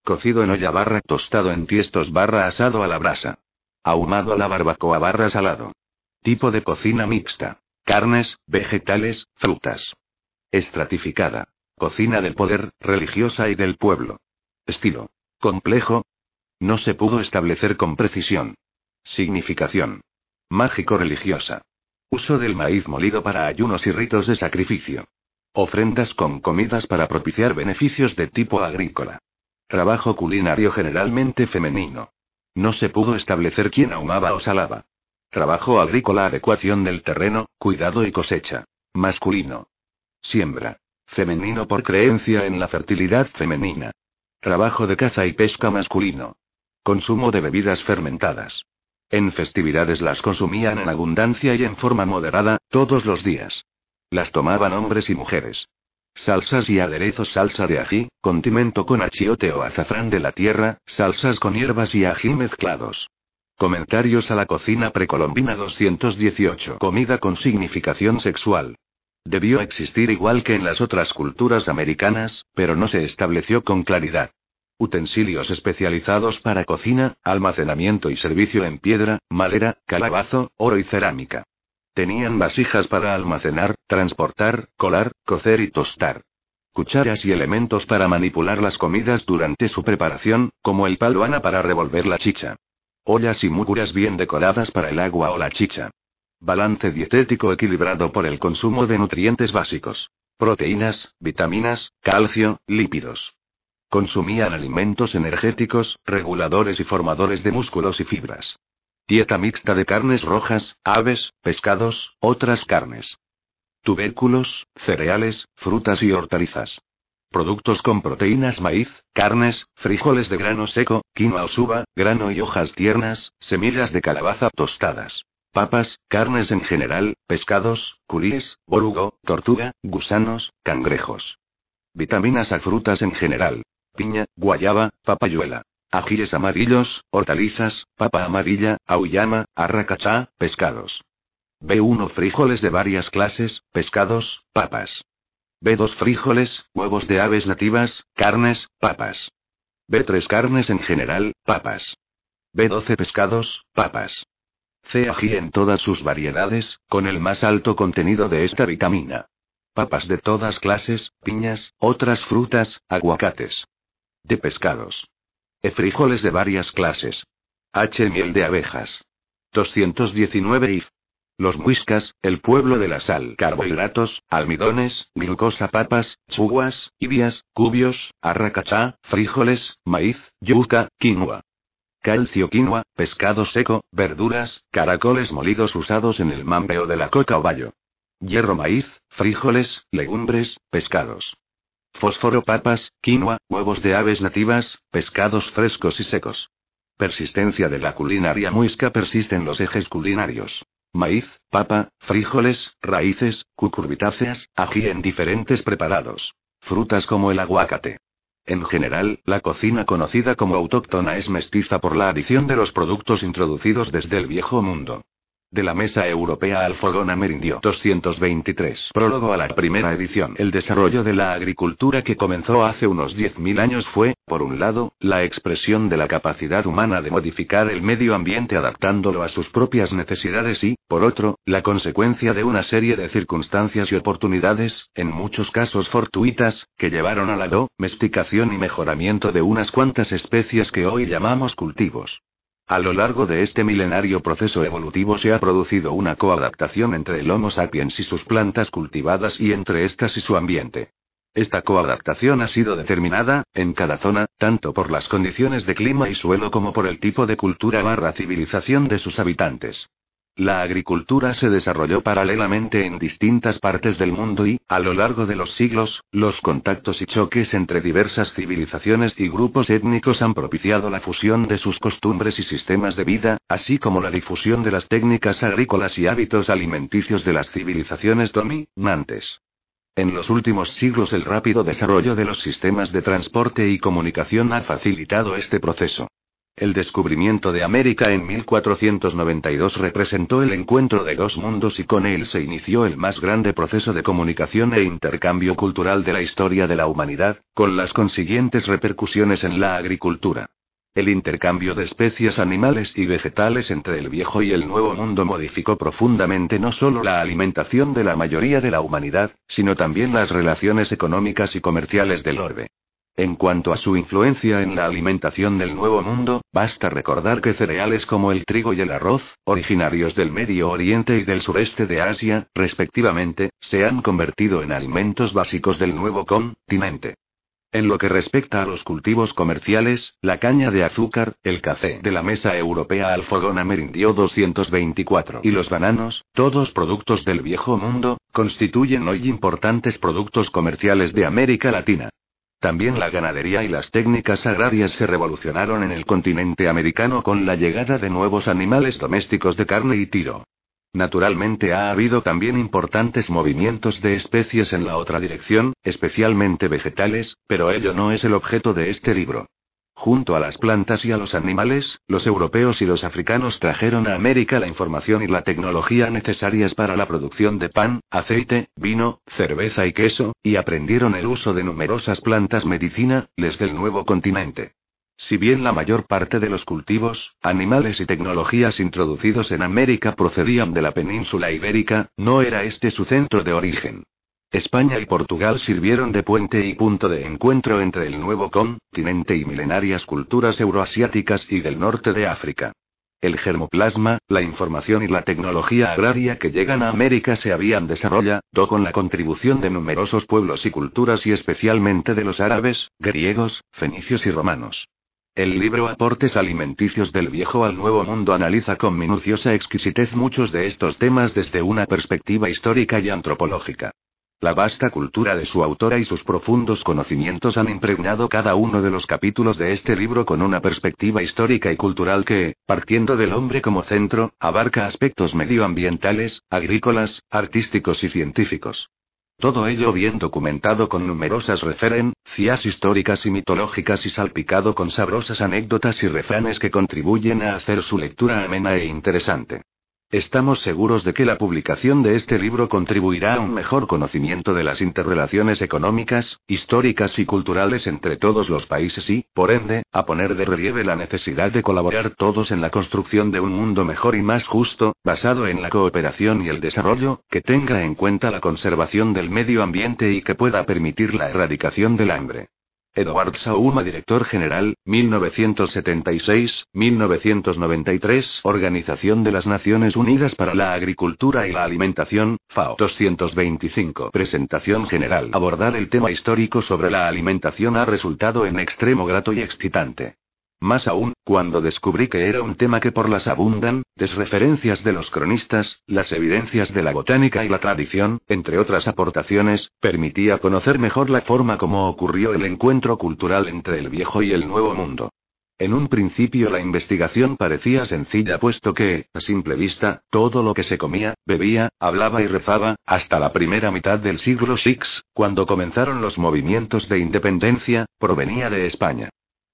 Cocido en olla barra tostado en tiestos barra asado a la brasa. Ahumado a la barbacoa barra salado. Tipo de cocina mixta. Carnes, vegetales, frutas. Estratificada. Cocina del poder, religiosa y del pueblo. Estilo. Complejo. No se pudo establecer con precisión. Significación. Mágico-religiosa. Uso del maíz molido para ayunos y ritos de sacrificio. Ofrendas con comidas para propiciar beneficios de tipo agrícola. Trabajo culinario generalmente femenino. No se pudo establecer quién ahumaba o salaba. Trabajo agrícola, adecuación del terreno, cuidado y cosecha. Masculino. Siembra. Femenino por creencia en la fertilidad femenina. Trabajo de caza y pesca masculino. Consumo de bebidas fermentadas. En festividades las consumían en abundancia y en forma moderada, todos los días. Las tomaban hombres y mujeres. Salsas y aderezos salsa de ají, condimento con achiote o azafrán de la tierra, salsas con hierbas y ají mezclados. Comentarios a la cocina precolombina 218. Comida con significación sexual. Debió existir igual que en las otras culturas americanas, pero no se estableció con claridad. Utensilios especializados para cocina, almacenamiento y servicio en piedra, madera, calabazo, oro y cerámica. Tenían vasijas para almacenar, transportar, colar, cocer y tostar. Cucharas y elementos para manipular las comidas durante su preparación, como el palo para revolver la chicha. Ollas y muguras bien decoradas para el agua o la chicha. Balance dietético equilibrado por el consumo de nutrientes básicos. Proteínas, vitaminas, calcio, lípidos. Consumían alimentos energéticos, reguladores y formadores de músculos y fibras. Dieta mixta de carnes rojas, aves, pescados, otras carnes. Tubérculos, cereales, frutas y hortalizas. Productos con proteínas maíz, carnes, frijoles de grano seco, quinoa o suba, grano y hojas tiernas, semillas de calabaza tostadas. Papas, carnes en general, pescados, curíes, borugo, tortuga, gusanos, cangrejos. Vitaminas a frutas en general. Piña, guayaba, papayuela. Ajíes amarillos, hortalizas, papa amarilla, auyama, arracachá, pescados. B1 frijoles de varias clases, pescados, papas. B2 frijoles, huevos de aves nativas, carnes, papas. B3 carnes en general, papas. B12 pescados, papas. C ají en todas sus variedades, con el más alto contenido de esta vitamina. Papas de todas clases, piñas, otras frutas, aguacates. De pescados. E frijoles de varias clases. H miel de abejas. 219 if. Los muiscas, el pueblo de la sal, carbohidratos, almidones, glucosa, papas, chuguas, ibias, cubios, arracachá, frijoles, maíz, yuca, quinoa. Calcio quinoa, pescado seco, verduras, caracoles molidos usados en el mambeo de la coca o bayo. Hierro maíz, frijoles, legumbres, pescados. Fósforo papas, quinoa, huevos de aves nativas, pescados frescos y secos. Persistencia de la culinaria muisca persiste en los ejes culinarios. Maíz, papa, frijoles, raíces, cucurbitáceas, ají en diferentes preparados. Frutas como el aguacate. En general, la cocina conocida como autóctona es mestiza por la adición de los productos introducidos desde el viejo mundo. De la Mesa Europea al Fogón Amerindio 223. Prólogo a la primera edición. El desarrollo de la agricultura que comenzó hace unos 10.000 años fue, por un lado, la expresión de la capacidad humana de modificar el medio ambiente adaptándolo a sus propias necesidades y, por otro, la consecuencia de una serie de circunstancias y oportunidades, en muchos casos fortuitas, que llevaron a la domesticación y mejoramiento de unas cuantas especies que hoy llamamos cultivos. A lo largo de este milenario proceso evolutivo se ha producido una coadaptación entre el Homo sapiens y sus plantas cultivadas y entre estas y su ambiente. Esta coadaptación ha sido determinada, en cada zona, tanto por las condiciones de clima y suelo como por el tipo de cultura barra civilización de sus habitantes. La agricultura se desarrolló paralelamente en distintas partes del mundo y, a lo largo de los siglos, los contactos y choques entre diversas civilizaciones y grupos étnicos han propiciado la fusión de sus costumbres y sistemas de vida, así como la difusión de las técnicas agrícolas y hábitos alimenticios de las civilizaciones dominantes. En los últimos siglos el rápido desarrollo de los sistemas de transporte y comunicación ha facilitado este proceso. El descubrimiento de América en 1492 representó el encuentro de dos mundos y con él se inició el más grande proceso de comunicación e intercambio cultural de la historia de la humanidad, con las consiguientes repercusiones en la agricultura. El intercambio de especies animales y vegetales entre el viejo y el nuevo mundo modificó profundamente no solo la alimentación de la mayoría de la humanidad, sino también las relaciones económicas y comerciales del orbe. En cuanto a su influencia en la alimentación del Nuevo Mundo, basta recordar que cereales como el trigo y el arroz, originarios del Medio Oriente y del sureste de Asia, respectivamente, se han convertido en alimentos básicos del nuevo continente. En lo que respecta a los cultivos comerciales, la caña de azúcar, el café de la mesa europea al fogón amerindio 224 y los bananos, todos productos del viejo mundo, constituyen hoy importantes productos comerciales de América Latina. También la ganadería y las técnicas agrarias se revolucionaron en el continente americano con la llegada de nuevos animales domésticos de carne y tiro. Naturalmente ha habido también importantes movimientos de especies en la otra dirección, especialmente vegetales, pero ello no es el objeto de este libro. Junto a las plantas y a los animales, los europeos y los africanos trajeron a América la información y la tecnología necesarias para la producción de pan, aceite, vino, cerveza y queso, y aprendieron el uso de numerosas plantas medicina, desde el nuevo continente. Si bien la mayor parte de los cultivos, animales y tecnologías introducidos en América procedían de la península ibérica, no era este su centro de origen. España y Portugal sirvieron de puente y punto de encuentro entre el nuevo continente y milenarias culturas euroasiáticas y del norte de África. El germoplasma, la información y la tecnología agraria que llegan a América se habían desarrollado con la contribución de numerosos pueblos y culturas y especialmente de los árabes, griegos, fenicios y romanos. El libro Aportes alimenticios del viejo al nuevo mundo analiza con minuciosa exquisitez muchos de estos temas desde una perspectiva histórica y antropológica. La vasta cultura de su autora y sus profundos conocimientos han impregnado cada uno de los capítulos de este libro con una perspectiva histórica y cultural que, partiendo del hombre como centro, abarca aspectos medioambientales, agrícolas, artísticos y científicos. Todo ello bien documentado con numerosas referencias históricas y mitológicas y salpicado con sabrosas anécdotas y refranes que contribuyen a hacer su lectura amena e interesante. Estamos seguros de que la publicación de este libro contribuirá a un mejor conocimiento de las interrelaciones económicas, históricas y culturales entre todos los países y, por ende, a poner de relieve la necesidad de colaborar todos en la construcción de un mundo mejor y más justo, basado en la cooperación y el desarrollo, que tenga en cuenta la conservación del medio ambiente y que pueda permitir la erradicación del hambre. Edward Sauma, director general, 1976-1993, Organización de las Naciones Unidas para la Agricultura y la Alimentación, FAO 225. Presentación general. Abordar el tema histórico sobre la alimentación ha resultado en extremo grato y excitante. Más aún, cuando descubrí que era un tema que por las abundan, desreferencias de los cronistas, las evidencias de la botánica y la tradición, entre otras aportaciones, permitía conocer mejor la forma como ocurrió el encuentro cultural entre el viejo y el nuevo mundo. En un principio la investigación parecía sencilla puesto que, a simple vista, todo lo que se comía, bebía, hablaba y rezaba, hasta la primera mitad del siglo VI, cuando comenzaron los movimientos de independencia, provenía de España.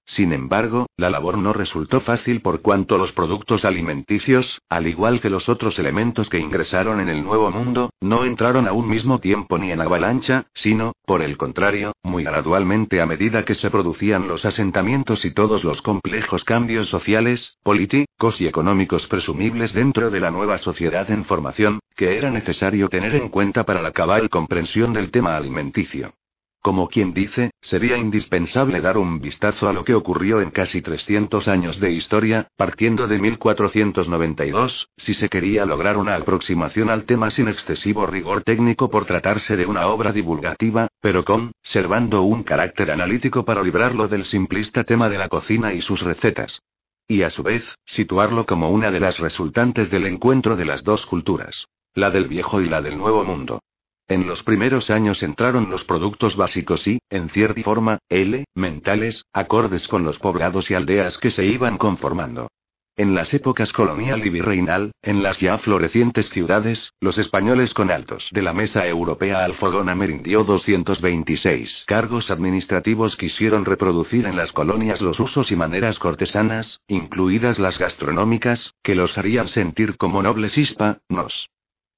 Sin embargo, la labor no resultó fácil por cuanto los productos alimenticios, al igual que los otros elementos que ingresaron en el Nuevo Mundo, no entraron a un mismo tiempo ni en avalancha, sino, por el contrario, muy gradualmente a medida que se producían los asentamientos y todos los complejos cambios sociales, políticos y económicos presumibles dentro de la nueva sociedad en formación, que era necesario tener en cuenta para la cabal comprensión del tema alimenticio. Como quien dice, sería indispensable dar un vistazo a lo que ocurrió en casi 300 años de historia, partiendo de 1492, si se quería lograr una aproximación al tema sin excesivo rigor técnico por tratarse de una obra divulgativa, pero conservando un carácter analítico para librarlo del simplista tema de la cocina y sus recetas. Y a su vez, situarlo como una de las resultantes del encuentro de las dos culturas, la del viejo y la del nuevo mundo. En los primeros años entraron los productos básicos y, en cierta forma, mentales, acordes con los poblados y aldeas que se iban conformando. En las épocas colonial y virreinal, en las ya florecientes ciudades, los españoles con altos de la mesa europea al fogón amerindio 226 cargos administrativos quisieron reproducir en las colonias los usos y maneras cortesanas, incluidas las gastronómicas, que los harían sentir como nobles hispa, nos.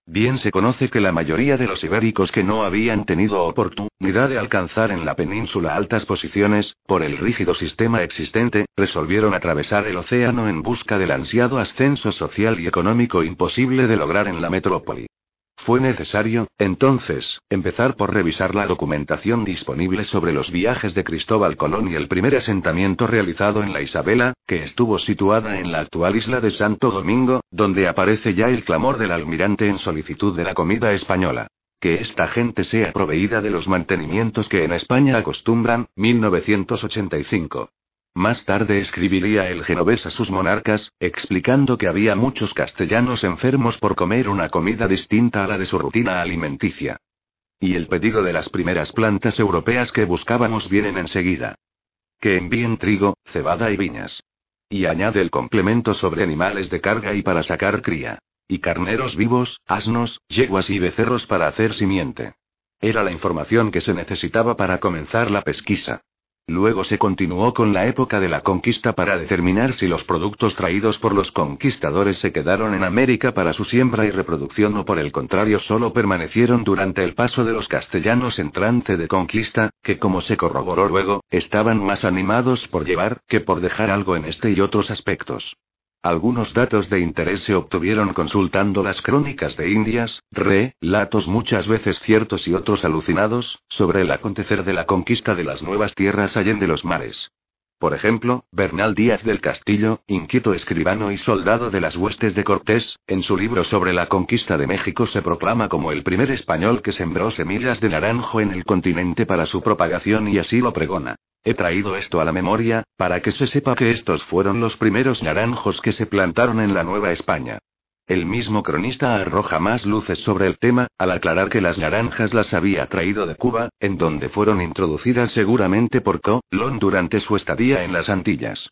Bien se conoce que la mayoría de los ibéricos que no habían tenido oportunidad de alcanzar en la península altas posiciones, por el rígido sistema existente, resolvieron atravesar el océano en busca del ansiado ascenso social y económico imposible de lograr en la metrópoli. Fue necesario, entonces, empezar por revisar la documentación disponible sobre los viajes de Cristóbal Colón y el primer asentamiento realizado en la Isabela, que estuvo situada en la actual isla de Santo Domingo, donde aparece ya el clamor del almirante en solicitud de la comida española. Que esta gente sea proveída de los mantenimientos que en España acostumbran, 1985. Más tarde escribiría el genovés a sus monarcas, explicando que había muchos castellanos enfermos por comer una comida distinta a la de su rutina alimenticia. Y el pedido de las primeras plantas europeas que buscábamos vienen enseguida. Que envíen trigo, cebada y viñas. Y añade el complemento sobre animales de carga y para sacar cría. Y carneros vivos, asnos, yeguas y becerros para hacer simiente. Era la información que se necesitaba para comenzar la pesquisa. Luego se continuó con la época de la conquista para determinar si los productos traídos por los conquistadores se quedaron en América para su siembra y reproducción o por el contrario solo permanecieron durante el paso de los castellanos en trance de conquista, que como se corroboró luego, estaban más animados por llevar que por dejar algo en este y otros aspectos. Algunos datos de interés se obtuvieron consultando las crónicas de Indias, relatos muchas veces ciertos y otros alucinados, sobre el acontecer de la conquista de las nuevas tierras allende los mares. Por ejemplo, Bernal Díaz del Castillo, inquieto escribano y soldado de las huestes de Cortés, en su libro sobre la conquista de México se proclama como el primer español que sembró semillas de naranjo en el continente para su propagación y así lo pregona. He traído esto a la memoria, para que se sepa que estos fueron los primeros naranjos que se plantaron en la Nueva España. El mismo cronista arroja más luces sobre el tema, al aclarar que las naranjas las había traído de Cuba, en donde fueron introducidas seguramente por Colón durante su estadía en las Antillas.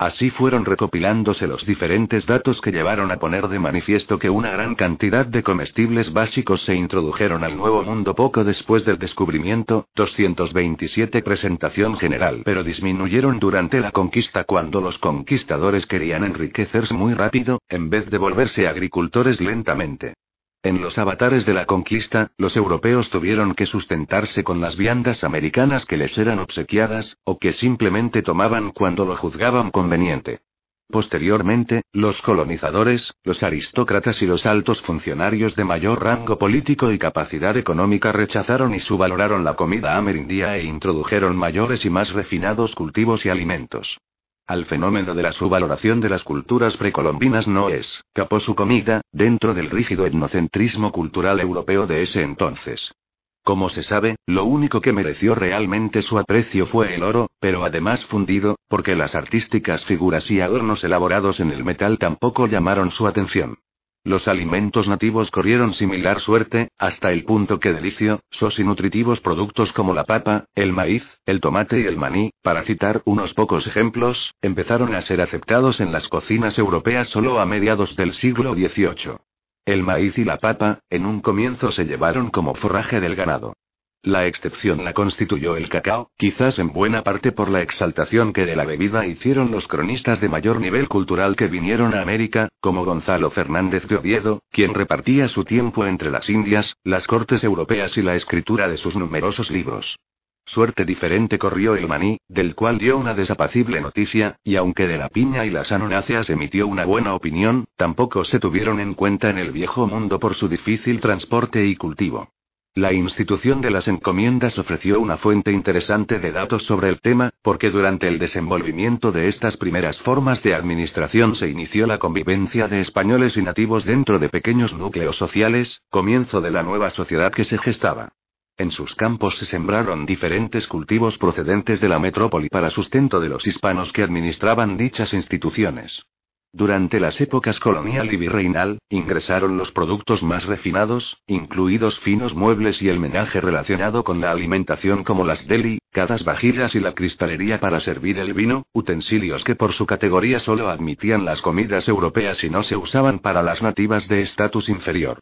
Así fueron recopilándose los diferentes datos que llevaron a poner de manifiesto que una gran cantidad de comestibles básicos se introdujeron al Nuevo Mundo poco después del descubrimiento, 227 presentación general, pero disminuyeron durante la conquista cuando los conquistadores querían enriquecerse muy rápido, en vez de volverse agricultores lentamente. En los avatares de la conquista, los europeos tuvieron que sustentarse con las viandas americanas que les eran obsequiadas, o que simplemente tomaban cuando lo juzgaban conveniente. Posteriormente, los colonizadores, los aristócratas y los altos funcionarios de mayor rango político y capacidad económica rechazaron y subvaloraron la comida amerindia e introdujeron mayores y más refinados cultivos y alimentos al fenómeno de la subvaloración de las culturas precolombinas no es, capó su comida, dentro del rígido etnocentrismo cultural europeo de ese entonces. Como se sabe, lo único que mereció realmente su aprecio fue el oro, pero además fundido, porque las artísticas figuras y adornos elaborados en el metal tampoco llamaron su atención. Los alimentos nativos corrieron similar suerte, hasta el punto que delicio, sos y nutritivos productos como la papa, el maíz, el tomate y el maní, para citar unos pocos ejemplos, empezaron a ser aceptados en las cocinas europeas solo a mediados del siglo XVIII. El maíz y la papa, en un comienzo se llevaron como forraje del ganado. La excepción la constituyó el cacao, quizás en buena parte por la exaltación que de la bebida hicieron los cronistas de mayor nivel cultural que vinieron a América, como Gonzalo Fernández de Oviedo, quien repartía su tiempo entre las Indias, las cortes europeas y la escritura de sus numerosos libros. Suerte diferente corrió el maní, del cual dio una desapacible noticia, y aunque de la piña y las anonáceas emitió una buena opinión, tampoco se tuvieron en cuenta en el viejo mundo por su difícil transporte y cultivo. La institución de las encomiendas ofreció una fuente interesante de datos sobre el tema, porque durante el desenvolvimiento de estas primeras formas de administración se inició la convivencia de españoles y nativos dentro de pequeños núcleos sociales, comienzo de la nueva sociedad que se gestaba. En sus campos se sembraron diferentes cultivos procedentes de la metrópoli para sustento de los hispanos que administraban dichas instituciones. Durante las épocas colonial y virreinal, ingresaron los productos más refinados, incluidos finos muebles y el menaje relacionado con la alimentación como las deli, cadas vajillas y la cristalería para servir el vino, utensilios que por su categoría solo admitían las comidas europeas y no se usaban para las nativas de estatus inferior.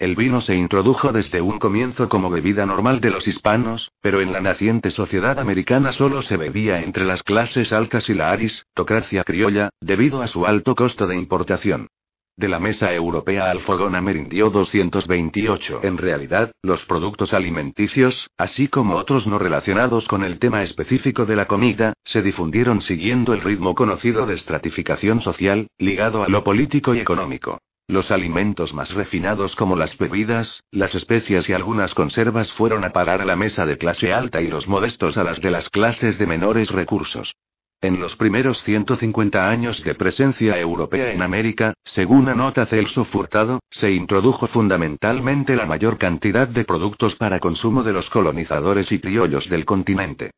El vino se introdujo desde un comienzo como bebida normal de los hispanos, pero en la naciente sociedad americana solo se bebía entre las clases altas y la aristocracia criolla, debido a su alto costo de importación. De la mesa europea al fogón amerindio 228. En realidad, los productos alimenticios, así como otros no relacionados con el tema específico de la comida, se difundieron siguiendo el ritmo conocido de estratificación social, ligado a lo político y económico. Los alimentos más refinados como las bebidas, las especias y algunas conservas fueron a parar a la mesa de clase alta y los modestos a las de las clases de menores recursos. En los primeros 150 años de presencia europea en América, según anota Celso Furtado, se introdujo fundamentalmente la mayor cantidad de productos para consumo de los colonizadores y criollos del continente.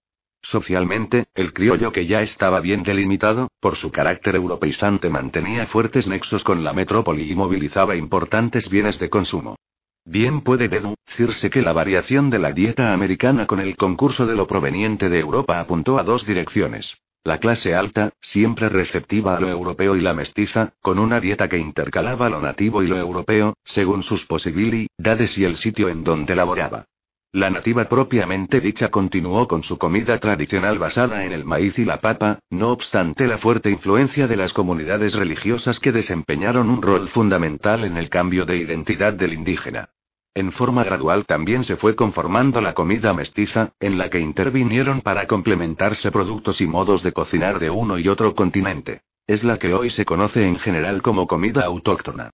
Socialmente, el criollo que ya estaba bien delimitado, por su carácter europeizante mantenía fuertes nexos con la metrópoli y movilizaba importantes bienes de consumo. Bien puede deducirse que la variación de la dieta americana con el concurso de lo proveniente de Europa apuntó a dos direcciones. La clase alta, siempre receptiva a lo europeo y la mestiza, con una dieta que intercalaba lo nativo y lo europeo, según sus posibilidades y el sitio en donde laboraba. La nativa propiamente dicha continuó con su comida tradicional basada en el maíz y la papa, no obstante la fuerte influencia de las comunidades religiosas que desempeñaron un rol fundamental en el cambio de identidad del indígena. En forma gradual también se fue conformando la comida mestiza, en la que intervinieron para complementarse productos y modos de cocinar de uno y otro continente. Es la que hoy se conoce en general como comida autóctona.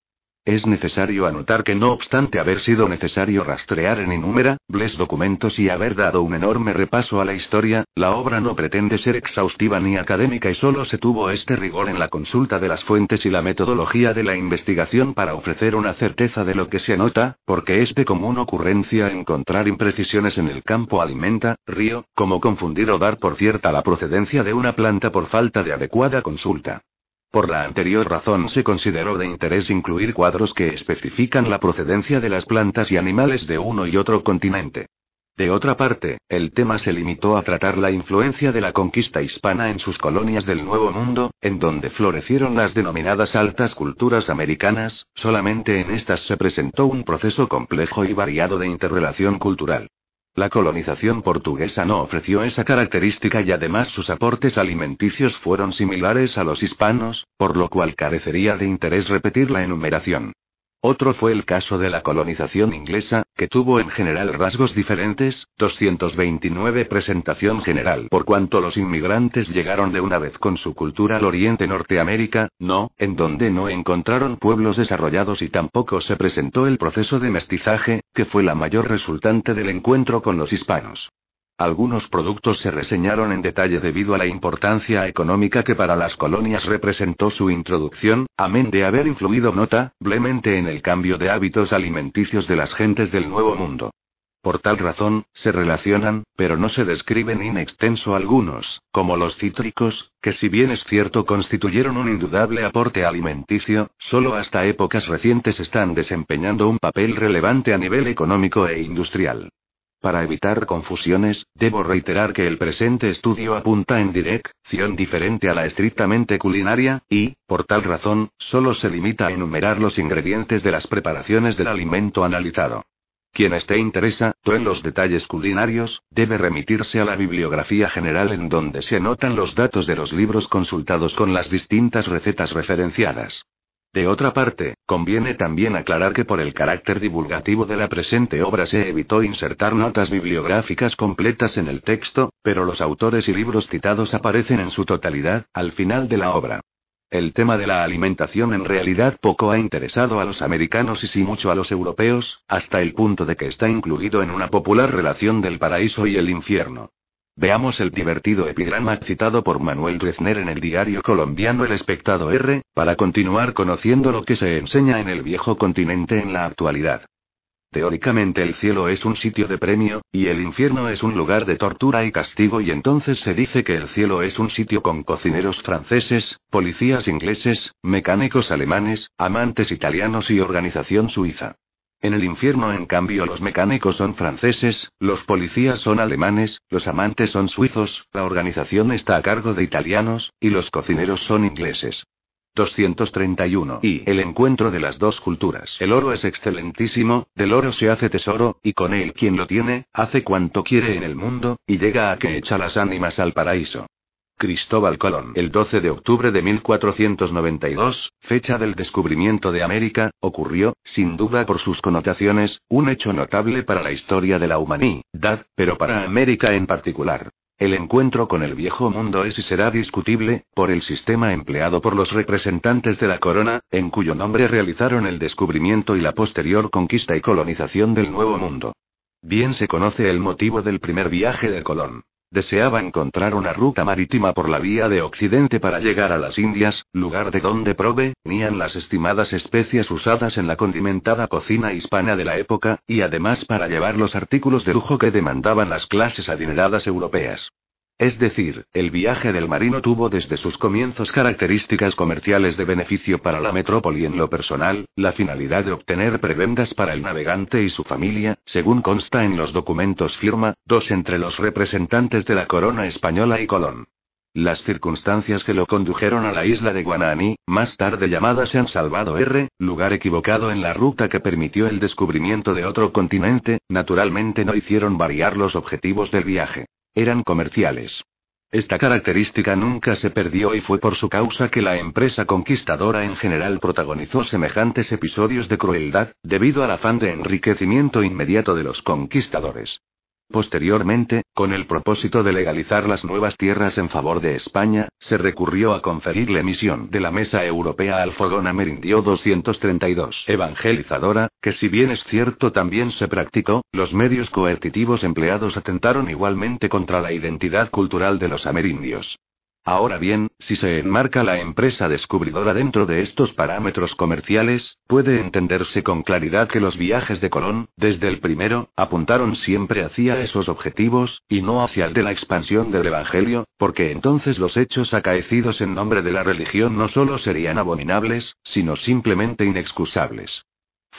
Es necesario anotar que no obstante haber sido necesario rastrear en innumerables documentos y haber dado un enorme repaso a la historia, la obra no pretende ser exhaustiva ni académica y solo se tuvo este rigor en la consulta de las fuentes y la metodología de la investigación para ofrecer una certeza de lo que se anota, porque es de común ocurrencia encontrar imprecisiones en el campo alimenta, río, como confundir o dar por cierta la procedencia de una planta por falta de adecuada consulta. Por la anterior razón se consideró de interés incluir cuadros que especifican la procedencia de las plantas y animales de uno y otro continente. De otra parte, el tema se limitó a tratar la influencia de la conquista hispana en sus colonias del Nuevo Mundo, en donde florecieron las denominadas altas culturas americanas, solamente en estas se presentó un proceso complejo y variado de interrelación cultural. La colonización portuguesa no ofreció esa característica y además sus aportes alimenticios fueron similares a los hispanos, por lo cual carecería de interés repetir la enumeración. Otro fue el caso de la colonización inglesa, que tuvo en general rasgos diferentes, 229 presentación general por cuanto los inmigrantes llegaron de una vez con su cultura al oriente Norteamérica, no, en donde no encontraron pueblos desarrollados y tampoco se presentó el proceso de mestizaje, que fue la mayor resultante del encuentro con los hispanos. Algunos productos se reseñaron en detalle debido a la importancia económica que para las colonias representó su introducción, amén de haber influido notablemente en el cambio de hábitos alimenticios de las gentes del Nuevo Mundo. Por tal razón, se relacionan, pero no se describen in extenso algunos, como los cítricos, que si bien es cierto constituyeron un indudable aporte alimenticio, solo hasta épocas recientes están desempeñando un papel relevante a nivel económico e industrial. Para evitar confusiones, debo reiterar que el presente estudio apunta en dirección diferente a la estrictamente culinaria, y, por tal razón, solo se limita a enumerar los ingredientes de las preparaciones del alimento analizado. Quien esté interesado en los detalles culinarios, debe remitirse a la bibliografía general en donde se anotan los datos de los libros consultados con las distintas recetas referenciadas. De otra parte, conviene también aclarar que por el carácter divulgativo de la presente obra se evitó insertar notas bibliográficas completas en el texto, pero los autores y libros citados aparecen en su totalidad, al final de la obra. El tema de la alimentación en realidad poco ha interesado a los americanos y sí mucho a los europeos, hasta el punto de que está incluido en una popular relación del paraíso y el infierno. Veamos el divertido epigrama citado por Manuel Rezner en el diario colombiano El Espectado R, para continuar conociendo lo que se enseña en el viejo continente en la actualidad. Teóricamente el cielo es un sitio de premio, y el infierno es un lugar de tortura y castigo y entonces se dice que el cielo es un sitio con cocineros franceses, policías ingleses, mecánicos alemanes, amantes italianos y organización suiza. En el infierno, en cambio, los mecánicos son franceses, los policías son alemanes, los amantes son suizos, la organización está a cargo de italianos, y los cocineros son ingleses. 231. Y el encuentro de las dos culturas. El oro es excelentísimo, del oro se hace tesoro, y con él quien lo tiene, hace cuanto quiere en el mundo, y llega a que echa las ánimas al paraíso. Cristóbal Colón. El 12 de octubre de 1492, fecha del descubrimiento de América, ocurrió, sin duda por sus connotaciones, un hecho notable para la historia de la humanidad, pero para América en particular. El encuentro con el viejo mundo es y será discutible, por el sistema empleado por los representantes de la corona, en cuyo nombre realizaron el descubrimiento y la posterior conquista y colonización del Nuevo Mundo. Bien se conoce el motivo del primer viaje de Colón. Deseaba encontrar una ruta marítima por la vía de Occidente para llegar a las Indias, lugar de donde provenían las estimadas especias usadas en la condimentada cocina hispana de la época, y además para llevar los artículos de lujo que demandaban las clases adineradas europeas. Es decir, el viaje del marino tuvo desde sus comienzos características comerciales de beneficio para la metrópoli en lo personal, la finalidad de obtener prebendas para el navegante y su familia, según consta en los documentos firma, dos entre los representantes de la corona española y Colón. Las circunstancias que lo condujeron a la isla de Guananí, más tarde llamada San Salvador R, lugar equivocado en la ruta que permitió el descubrimiento de otro continente, naturalmente no hicieron variar los objetivos del viaje. Eran comerciales. Esta característica nunca se perdió y fue por su causa que la empresa conquistadora en general protagonizó semejantes episodios de crueldad, debido al afán de enriquecimiento inmediato de los conquistadores. Posteriormente, con el propósito de legalizar las nuevas tierras en favor de España, se recurrió a conferirle misión de la Mesa Europea al fogón amerindio 232 evangelizadora, que si bien es cierto también se practicó, los medios coercitivos empleados atentaron igualmente contra la identidad cultural de los amerindios. Ahora bien, si se enmarca la empresa descubridora dentro de estos parámetros comerciales, puede entenderse con claridad que los viajes de Colón, desde el primero, apuntaron siempre hacia esos objetivos, y no hacia el de la expansión del Evangelio, porque entonces los hechos acaecidos en nombre de la religión no solo serían abominables, sino simplemente inexcusables.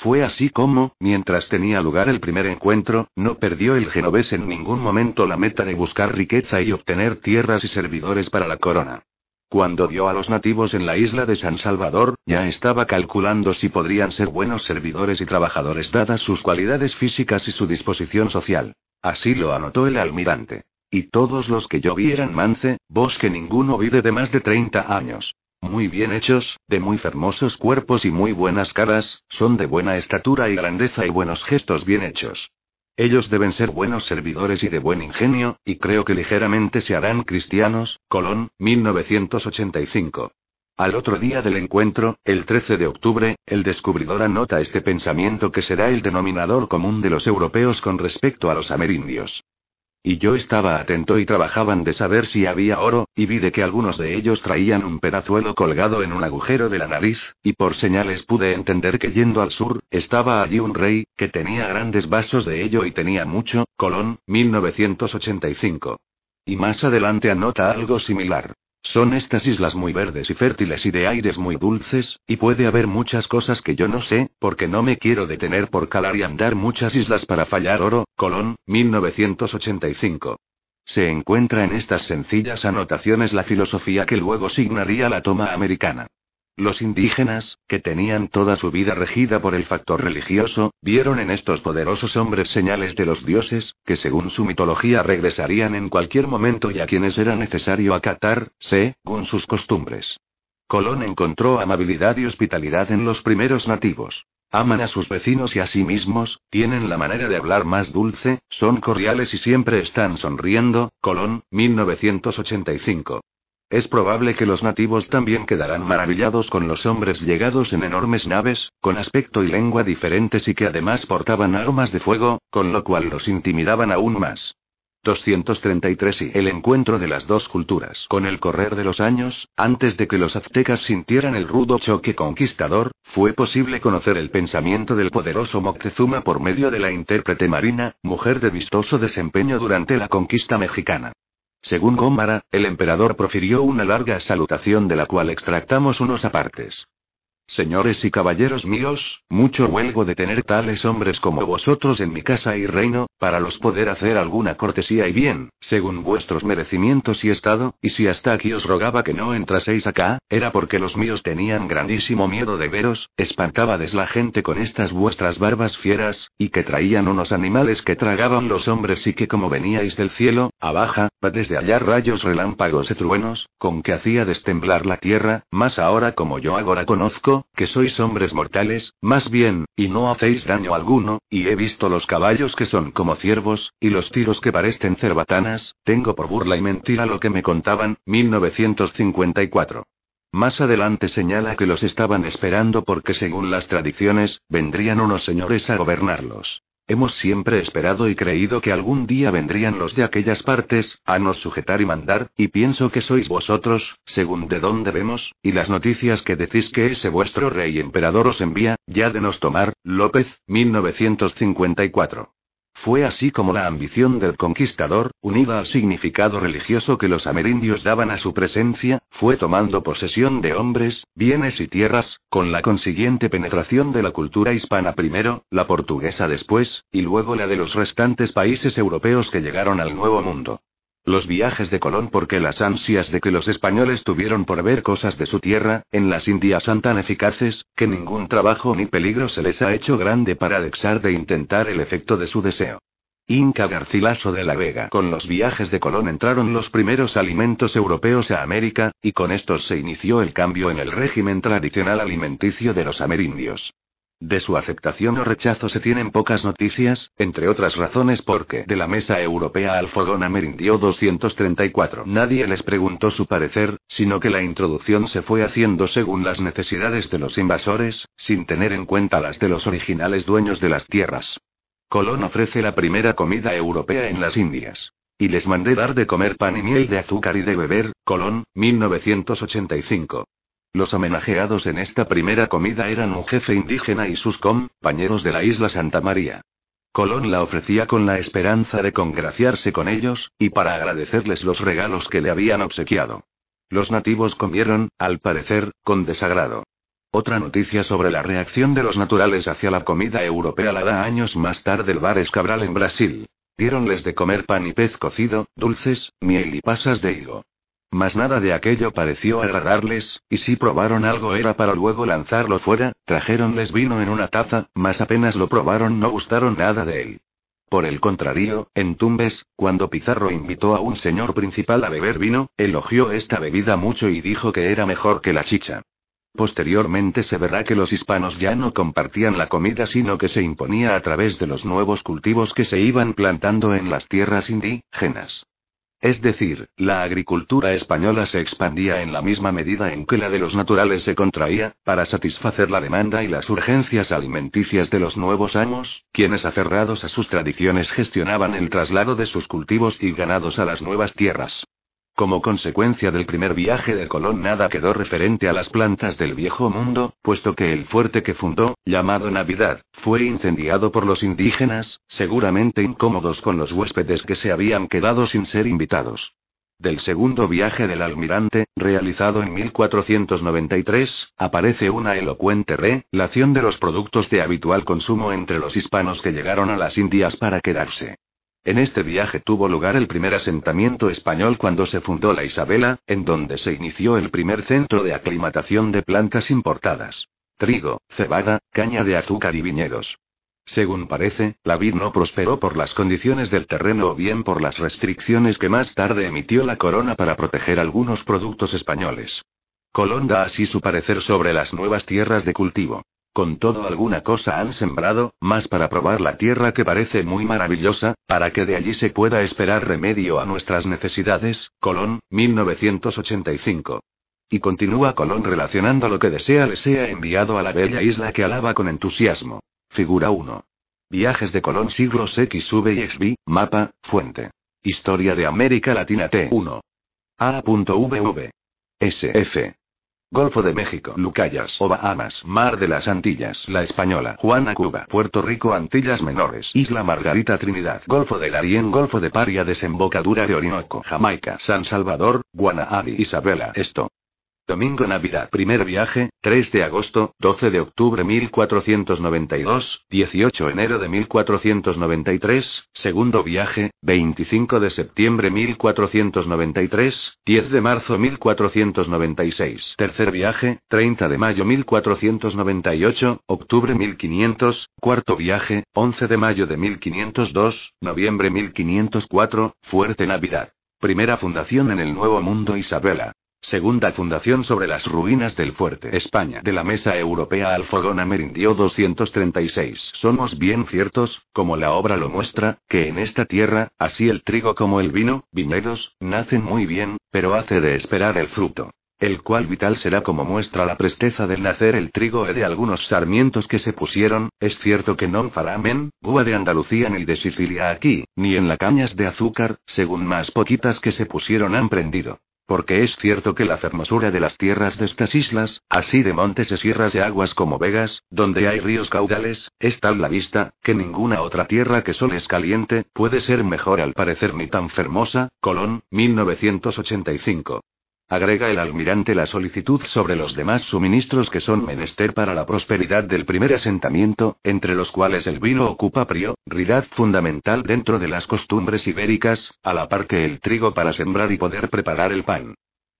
Fue así como, mientras tenía lugar el primer encuentro, no perdió el genovés en ningún momento la meta de buscar riqueza y obtener tierras y servidores para la corona. Cuando vio a los nativos en la isla de San Salvador, ya estaba calculando si podrían ser buenos servidores y trabajadores dadas sus cualidades físicas y su disposición social. Así lo anotó el almirante. Y todos los que yo vi eran mance, vos que ninguno vive de más de 30 años. Muy bien hechos, de muy hermosos cuerpos y muy buenas caras, son de buena estatura y grandeza y buenos gestos bien hechos. Ellos deben ser buenos servidores y de buen ingenio, y creo que ligeramente se harán cristianos. Colón, 1985. Al otro día del encuentro, el 13 de octubre, el descubridor anota este pensamiento que será el denominador común de los europeos con respecto a los amerindios. Y yo estaba atento y trabajaban de saber si había oro, y vi de que algunos de ellos traían un pedazuelo colgado en un agujero de la nariz, y por señales pude entender que yendo al sur, estaba allí un rey, que tenía grandes vasos de ello y tenía mucho, Colón, 1985. Y más adelante anota algo similar. Son estas islas muy verdes y fértiles y de aires muy dulces, y puede haber muchas cosas que yo no sé, porque no me quiero detener por calar y andar muchas islas para fallar oro, Colón, 1985. Se encuentra en estas sencillas anotaciones la filosofía que luego signaría la toma americana. Los indígenas, que tenían toda su vida regida por el factor religioso, vieron en estos poderosos hombres señales de los dioses, que según su mitología regresarían en cualquier momento y a quienes era necesario acatar, según sus costumbres. Colón encontró amabilidad y hospitalidad en los primeros nativos. Aman a sus vecinos y a sí mismos, tienen la manera de hablar más dulce, son cordiales y siempre están sonriendo. Colón, 1985. Es probable que los nativos también quedarán maravillados con los hombres llegados en enormes naves, con aspecto y lengua diferentes y que además portaban armas de fuego, con lo cual los intimidaban aún más. 233 y el encuentro de las dos culturas. Con el correr de los años, antes de que los aztecas sintieran el rudo choque conquistador, fue posible conocer el pensamiento del poderoso Moctezuma por medio de la intérprete Marina, mujer de vistoso desempeño durante la conquista mexicana. Según Gómara, el emperador profirió una larga salutación de la cual extractamos unos apartes. Señores y caballeros míos, mucho huelgo de tener tales hombres como vosotros en mi casa y reino, para los poder hacer alguna cortesía y bien, según vuestros merecimientos y estado, y si hasta aquí os rogaba que no entraseis acá, era porque los míos tenían grandísimo miedo de veros, espantábades la gente con estas vuestras barbas fieras, y que traían unos animales que tragaban los hombres y que como veníais del cielo, abaja, desde allá rayos relámpagos y truenos, con que hacía destemblar la tierra, más ahora como yo ahora conozco, que sois hombres mortales, más bien, y no hacéis daño alguno, y he visto los caballos que son como ciervos, y los tiros que parecen cerbatanas, tengo por burla y mentira lo que me contaban, 1954. Más adelante señala que los estaban esperando porque según las tradiciones, vendrían unos señores a gobernarlos. Hemos siempre esperado y creído que algún día vendrían los de aquellas partes, a nos sujetar y mandar, y pienso que sois vosotros, según de dónde vemos, y las noticias que decís que ese vuestro rey emperador os envía, ya de nos tomar, López, 1954. Fue así como la ambición del conquistador, unida al significado religioso que los amerindios daban a su presencia, fue tomando posesión de hombres, bienes y tierras, con la consiguiente penetración de la cultura hispana primero, la portuguesa después, y luego la de los restantes países europeos que llegaron al Nuevo Mundo. Los viajes de Colón porque las ansias de que los españoles tuvieron por ver cosas de su tierra, en las Indias son tan eficaces, que ningún trabajo ni peligro se les ha hecho grande para dexar de intentar el efecto de su deseo. Inca Garcilaso de la Vega. Con los viajes de Colón entraron los primeros alimentos europeos a América, y con estos se inició el cambio en el régimen tradicional alimenticio de los amerindios. De su aceptación o rechazo se tienen pocas noticias, entre otras razones porque de la mesa europea al fogón amerindio 234 nadie les preguntó su parecer, sino que la introducción se fue haciendo según las necesidades de los invasores, sin tener en cuenta las de los originales dueños de las tierras. Colón ofrece la primera comida europea en las Indias. Y les mandé dar de comer pan y miel de azúcar y de beber, Colón, 1985. Los homenajeados en esta primera comida eran un jefe indígena y sus compañeros de la isla Santa María. Colón la ofrecía con la esperanza de congraciarse con ellos, y para agradecerles los regalos que le habían obsequiado. Los nativos comieron, al parecer, con desagrado. Otra noticia sobre la reacción de los naturales hacia la comida europea la da años más tarde el bar Escabral en Brasil. Diéronles de comer pan y pez cocido, dulces, miel y pasas de higo. Mas nada de aquello pareció agradarles, y si probaron algo era para luego lanzarlo fuera, trajéronles vino en una taza, mas apenas lo probaron no gustaron nada de él. Por el contrario, en Tumbes, cuando Pizarro invitó a un señor principal a beber vino, elogió esta bebida mucho y dijo que era mejor que la chicha. Posteriormente se verá que los hispanos ya no compartían la comida sino que se imponía a través de los nuevos cultivos que se iban plantando en las tierras indígenas. Es decir, la agricultura española se expandía en la misma medida en que la de los naturales se contraía, para satisfacer la demanda y las urgencias alimenticias de los nuevos amos, quienes aferrados a sus tradiciones gestionaban el traslado de sus cultivos y ganados a las nuevas tierras. Como consecuencia del primer viaje de Colón nada quedó referente a las plantas del viejo mundo, puesto que el fuerte que fundó, llamado Navidad, fue incendiado por los indígenas, seguramente incómodos con los huéspedes que se habían quedado sin ser invitados. Del segundo viaje del almirante, realizado en 1493, aparece una elocuente relación de los productos de habitual consumo entre los hispanos que llegaron a las Indias para quedarse. En este viaje tuvo lugar el primer asentamiento español cuando se fundó la Isabela, en donde se inició el primer centro de aclimatación de plantas importadas. Trigo, cebada, caña de azúcar y viñedos. Según parece, la vid no prosperó por las condiciones del terreno o bien por las restricciones que más tarde emitió la corona para proteger algunos productos españoles. Colón da así su parecer sobre las nuevas tierras de cultivo. Con todo alguna cosa han sembrado, más para probar la tierra que parece muy maravillosa, para que de allí se pueda esperar remedio a nuestras necesidades. Colón, 1985. Y continúa Colón relacionando lo que desea le sea enviado a la bella isla que alaba con entusiasmo. Figura 1. Viajes de Colón siglos X sube y XB, mapa, fuente. Historia de América Latina T1. A.V. SF. Golfo de México, Lucayas o Bahamas, Mar de las Antillas, La Española, Juana, Cuba, Puerto Rico, Antillas Menores, Isla Margarita, Trinidad, Golfo de Darién, Golfo de Paria, Desembocadura de Orinoco, Jamaica, San Salvador, Guanahabi, Isabela, esto. Domingo Navidad. Primer viaje, 3 de agosto, 12 de octubre 1492, 18 enero de 1493. Segundo viaje, 25 de septiembre 1493, 10 de marzo 1496. Tercer viaje, 30 de mayo 1498, octubre 1500. Cuarto viaje, 11 de mayo de 1502, noviembre 1504, Fuerte Navidad. Primera fundación en el Nuevo Mundo Isabela. Segunda fundación sobre las ruinas del fuerte España de la Mesa Europea al Fogón Amerindio 236. Somos bien ciertos, como la obra lo muestra, que en esta tierra, así el trigo como el vino, viñedos, nacen muy bien, pero hace de esperar el fruto. El cual vital será como muestra la presteza del nacer el trigo e de algunos sarmientos que se pusieron, es cierto que no faramen, búa de Andalucía ni de Sicilia aquí, ni en la cañas de azúcar, según más poquitas que se pusieron han prendido. Porque es cierto que la fermosura de las tierras de estas islas, así de montes y sierras de aguas como vegas, donde hay ríos caudales, es tal la vista, que ninguna otra tierra que sol es caliente, puede ser mejor al parecer ni tan fermosa. Colón, 1985. Agrega el almirante la solicitud sobre los demás suministros que son menester para la prosperidad del primer asentamiento, entre los cuales el vino ocupa prioridad fundamental dentro de las costumbres ibéricas, a la par que el trigo para sembrar y poder preparar el pan.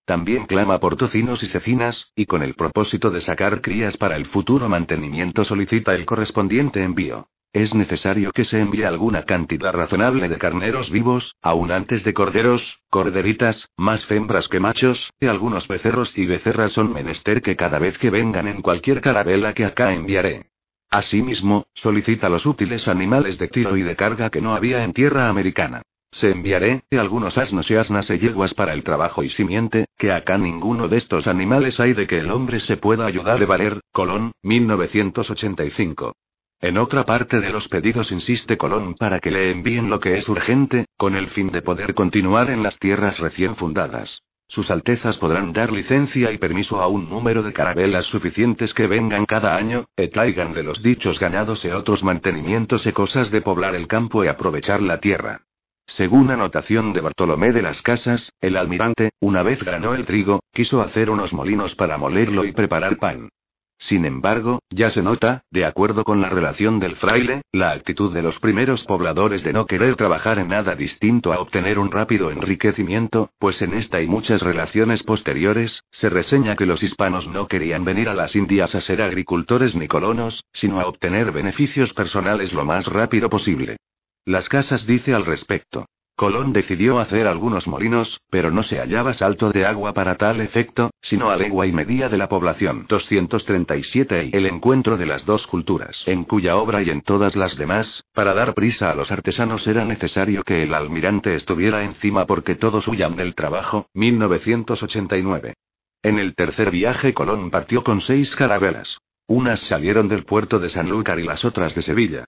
También clama por tocinos y cecinas, y con el propósito de sacar crías para el futuro mantenimiento solicita el correspondiente envío. Es necesario que se envíe alguna cantidad razonable de carneros vivos, aún antes de corderos, corderitas, más fembras que machos, y algunos becerros y becerras son menester que cada vez que vengan en cualquier carabela que acá enviaré. Asimismo, solicita los útiles animales de tiro y de carga que no había en tierra americana. Se enviaré, y algunos asnos y asnas y yeguas para el trabajo y simiente, que acá ninguno de estos animales hay de que el hombre se pueda ayudar de valer. Colón, 1985. En otra parte de los pedidos insiste Colón para que le envíen lo que es urgente, con el fin de poder continuar en las tierras recién fundadas. Sus Altezas podrán dar licencia y permiso a un número de carabelas suficientes que vengan cada año, e traigan de los dichos ganados e otros mantenimientos y cosas de poblar el campo y aprovechar la tierra. Según anotación de Bartolomé de las Casas, el almirante, una vez ganó el trigo, quiso hacer unos molinos para molerlo y preparar pan. Sin embargo, ya se nota, de acuerdo con la relación del fraile, la actitud de los primeros pobladores de no querer trabajar en nada distinto a obtener un rápido enriquecimiento, pues en esta y muchas relaciones posteriores, se reseña que los hispanos no querían venir a las Indias a ser agricultores ni colonos, sino a obtener beneficios personales lo más rápido posible. Las casas dice al respecto. Colón decidió hacer algunos molinos, pero no se hallaba salto de agua para tal efecto, sino a legua y media de la población. 237 y el encuentro de las dos culturas, en cuya obra y en todas las demás, para dar prisa a los artesanos era necesario que el almirante estuviera encima porque todos huyan del trabajo. 1989. En el tercer viaje Colón partió con seis carabelas. Unas salieron del puerto de Sanlúcar y las otras de Sevilla.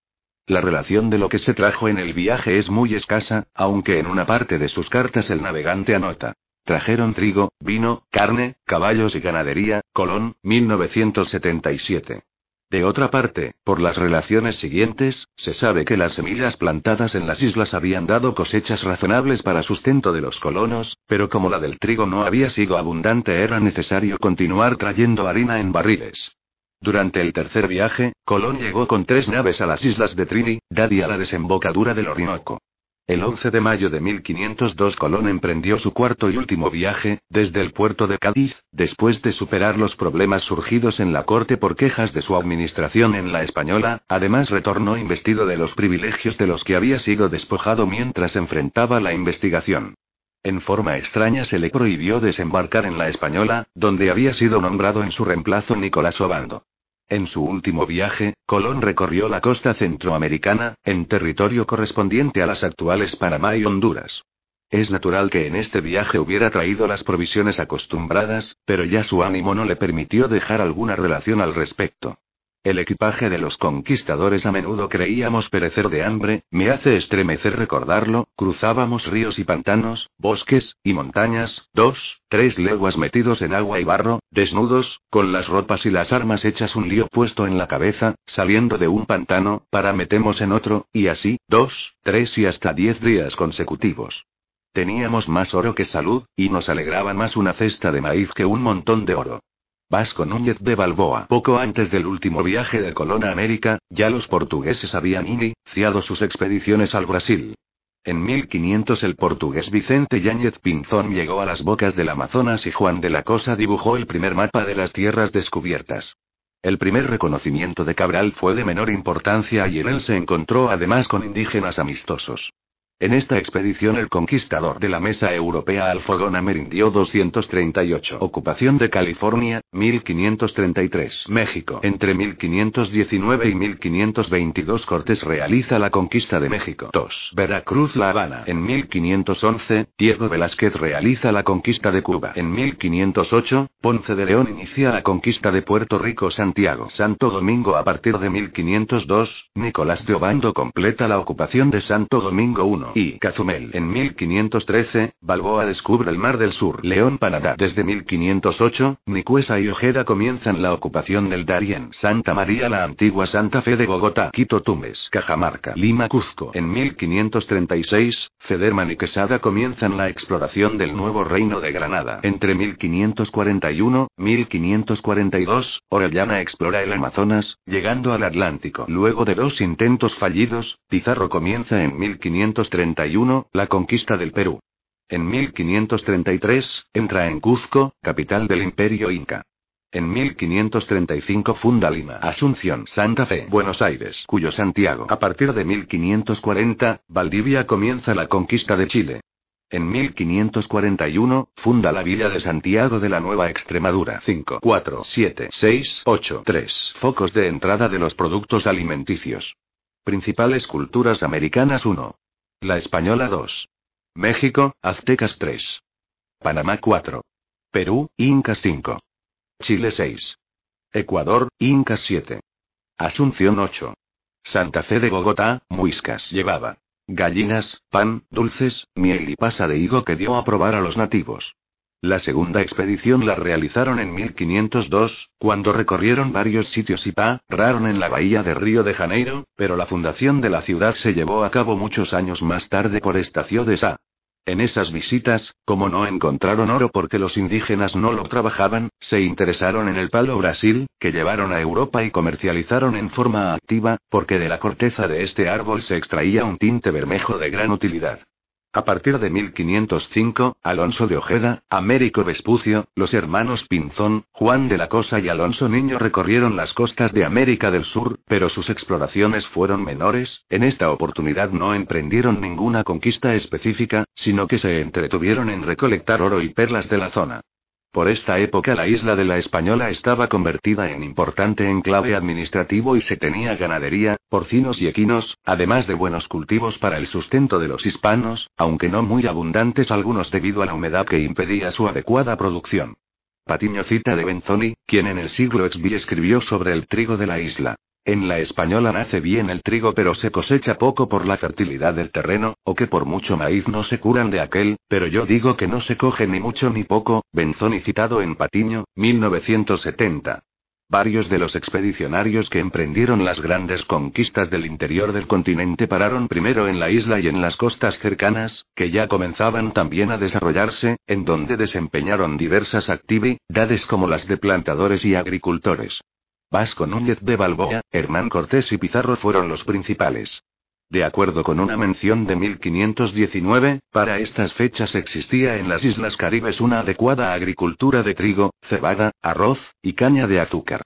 La relación de lo que se trajo en el viaje es muy escasa, aunque en una parte de sus cartas el navegante anota. Trajeron trigo, vino, carne, caballos y ganadería, Colón, 1977. De otra parte, por las relaciones siguientes, se sabe que las semillas plantadas en las islas habían dado cosechas razonables para sustento de los colonos, pero como la del trigo no había sido abundante era necesario continuar trayendo harina en barriles. Durante el tercer viaje, Colón llegó con tres naves a las islas de Trinidad y a la desembocadura del Orinoco. El 11 de mayo de 1502 Colón emprendió su cuarto y último viaje, desde el puerto de Cádiz, después de superar los problemas surgidos en la corte por quejas de su administración en la española, además retornó investido de los privilegios de los que había sido despojado mientras enfrentaba la investigación. En forma extraña se le prohibió desembarcar en la española, donde había sido nombrado en su reemplazo Nicolás Obando. En su último viaje, Colón recorrió la costa centroamericana, en territorio correspondiente a las actuales Panamá y Honduras. Es natural que en este viaje hubiera traído las provisiones acostumbradas, pero ya su ánimo no le permitió dejar alguna relación al respecto. El equipaje de los conquistadores a menudo creíamos perecer de hambre, me hace estremecer recordarlo, cruzábamos ríos y pantanos, bosques, y montañas, dos, tres leguas metidos en agua y barro, desnudos, con las ropas y las armas hechas un lío puesto en la cabeza, saliendo de un pantano, para metemos en otro, y así, dos, tres y hasta diez días consecutivos. Teníamos más oro que salud, y nos alegraba más una cesta de maíz que un montón de oro. Vasco Núñez de Balboa. Poco antes del último viaje de Colón a América, ya los portugueses habían iniciado sus expediciones al Brasil. En 1500 el portugués Vicente Yáñez Pinzón llegó a las bocas del Amazonas y Juan de la Cosa dibujó el primer mapa de las tierras descubiertas. El primer reconocimiento de Cabral fue de menor importancia y en él se encontró además con indígenas amistosos. En esta expedición el conquistador de la mesa europea Alfogón amerindió 238. Ocupación de California, 1533. México. Entre 1519 y 1522 Cortés realiza la conquista de México. 2. Veracruz La Habana. En 1511, Diego Velázquez realiza la conquista de Cuba. En 1508, Ponce de León inicia la conquista de Puerto Rico Santiago. Santo Domingo a partir de 1502, Nicolás de Obando completa la ocupación de Santo Domingo I y Cazumel. En 1513, Balboa descubre el Mar del Sur. León Panadá. Desde 1508, Nicuesa y Ojeda comienzan la ocupación del Darién. Santa María la antigua Santa Fe de Bogotá. Quito Tumbes. Cajamarca. Lima Cuzco. En 1536, Federman y Quesada comienzan la exploración del nuevo reino de Granada. Entre 1541, 1542, Orellana explora el Amazonas, llegando al Atlántico. Luego de dos intentos fallidos, Pizarro comienza en 1530 la conquista del Perú. En 1533, entra en Cuzco, capital del imperio inca. En 1535 funda Lima, Asunción, Santa Fe, Buenos Aires, cuyo Santiago. A partir de 1540, Valdivia comienza la conquista de Chile. En 1541, funda la villa de Santiago de la Nueva Extremadura. 5, 4, 7, 6, 8, 3. Focos de entrada de los productos alimenticios. Principales culturas americanas 1. La Española 2. México, Aztecas 3. Panamá 4. Perú, Incas 5. Chile 6. Ecuador, Incas 7. Asunción 8. Santa Fe de Bogotá, Muiscas llevaba. Gallinas, pan, dulces, miel y pasa de higo que dio a probar a los nativos. La segunda expedición la realizaron en 1502, cuando recorrieron varios sitios y pararon en la bahía de Río de Janeiro, pero la fundación de la ciudad se llevó a cabo muchos años más tarde por Estacio de Sá. En esas visitas, como no encontraron oro porque los indígenas no lo trabajaban, se interesaron en el palo Brasil, que llevaron a Europa y comercializaron en forma activa, porque de la corteza de este árbol se extraía un tinte bermejo de gran utilidad. A partir de 1505, Alonso de Ojeda, Américo Vespucio, los hermanos Pinzón, Juan de la Cosa y Alonso Niño recorrieron las costas de América del Sur, pero sus exploraciones fueron menores, en esta oportunidad no emprendieron ninguna conquista específica, sino que se entretuvieron en recolectar oro y perlas de la zona. Por esta época la isla de la Española estaba convertida en importante enclave administrativo y se tenía ganadería, porcinos y equinos, además de buenos cultivos para el sustento de los hispanos, aunque no muy abundantes algunos debido a la humedad que impedía su adecuada producción. Patiño cita de Benzoni, quien en el siglo XV escribió sobre el trigo de la isla. En la española nace bien el trigo pero se cosecha poco por la fertilidad del terreno, o que por mucho maíz no se curan de aquel, pero yo digo que no se coge ni mucho ni poco, Benzoni citado en Patiño, 1970. Varios de los expedicionarios que emprendieron las grandes conquistas del interior del continente pararon primero en la isla y en las costas cercanas, que ya comenzaban también a desarrollarse, en donde desempeñaron diversas actividades como las de plantadores y agricultores. Vasco Núñez de Balboa, Hernán Cortés y Pizarro fueron los principales. De acuerdo con una mención de 1519, para estas fechas existía en las Islas Caribes una adecuada agricultura de trigo, cebada, arroz, y caña de azúcar.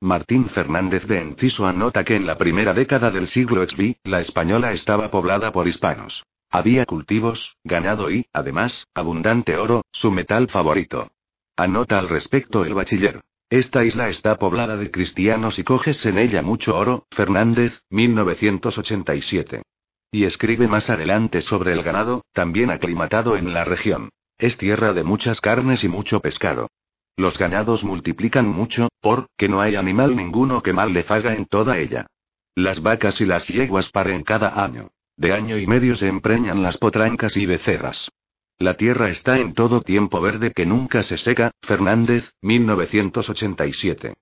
Martín Fernández de Enciso anota que en la primera década del siglo XV, la española estaba poblada por hispanos. Había cultivos, ganado y, además, abundante oro, su metal favorito. Anota al respecto el bachiller. Esta isla está poblada de cristianos y coges en ella mucho oro, Fernández, 1987. Y escribe más adelante sobre el ganado, también aclimatado en la región. Es tierra de muchas carnes y mucho pescado. Los ganados multiplican mucho, porque no hay animal ninguno que mal le faga en toda ella. Las vacas y las yeguas paren cada año. De año y medio se empreñan las potrancas y becerras. La tierra está en todo tiempo verde que nunca se seca, Fernández, 1987.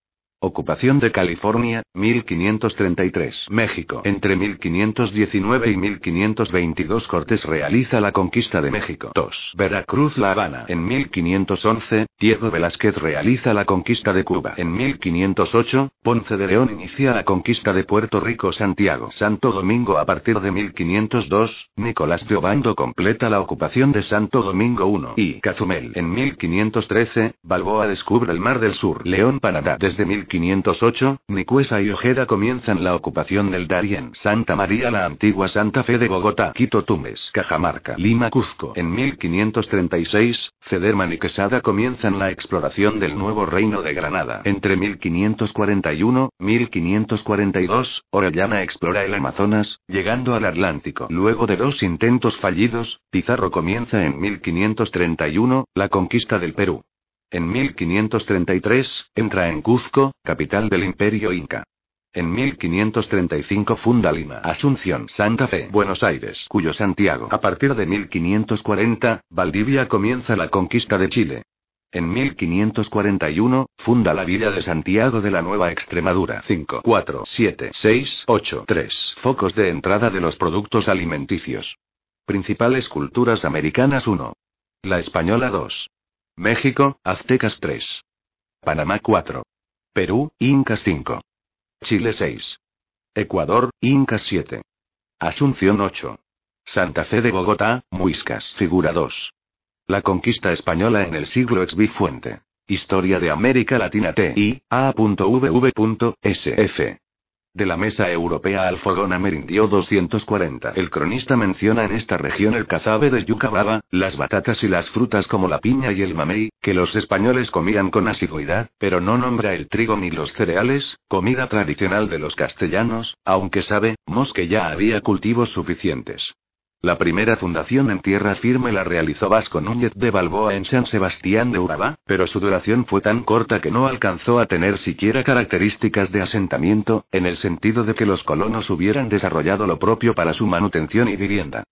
Ocupación de California, 1533. México. Entre 1519 y 1522 Cortés realiza la conquista de México. 2. Veracruz La Habana. En 1511, Diego Velázquez realiza la conquista de Cuba. En 1508, Ponce de León inicia la conquista de Puerto Rico Santiago. Santo Domingo a partir de 1502, Nicolás de Obando completa la ocupación de Santo Domingo I. Y Cazumel. En 1513, Balboa descubre el Mar del Sur. León Panamá. Desde 1508, Nicuesa y Ojeda comienzan la ocupación del Darién. Santa María la antigua Santa Fe de Bogotá, Quito Tumbes, Cajamarca, Lima Cuzco. En 1536, Federman y Quesada comienzan la exploración del nuevo reino de Granada. Entre 1541, 1542, Orellana explora el Amazonas, llegando al Atlántico. Luego de dos intentos fallidos, Pizarro comienza en 1531, la conquista del Perú. En 1533, entra en Cuzco, capital del imperio inca. En 1535 funda Lima, Asunción, Santa Fe, Buenos Aires, cuyo Santiago. A partir de 1540, Valdivia comienza la conquista de Chile. En 1541, funda la villa de Santiago de la Nueva Extremadura. 5, 4, 7, 6, 8, 3. Focos de entrada de los productos alimenticios. Principales culturas americanas 1. La española 2. México, Aztecas 3. Panamá 4. Perú, Incas 5. Chile 6. Ecuador, Incas 7. Asunción 8. Santa Fe de Bogotá, Muiscas. Figura 2. La conquista española en el siglo XV Fuente. Historia de América Latina T. De la mesa europea al fogón amerindio 240. El cronista menciona en esta región el cazabe de yuca las batatas y las frutas como la piña y el mamey, que los españoles comían con asiduidad, pero no nombra el trigo ni los cereales, comida tradicional de los castellanos, aunque sabemos que ya había cultivos suficientes. La primera fundación en tierra firme la realizó Vasco Núñez de Balboa en San Sebastián de Urabá, pero su duración fue tan corta que no alcanzó a tener siquiera características de asentamiento, en el sentido de que los colonos hubieran desarrollado lo propio para su manutención y vivienda.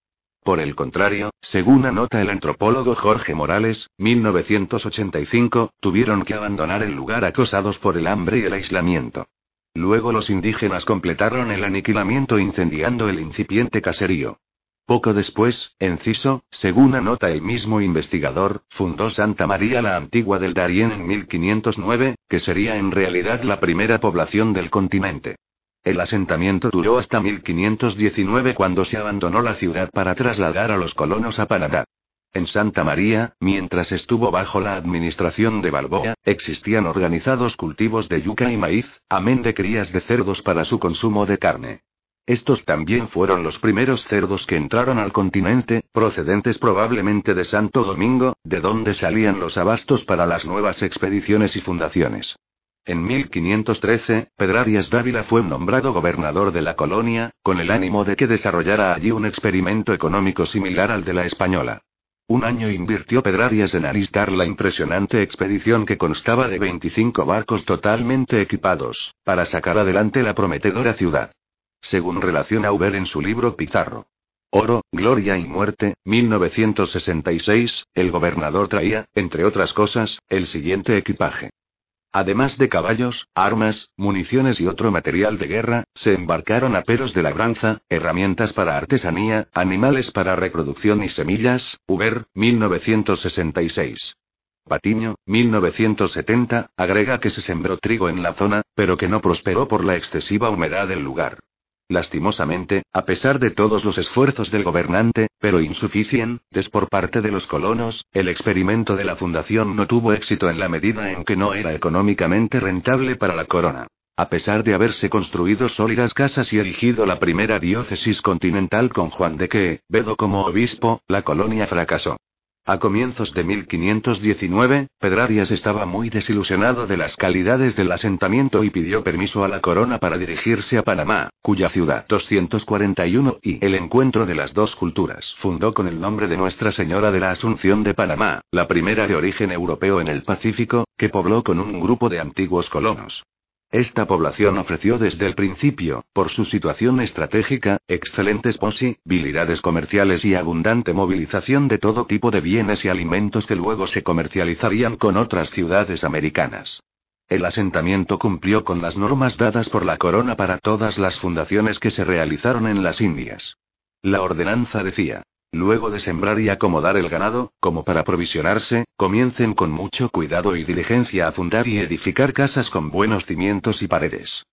Por el contrario, según anota el antropólogo Jorge Morales, 1985, tuvieron que abandonar el lugar acosados por el hambre y el aislamiento. Luego los indígenas completaron el aniquilamiento incendiando el incipiente caserío. Poco después, Enciso, según anota el mismo investigador, fundó Santa María la Antigua del Darién en 1509, que sería en realidad la primera población del continente. El asentamiento duró hasta 1519 cuando se abandonó la ciudad para trasladar a los colonos a Panamá. En Santa María, mientras estuvo bajo la administración de Balboa, existían organizados cultivos de yuca y maíz, amén de crías de cerdos para su consumo de carne. Estos también fueron los primeros cerdos que entraron al continente, procedentes probablemente de Santo Domingo, de donde salían los abastos para las nuevas expediciones y fundaciones. En 1513, Pedrarias Dávila fue nombrado gobernador de la colonia, con el ánimo de que desarrollara allí un experimento económico similar al de la española. Un año invirtió Pedrarias en alistar la impresionante expedición que constaba de 25 barcos totalmente equipados, para sacar adelante la prometedora ciudad según relaciona Uber en su libro Pizarro. Oro, Gloria y Muerte, 1966, el gobernador traía, entre otras cosas, el siguiente equipaje. Además de caballos, armas, municiones y otro material de guerra, se embarcaron aperos de labranza, herramientas para artesanía, animales para reproducción y semillas, Uber, 1966. Patiño, 1970, agrega que se sembró trigo en la zona, pero que no prosperó por la excesiva humedad del lugar. Lastimosamente, a pesar de todos los esfuerzos del gobernante, pero insuficientes por parte de los colonos, el experimento de la fundación no tuvo éxito en la medida en que no era económicamente rentable para la corona. A pesar de haberse construido sólidas casas y erigido la primera diócesis continental con Juan de Quevedo como obispo, la colonia fracasó. A comienzos de 1519, Pedrarias estaba muy desilusionado de las calidades del asentamiento y pidió permiso a la corona para dirigirse a Panamá, cuya ciudad 241 y el encuentro de las dos culturas fundó con el nombre de Nuestra Señora de la Asunción de Panamá, la primera de origen europeo en el Pacífico, que pobló con un grupo de antiguos colonos. Esta población ofreció desde el principio, por su situación estratégica, excelentes posibilidades comerciales y abundante movilización de todo tipo de bienes y alimentos que luego se comercializarían con otras ciudades americanas. El asentamiento cumplió con las normas dadas por la corona para todas las fundaciones que se realizaron en las Indias. La ordenanza decía, Luego de sembrar y acomodar el ganado, como para provisionarse, comiencen con mucho cuidado y diligencia a fundar y edificar casas con buenos cimientos y paredes.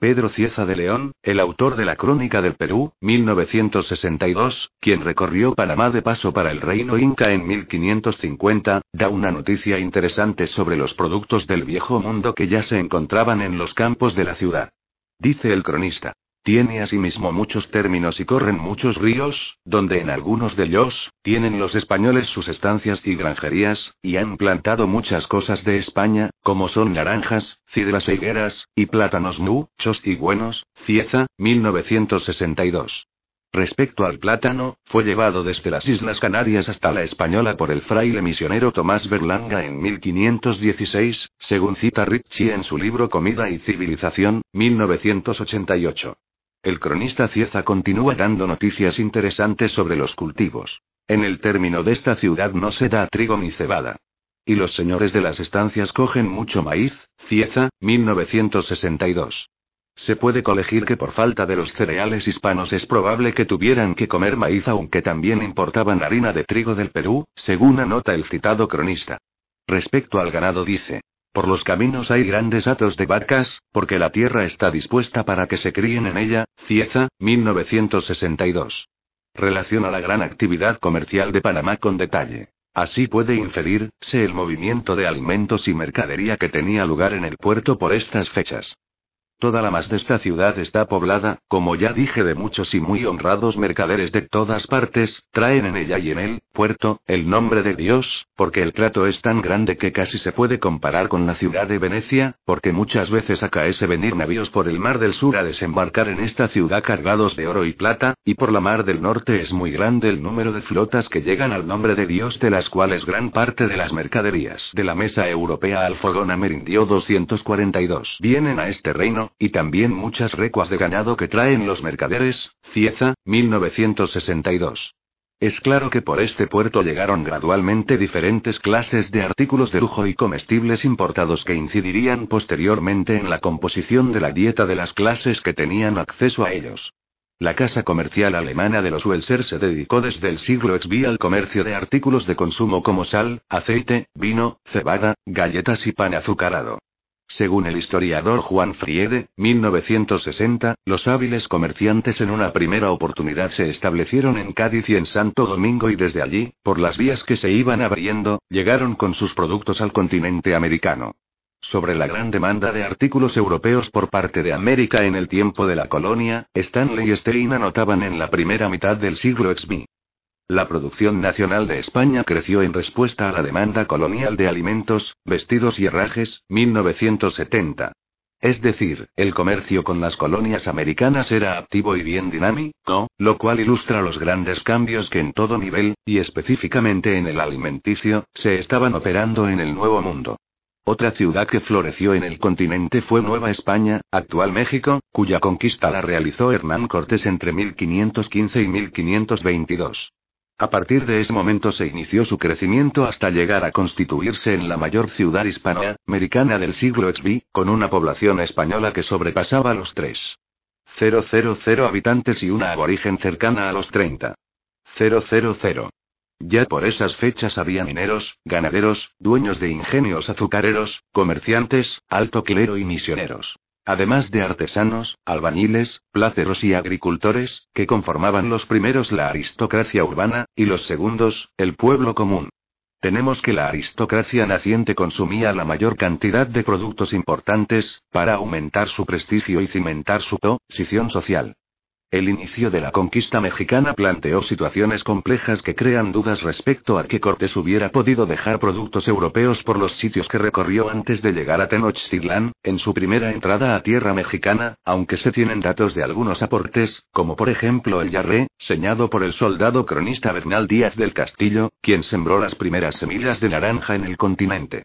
Pedro Cieza de León, el autor de la Crónica del Perú, 1962, quien recorrió Panamá de paso para el reino inca en 1550, da una noticia interesante sobre los productos del viejo mundo que ya se encontraban en los campos de la ciudad. Dice el cronista. Tiene asimismo muchos términos y corren muchos ríos, donde en algunos de ellos, tienen los españoles sus estancias y granjerías, y han plantado muchas cosas de España, como son naranjas, cidras e higueras, y plátanos muchos y buenos, Cieza, 1962. Respecto al plátano, fue llevado desde las Islas Canarias hasta la Española por el fraile misionero Tomás Berlanga en 1516, según cita Ritchie en su libro Comida y Civilización, 1988. El cronista Cieza continúa dando noticias interesantes sobre los cultivos. En el término de esta ciudad no se da trigo ni cebada. Y los señores de las estancias cogen mucho maíz, Cieza, 1962. Se puede colegir que por falta de los cereales hispanos es probable que tuvieran que comer maíz aunque también importaban harina de trigo del Perú, según anota el citado cronista. Respecto al ganado dice, por los caminos hay grandes atos de vacas, porque la tierra está dispuesta para que se críen en ella. Cieza, 1962. Relaciona la gran actividad comercial de Panamá con detalle. Así puede inferirse el movimiento de alimentos y mercadería que tenía lugar en el puerto por estas fechas. Toda la más de esta ciudad está poblada, como ya dije, de muchos y muy honrados mercaderes de todas partes, traen en ella y en el puerto, el nombre de Dios, porque el trato es tan grande que casi se puede comparar con la ciudad de Venecia, porque muchas veces acaece venir navíos por el mar del sur a desembarcar en esta ciudad cargados de oro y plata, y por la mar del norte es muy grande el número de flotas que llegan al nombre de Dios, de las cuales gran parte de las mercaderías de la mesa europea al fogón amerindio 242 vienen a este reino, y también muchas recuas de ganado que traen los mercaderes, Cieza, 1962. Es claro que por este puerto llegaron gradualmente diferentes clases de artículos de lujo y comestibles importados que incidirían posteriormente en la composición de la dieta de las clases que tenían acceso a ellos. La casa comercial alemana de los Welser se dedicó desde el siglo XV al comercio de artículos de consumo como sal, aceite, vino, cebada, galletas y pan azucarado. Según el historiador Juan Friede, 1960, los hábiles comerciantes en una primera oportunidad se establecieron en Cádiz y en Santo Domingo y desde allí, por las vías que se iban abriendo, llegaron con sus productos al continente americano. Sobre la gran demanda de artículos europeos por parte de América en el tiempo de la colonia, Stanley y Stein anotaban en la primera mitad del siglo XV. La producción nacional de España creció en respuesta a la demanda colonial de alimentos, vestidos y herrajes, 1970. Es decir, el comercio con las colonias americanas era activo y bien dinámico, lo cual ilustra los grandes cambios que en todo nivel, y específicamente en el alimenticio, se estaban operando en el Nuevo Mundo. Otra ciudad que floreció en el continente fue Nueva España, actual México, cuya conquista la realizó Hernán Cortés entre 1515 y 1522. A partir de ese momento se inició su crecimiento hasta llegar a constituirse en la mayor ciudad hispanoamericana del siglo XV, con una población española que sobrepasaba los 3.000 habitantes y una aborigen cercana a los 30. Ya por esas fechas había mineros, ganaderos, dueños de ingenios azucareros, comerciantes, alto clero y misioneros. Además de artesanos, albañiles, placeros y agricultores, que conformaban los primeros la aristocracia urbana, y los segundos, el pueblo común. Tenemos que la aristocracia naciente consumía la mayor cantidad de productos importantes, para aumentar su prestigio y cimentar su posición social. El inicio de la conquista mexicana planteó situaciones complejas que crean dudas respecto a que Cortés hubiera podido dejar productos europeos por los sitios que recorrió antes de llegar a Tenochtitlán, en su primera entrada a tierra mexicana, aunque se tienen datos de algunos aportes, como por ejemplo el yarré, señado por el soldado cronista Bernal Díaz del Castillo, quien sembró las primeras semillas de naranja en el continente.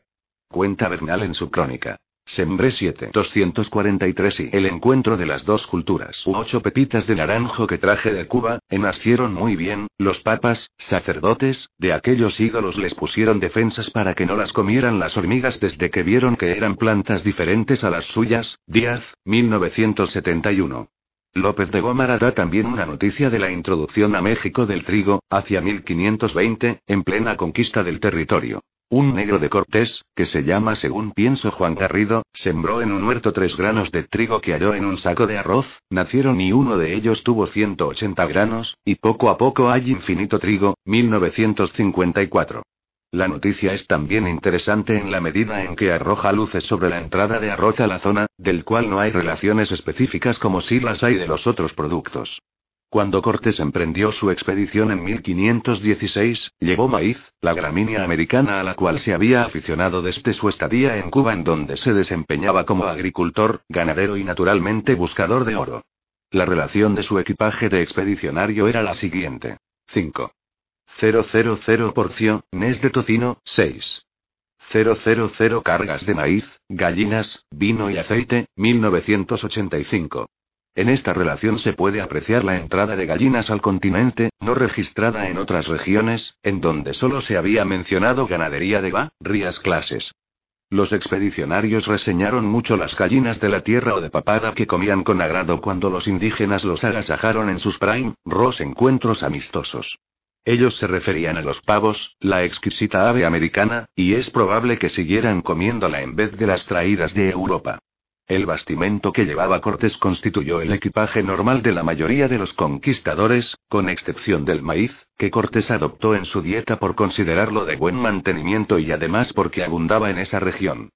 Cuenta Bernal en su crónica. Sembré 7. 243 y el encuentro de las dos culturas. Ocho pepitas de naranjo que traje de Cuba, nacieron muy bien, los papas, sacerdotes, de aquellos ídolos les pusieron defensas para que no las comieran las hormigas desde que vieron que eran plantas diferentes a las suyas. Díaz, 1971. López de Gómara da también una noticia de la introducción a México del trigo, hacia 1520, en plena conquista del territorio. Un negro de Cortés, que se llama según pienso Juan Garrido, sembró en un huerto tres granos de trigo que halló en un saco de arroz, nacieron y uno de ellos tuvo 180 granos, y poco a poco hay infinito trigo, 1954. La noticia es también interesante en la medida en que arroja luces sobre la entrada de arroz a la zona, del cual no hay relaciones específicas como si las hay de los otros productos. Cuando Cortés emprendió su expedición en 1516, llevó maíz, la gramínea americana a la cual se había aficionado desde su estadía en Cuba en donde se desempeñaba como agricultor, ganadero y naturalmente buscador de oro. La relación de su equipaje de expedicionario era la siguiente. 5. 000 porciones de tocino, 6. 000 cargas de maíz, gallinas, vino y aceite, 1985. En esta relación se puede apreciar la entrada de gallinas al continente, no registrada en otras regiones, en donde solo se había mencionado ganadería de varias clases. Los expedicionarios reseñaron mucho las gallinas de la tierra o de papada que comían con agrado cuando los indígenas los agasajaron en sus prime, ros encuentros amistosos. Ellos se referían a los pavos, la exquisita ave americana, y es probable que siguieran comiéndola en vez de las traídas de Europa. El bastimento que llevaba Cortés constituyó el equipaje normal de la mayoría de los conquistadores, con excepción del maíz, que Cortés adoptó en su dieta por considerarlo de buen mantenimiento y además porque abundaba en esa región.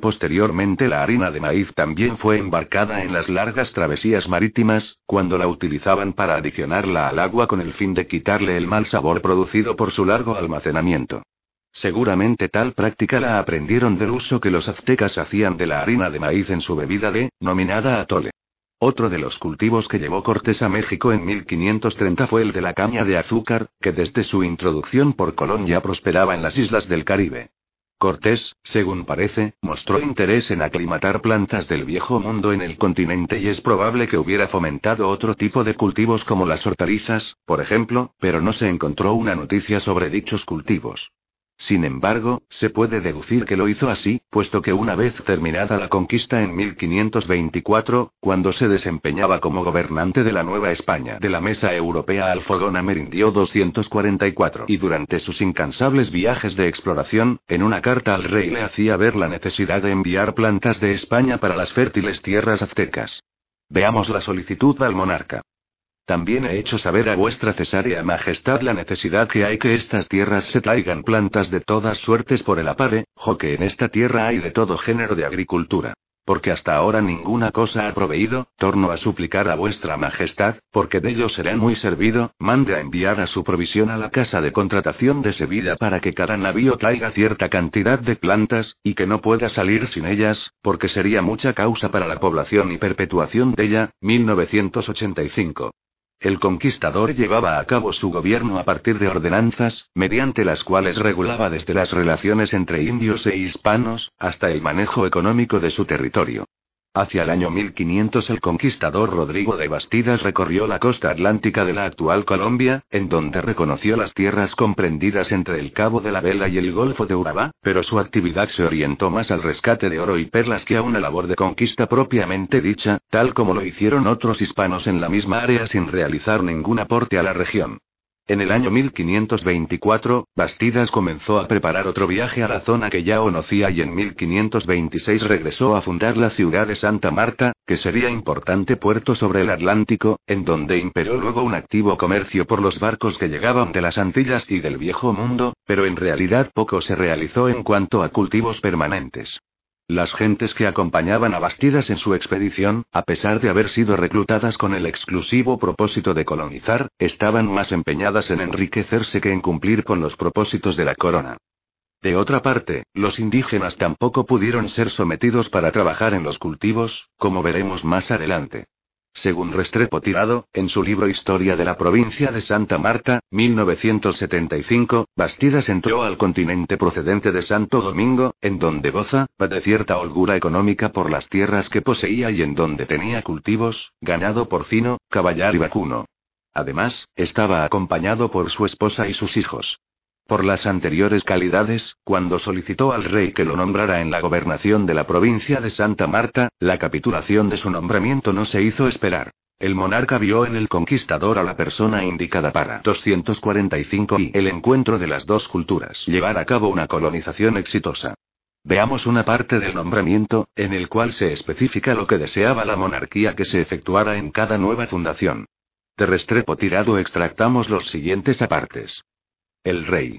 Posteriormente la harina de maíz también fue embarcada en las largas travesías marítimas, cuando la utilizaban para adicionarla al agua con el fin de quitarle el mal sabor producido por su largo almacenamiento. Seguramente tal práctica la aprendieron del uso que los aztecas hacían de la harina de maíz en su bebida de, nominada atole. Otro de los cultivos que llevó Cortés a México en 1530 fue el de la caña de azúcar, que desde su introducción por Colón ya prosperaba en las islas del Caribe. Cortés, según parece, mostró interés en aclimatar plantas del viejo mundo en el continente y es probable que hubiera fomentado otro tipo de cultivos como las hortalizas, por ejemplo, pero no se encontró una noticia sobre dichos cultivos. Sin embargo, se puede deducir que lo hizo así, puesto que una vez terminada la conquista en 1524, cuando se desempeñaba como gobernante de la Nueva España de la Mesa Europea al Fogón Amerindio 244 y durante sus incansables viajes de exploración, en una carta al rey le hacía ver la necesidad de enviar plantas de España para las fértiles tierras aztecas. Veamos la solicitud al monarca. También he hecho saber a vuestra cesárea majestad la necesidad que hay que estas tierras se traigan plantas de todas suertes por el apare, jo que en esta tierra hay de todo género de agricultura. Porque hasta ahora ninguna cosa ha proveído, torno a suplicar a vuestra majestad, porque de ello será muy servido, mande a enviar a su provisión a la casa de contratación de Sevilla para que cada navío traiga cierta cantidad de plantas, y que no pueda salir sin ellas, porque sería mucha causa para la población y perpetuación de ella, 1985. El conquistador llevaba a cabo su gobierno a partir de ordenanzas, mediante las cuales regulaba desde las relaciones entre indios e hispanos, hasta el manejo económico de su territorio. Hacia el año 1500 el conquistador Rodrigo de Bastidas recorrió la costa atlántica de la actual Colombia, en donde reconoció las tierras comprendidas entre el Cabo de la Vela y el Golfo de Urabá, pero su actividad se orientó más al rescate de oro y perlas que a una labor de conquista propiamente dicha, tal como lo hicieron otros hispanos en la misma área sin realizar ningún aporte a la región. En el año 1524, Bastidas comenzó a preparar otro viaje a la zona que ya conocía y en 1526 regresó a fundar la ciudad de Santa Marta, que sería importante puerto sobre el Atlántico, en donde imperó luego un activo comercio por los barcos que llegaban de las Antillas y del Viejo Mundo, pero en realidad poco se realizó en cuanto a cultivos permanentes. Las gentes que acompañaban a Bastidas en su expedición, a pesar de haber sido reclutadas con el exclusivo propósito de colonizar, estaban más empeñadas en enriquecerse que en cumplir con los propósitos de la corona. De otra parte, los indígenas tampoco pudieron ser sometidos para trabajar en los cultivos, como veremos más adelante. Según Restrepo Tirado, en su libro Historia de la provincia de Santa Marta, 1975, Bastidas entró al continente procedente de Santo Domingo, en donde goza, de cierta holgura económica por las tierras que poseía y en donde tenía cultivos, ganado porcino, caballar y vacuno. Además, estaba acompañado por su esposa y sus hijos. Por las anteriores calidades, cuando solicitó al rey que lo nombrara en la gobernación de la provincia de Santa Marta, la capitulación de su nombramiento no se hizo esperar. El monarca vio en el conquistador a la persona indicada para 245 y el encuentro de las dos culturas llevar a cabo una colonización exitosa. Veamos una parte del nombramiento, en el cual se especifica lo que deseaba la monarquía que se efectuara en cada nueva fundación. De Restrepo tirado extractamos los siguientes apartes. El rey.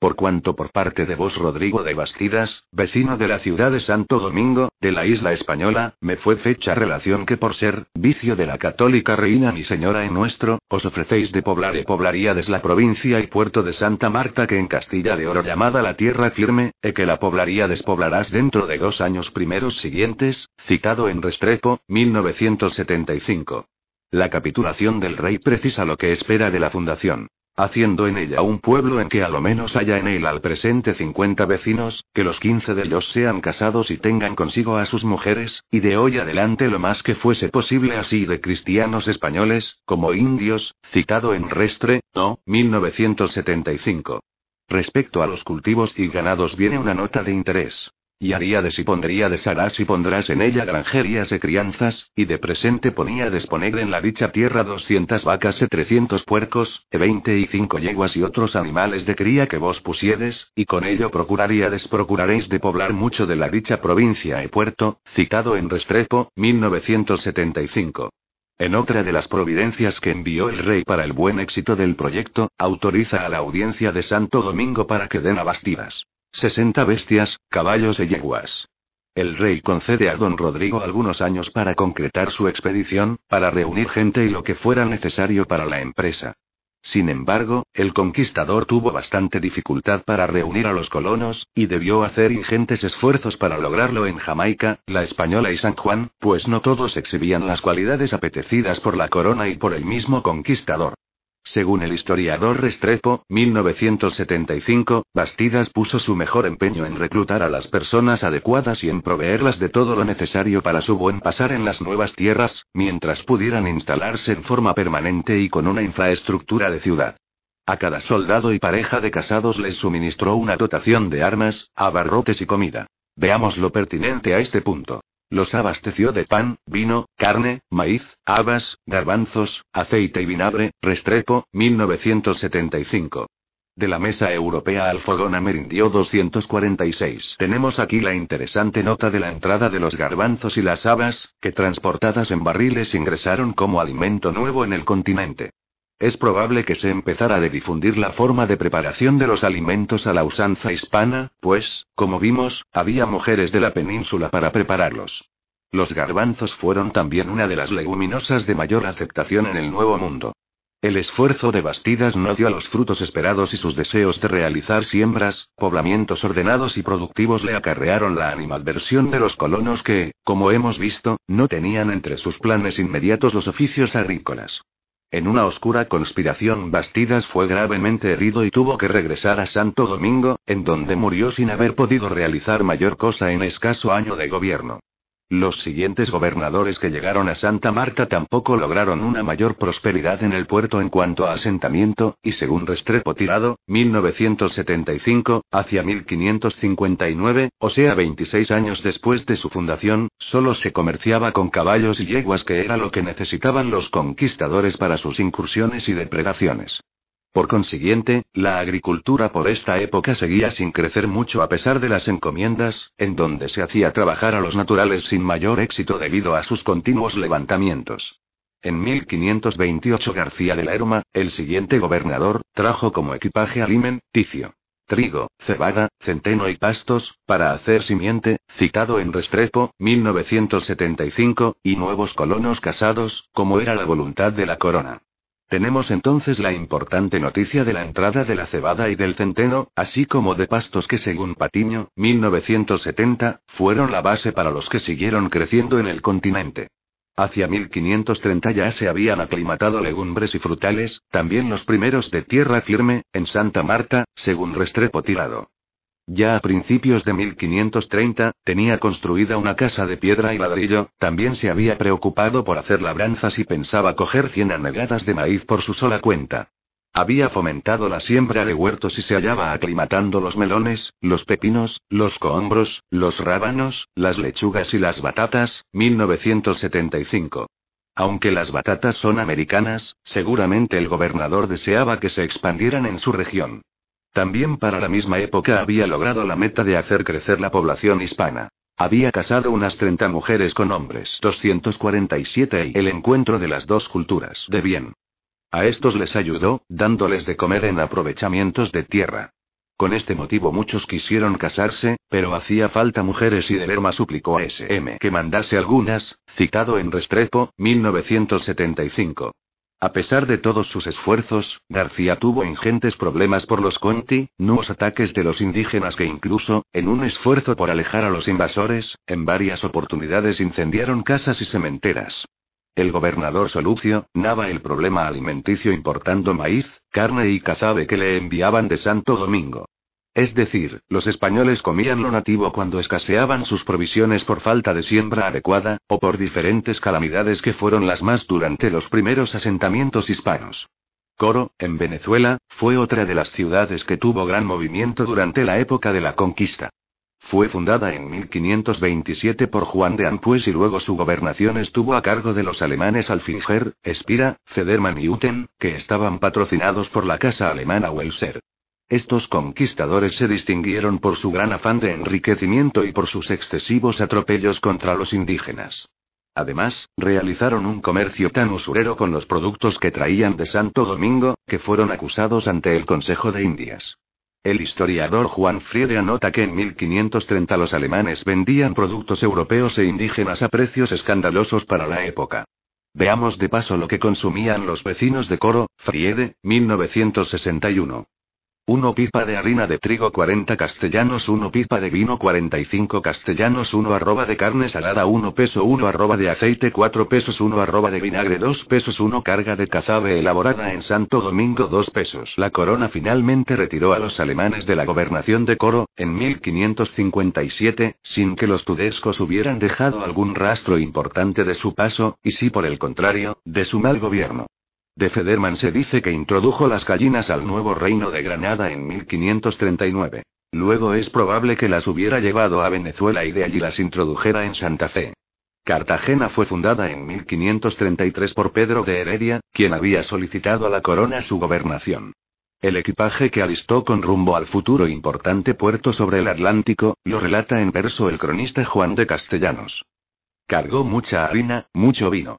Por cuanto por parte de vos Rodrigo de Bastidas, vecino de la ciudad de Santo Domingo, de la isla española, me fue fecha relación que por ser, vicio de la católica reina mi señora en nuestro, os ofrecéis de poblar y poblaríades la provincia y puerto de Santa Marta que en Castilla de Oro llamada la tierra firme, e que la poblaría despoblarás dentro de dos años primeros siguientes, citado en Restrepo, 1975. La capitulación del rey precisa lo que espera de la fundación haciendo en ella un pueblo en que a lo menos haya en él al presente 50 vecinos, que los 15 de ellos sean casados y tengan consigo a sus mujeres, y de hoy adelante lo más que fuese posible así de cristianos españoles, como indios, citado en Restre, no, 1975. Respecto a los cultivos y ganados viene una nota de interés. Y haríades y pondríades harás y pondrás en ella granjerías y crianzas, y de presente ponía disponer en la dicha tierra doscientas vacas y trescientos puercos, e veinte y cinco yeguas y otros animales de cría que vos pusiedes, y con ello procuraríades procuraréis de poblar mucho de la dicha provincia y puerto, citado en Restrepo, 1975. En otra de las providencias que envió el rey para el buen éxito del proyecto, autoriza a la audiencia de Santo Domingo para que den a Bastidas 60 bestias, caballos y yeguas. El rey concede a don Rodrigo algunos años para concretar su expedición, para reunir gente y lo que fuera necesario para la empresa. Sin embargo, el conquistador tuvo bastante dificultad para reunir a los colonos, y debió hacer ingentes esfuerzos para lograrlo en Jamaica, la Española y San Juan, pues no todos exhibían las cualidades apetecidas por la corona y por el mismo conquistador. Según el historiador Restrepo, 1975, Bastidas puso su mejor empeño en reclutar a las personas adecuadas y en proveerlas de todo lo necesario para su buen pasar en las nuevas tierras, mientras pudieran instalarse en forma permanente y con una infraestructura de ciudad. A cada soldado y pareja de casados les suministró una dotación de armas, abarrotes y comida. Veamos lo pertinente a este punto. Los abasteció de pan, vino, carne, maíz, habas, garbanzos, aceite y vinagre, Restrepo, 1975. De la mesa europea al fogón amerindio 246. Tenemos aquí la interesante nota de la entrada de los garbanzos y las habas, que transportadas en barriles ingresaron como alimento nuevo en el continente. Es probable que se empezara a difundir la forma de preparación de los alimentos a la usanza hispana, pues, como vimos, había mujeres de la península para prepararlos. Los garbanzos fueron también una de las leguminosas de mayor aceptación en el Nuevo Mundo. El esfuerzo de Bastidas no dio a los frutos esperados y sus deseos de realizar siembras, poblamientos ordenados y productivos le acarrearon la animadversión de los colonos que, como hemos visto, no tenían entre sus planes inmediatos los oficios agrícolas. En una oscura conspiración Bastidas fue gravemente herido y tuvo que regresar a Santo Domingo, en donde murió sin haber podido realizar mayor cosa en escaso año de gobierno. Los siguientes gobernadores que llegaron a Santa Marta tampoco lograron una mayor prosperidad en el puerto en cuanto a asentamiento, y según Restrepo Tirado, 1975, hacia 1559, o sea 26 años después de su fundación, solo se comerciaba con caballos y yeguas que era lo que necesitaban los conquistadores para sus incursiones y depredaciones. Por consiguiente, la agricultura por esta época seguía sin crecer mucho a pesar de las encomiendas, en donde se hacía trabajar a los naturales sin mayor éxito debido a sus continuos levantamientos. En 1528 García de la Herma, el siguiente gobernador, trajo como equipaje alimenticio trigo, cebada, centeno y pastos, para hacer simiente, citado en Restrepo, 1975, y nuevos colonos casados, como era la voluntad de la corona. Tenemos entonces la importante noticia de la entrada de la cebada y del centeno, así como de pastos que según Patiño, 1970, fueron la base para los que siguieron creciendo en el continente. Hacia 1530 ya se habían aclimatado legumbres y frutales, también los primeros de tierra firme, en Santa Marta, según Restrepo Tirado. Ya a principios de 1530, tenía construida una casa de piedra y ladrillo, también se había preocupado por hacer labranzas y pensaba coger cien anegadas de maíz por su sola cuenta. Había fomentado la siembra de huertos y se hallaba aclimatando los melones, los pepinos, los cohombros, los rábanos, las lechugas y las batatas, 1975. Aunque las batatas son americanas, seguramente el gobernador deseaba que se expandieran en su región. También para la misma época había logrado la meta de hacer crecer la población hispana. Había casado unas 30 mujeres con hombres 247 y el encuentro de las dos culturas de bien. A estos les ayudó, dándoles de comer en aprovechamientos de tierra. Con este motivo muchos quisieron casarse, pero hacía falta mujeres y Delerma suplicó a SM que mandase algunas, citado en Restrepo, 1975. A pesar de todos sus esfuerzos, García tuvo ingentes problemas por los Conti, nuevos ataques de los indígenas que incluso, en un esfuerzo por alejar a los invasores, en varias oportunidades incendiaron casas y cementeras. El gobernador Solucio, nava el problema alimenticio importando maíz, carne y cazabe que le enviaban de Santo Domingo. Es decir, los españoles comían lo nativo cuando escaseaban sus provisiones por falta de siembra adecuada, o por diferentes calamidades que fueron las más durante los primeros asentamientos hispanos. Coro, en Venezuela, fue otra de las ciudades que tuvo gran movimiento durante la época de la conquista. Fue fundada en 1527 por Juan de Ampues y luego su gobernación estuvo a cargo de los alemanes Alfinger, Espira, Federman y Uten, que estaban patrocinados por la casa alemana Welser. Estos conquistadores se distinguieron por su gran afán de enriquecimiento y por sus excesivos atropellos contra los indígenas. Además, realizaron un comercio tan usurero con los productos que traían de Santo Domingo, que fueron acusados ante el Consejo de Indias. El historiador Juan Friede anota que en 1530 los alemanes vendían productos europeos e indígenas a precios escandalosos para la época. Veamos de paso lo que consumían los vecinos de Coro, Friede, 1961. 1 pipa de harina de trigo 40 castellanos 1 pipa de vino 45 castellanos 1 arroba de carne salada 1 peso 1 arroba de aceite 4 pesos 1 arroba de vinagre 2 pesos 1 carga de cazabe elaborada en Santo Domingo 2 pesos. La corona finalmente retiró a los alemanes de la gobernación de Coro, en 1557, sin que los tudescos hubieran dejado algún rastro importante de su paso, y si por el contrario, de su mal gobierno. De Federman se dice que introdujo las gallinas al nuevo reino de Granada en 1539. Luego es probable que las hubiera llevado a Venezuela y de allí las introdujera en Santa Fe. Cartagena fue fundada en 1533 por Pedro de Heredia, quien había solicitado a la corona su gobernación. El equipaje que alistó con rumbo al futuro importante puerto sobre el Atlántico, lo relata en verso el cronista Juan de Castellanos. Cargó mucha harina, mucho vino.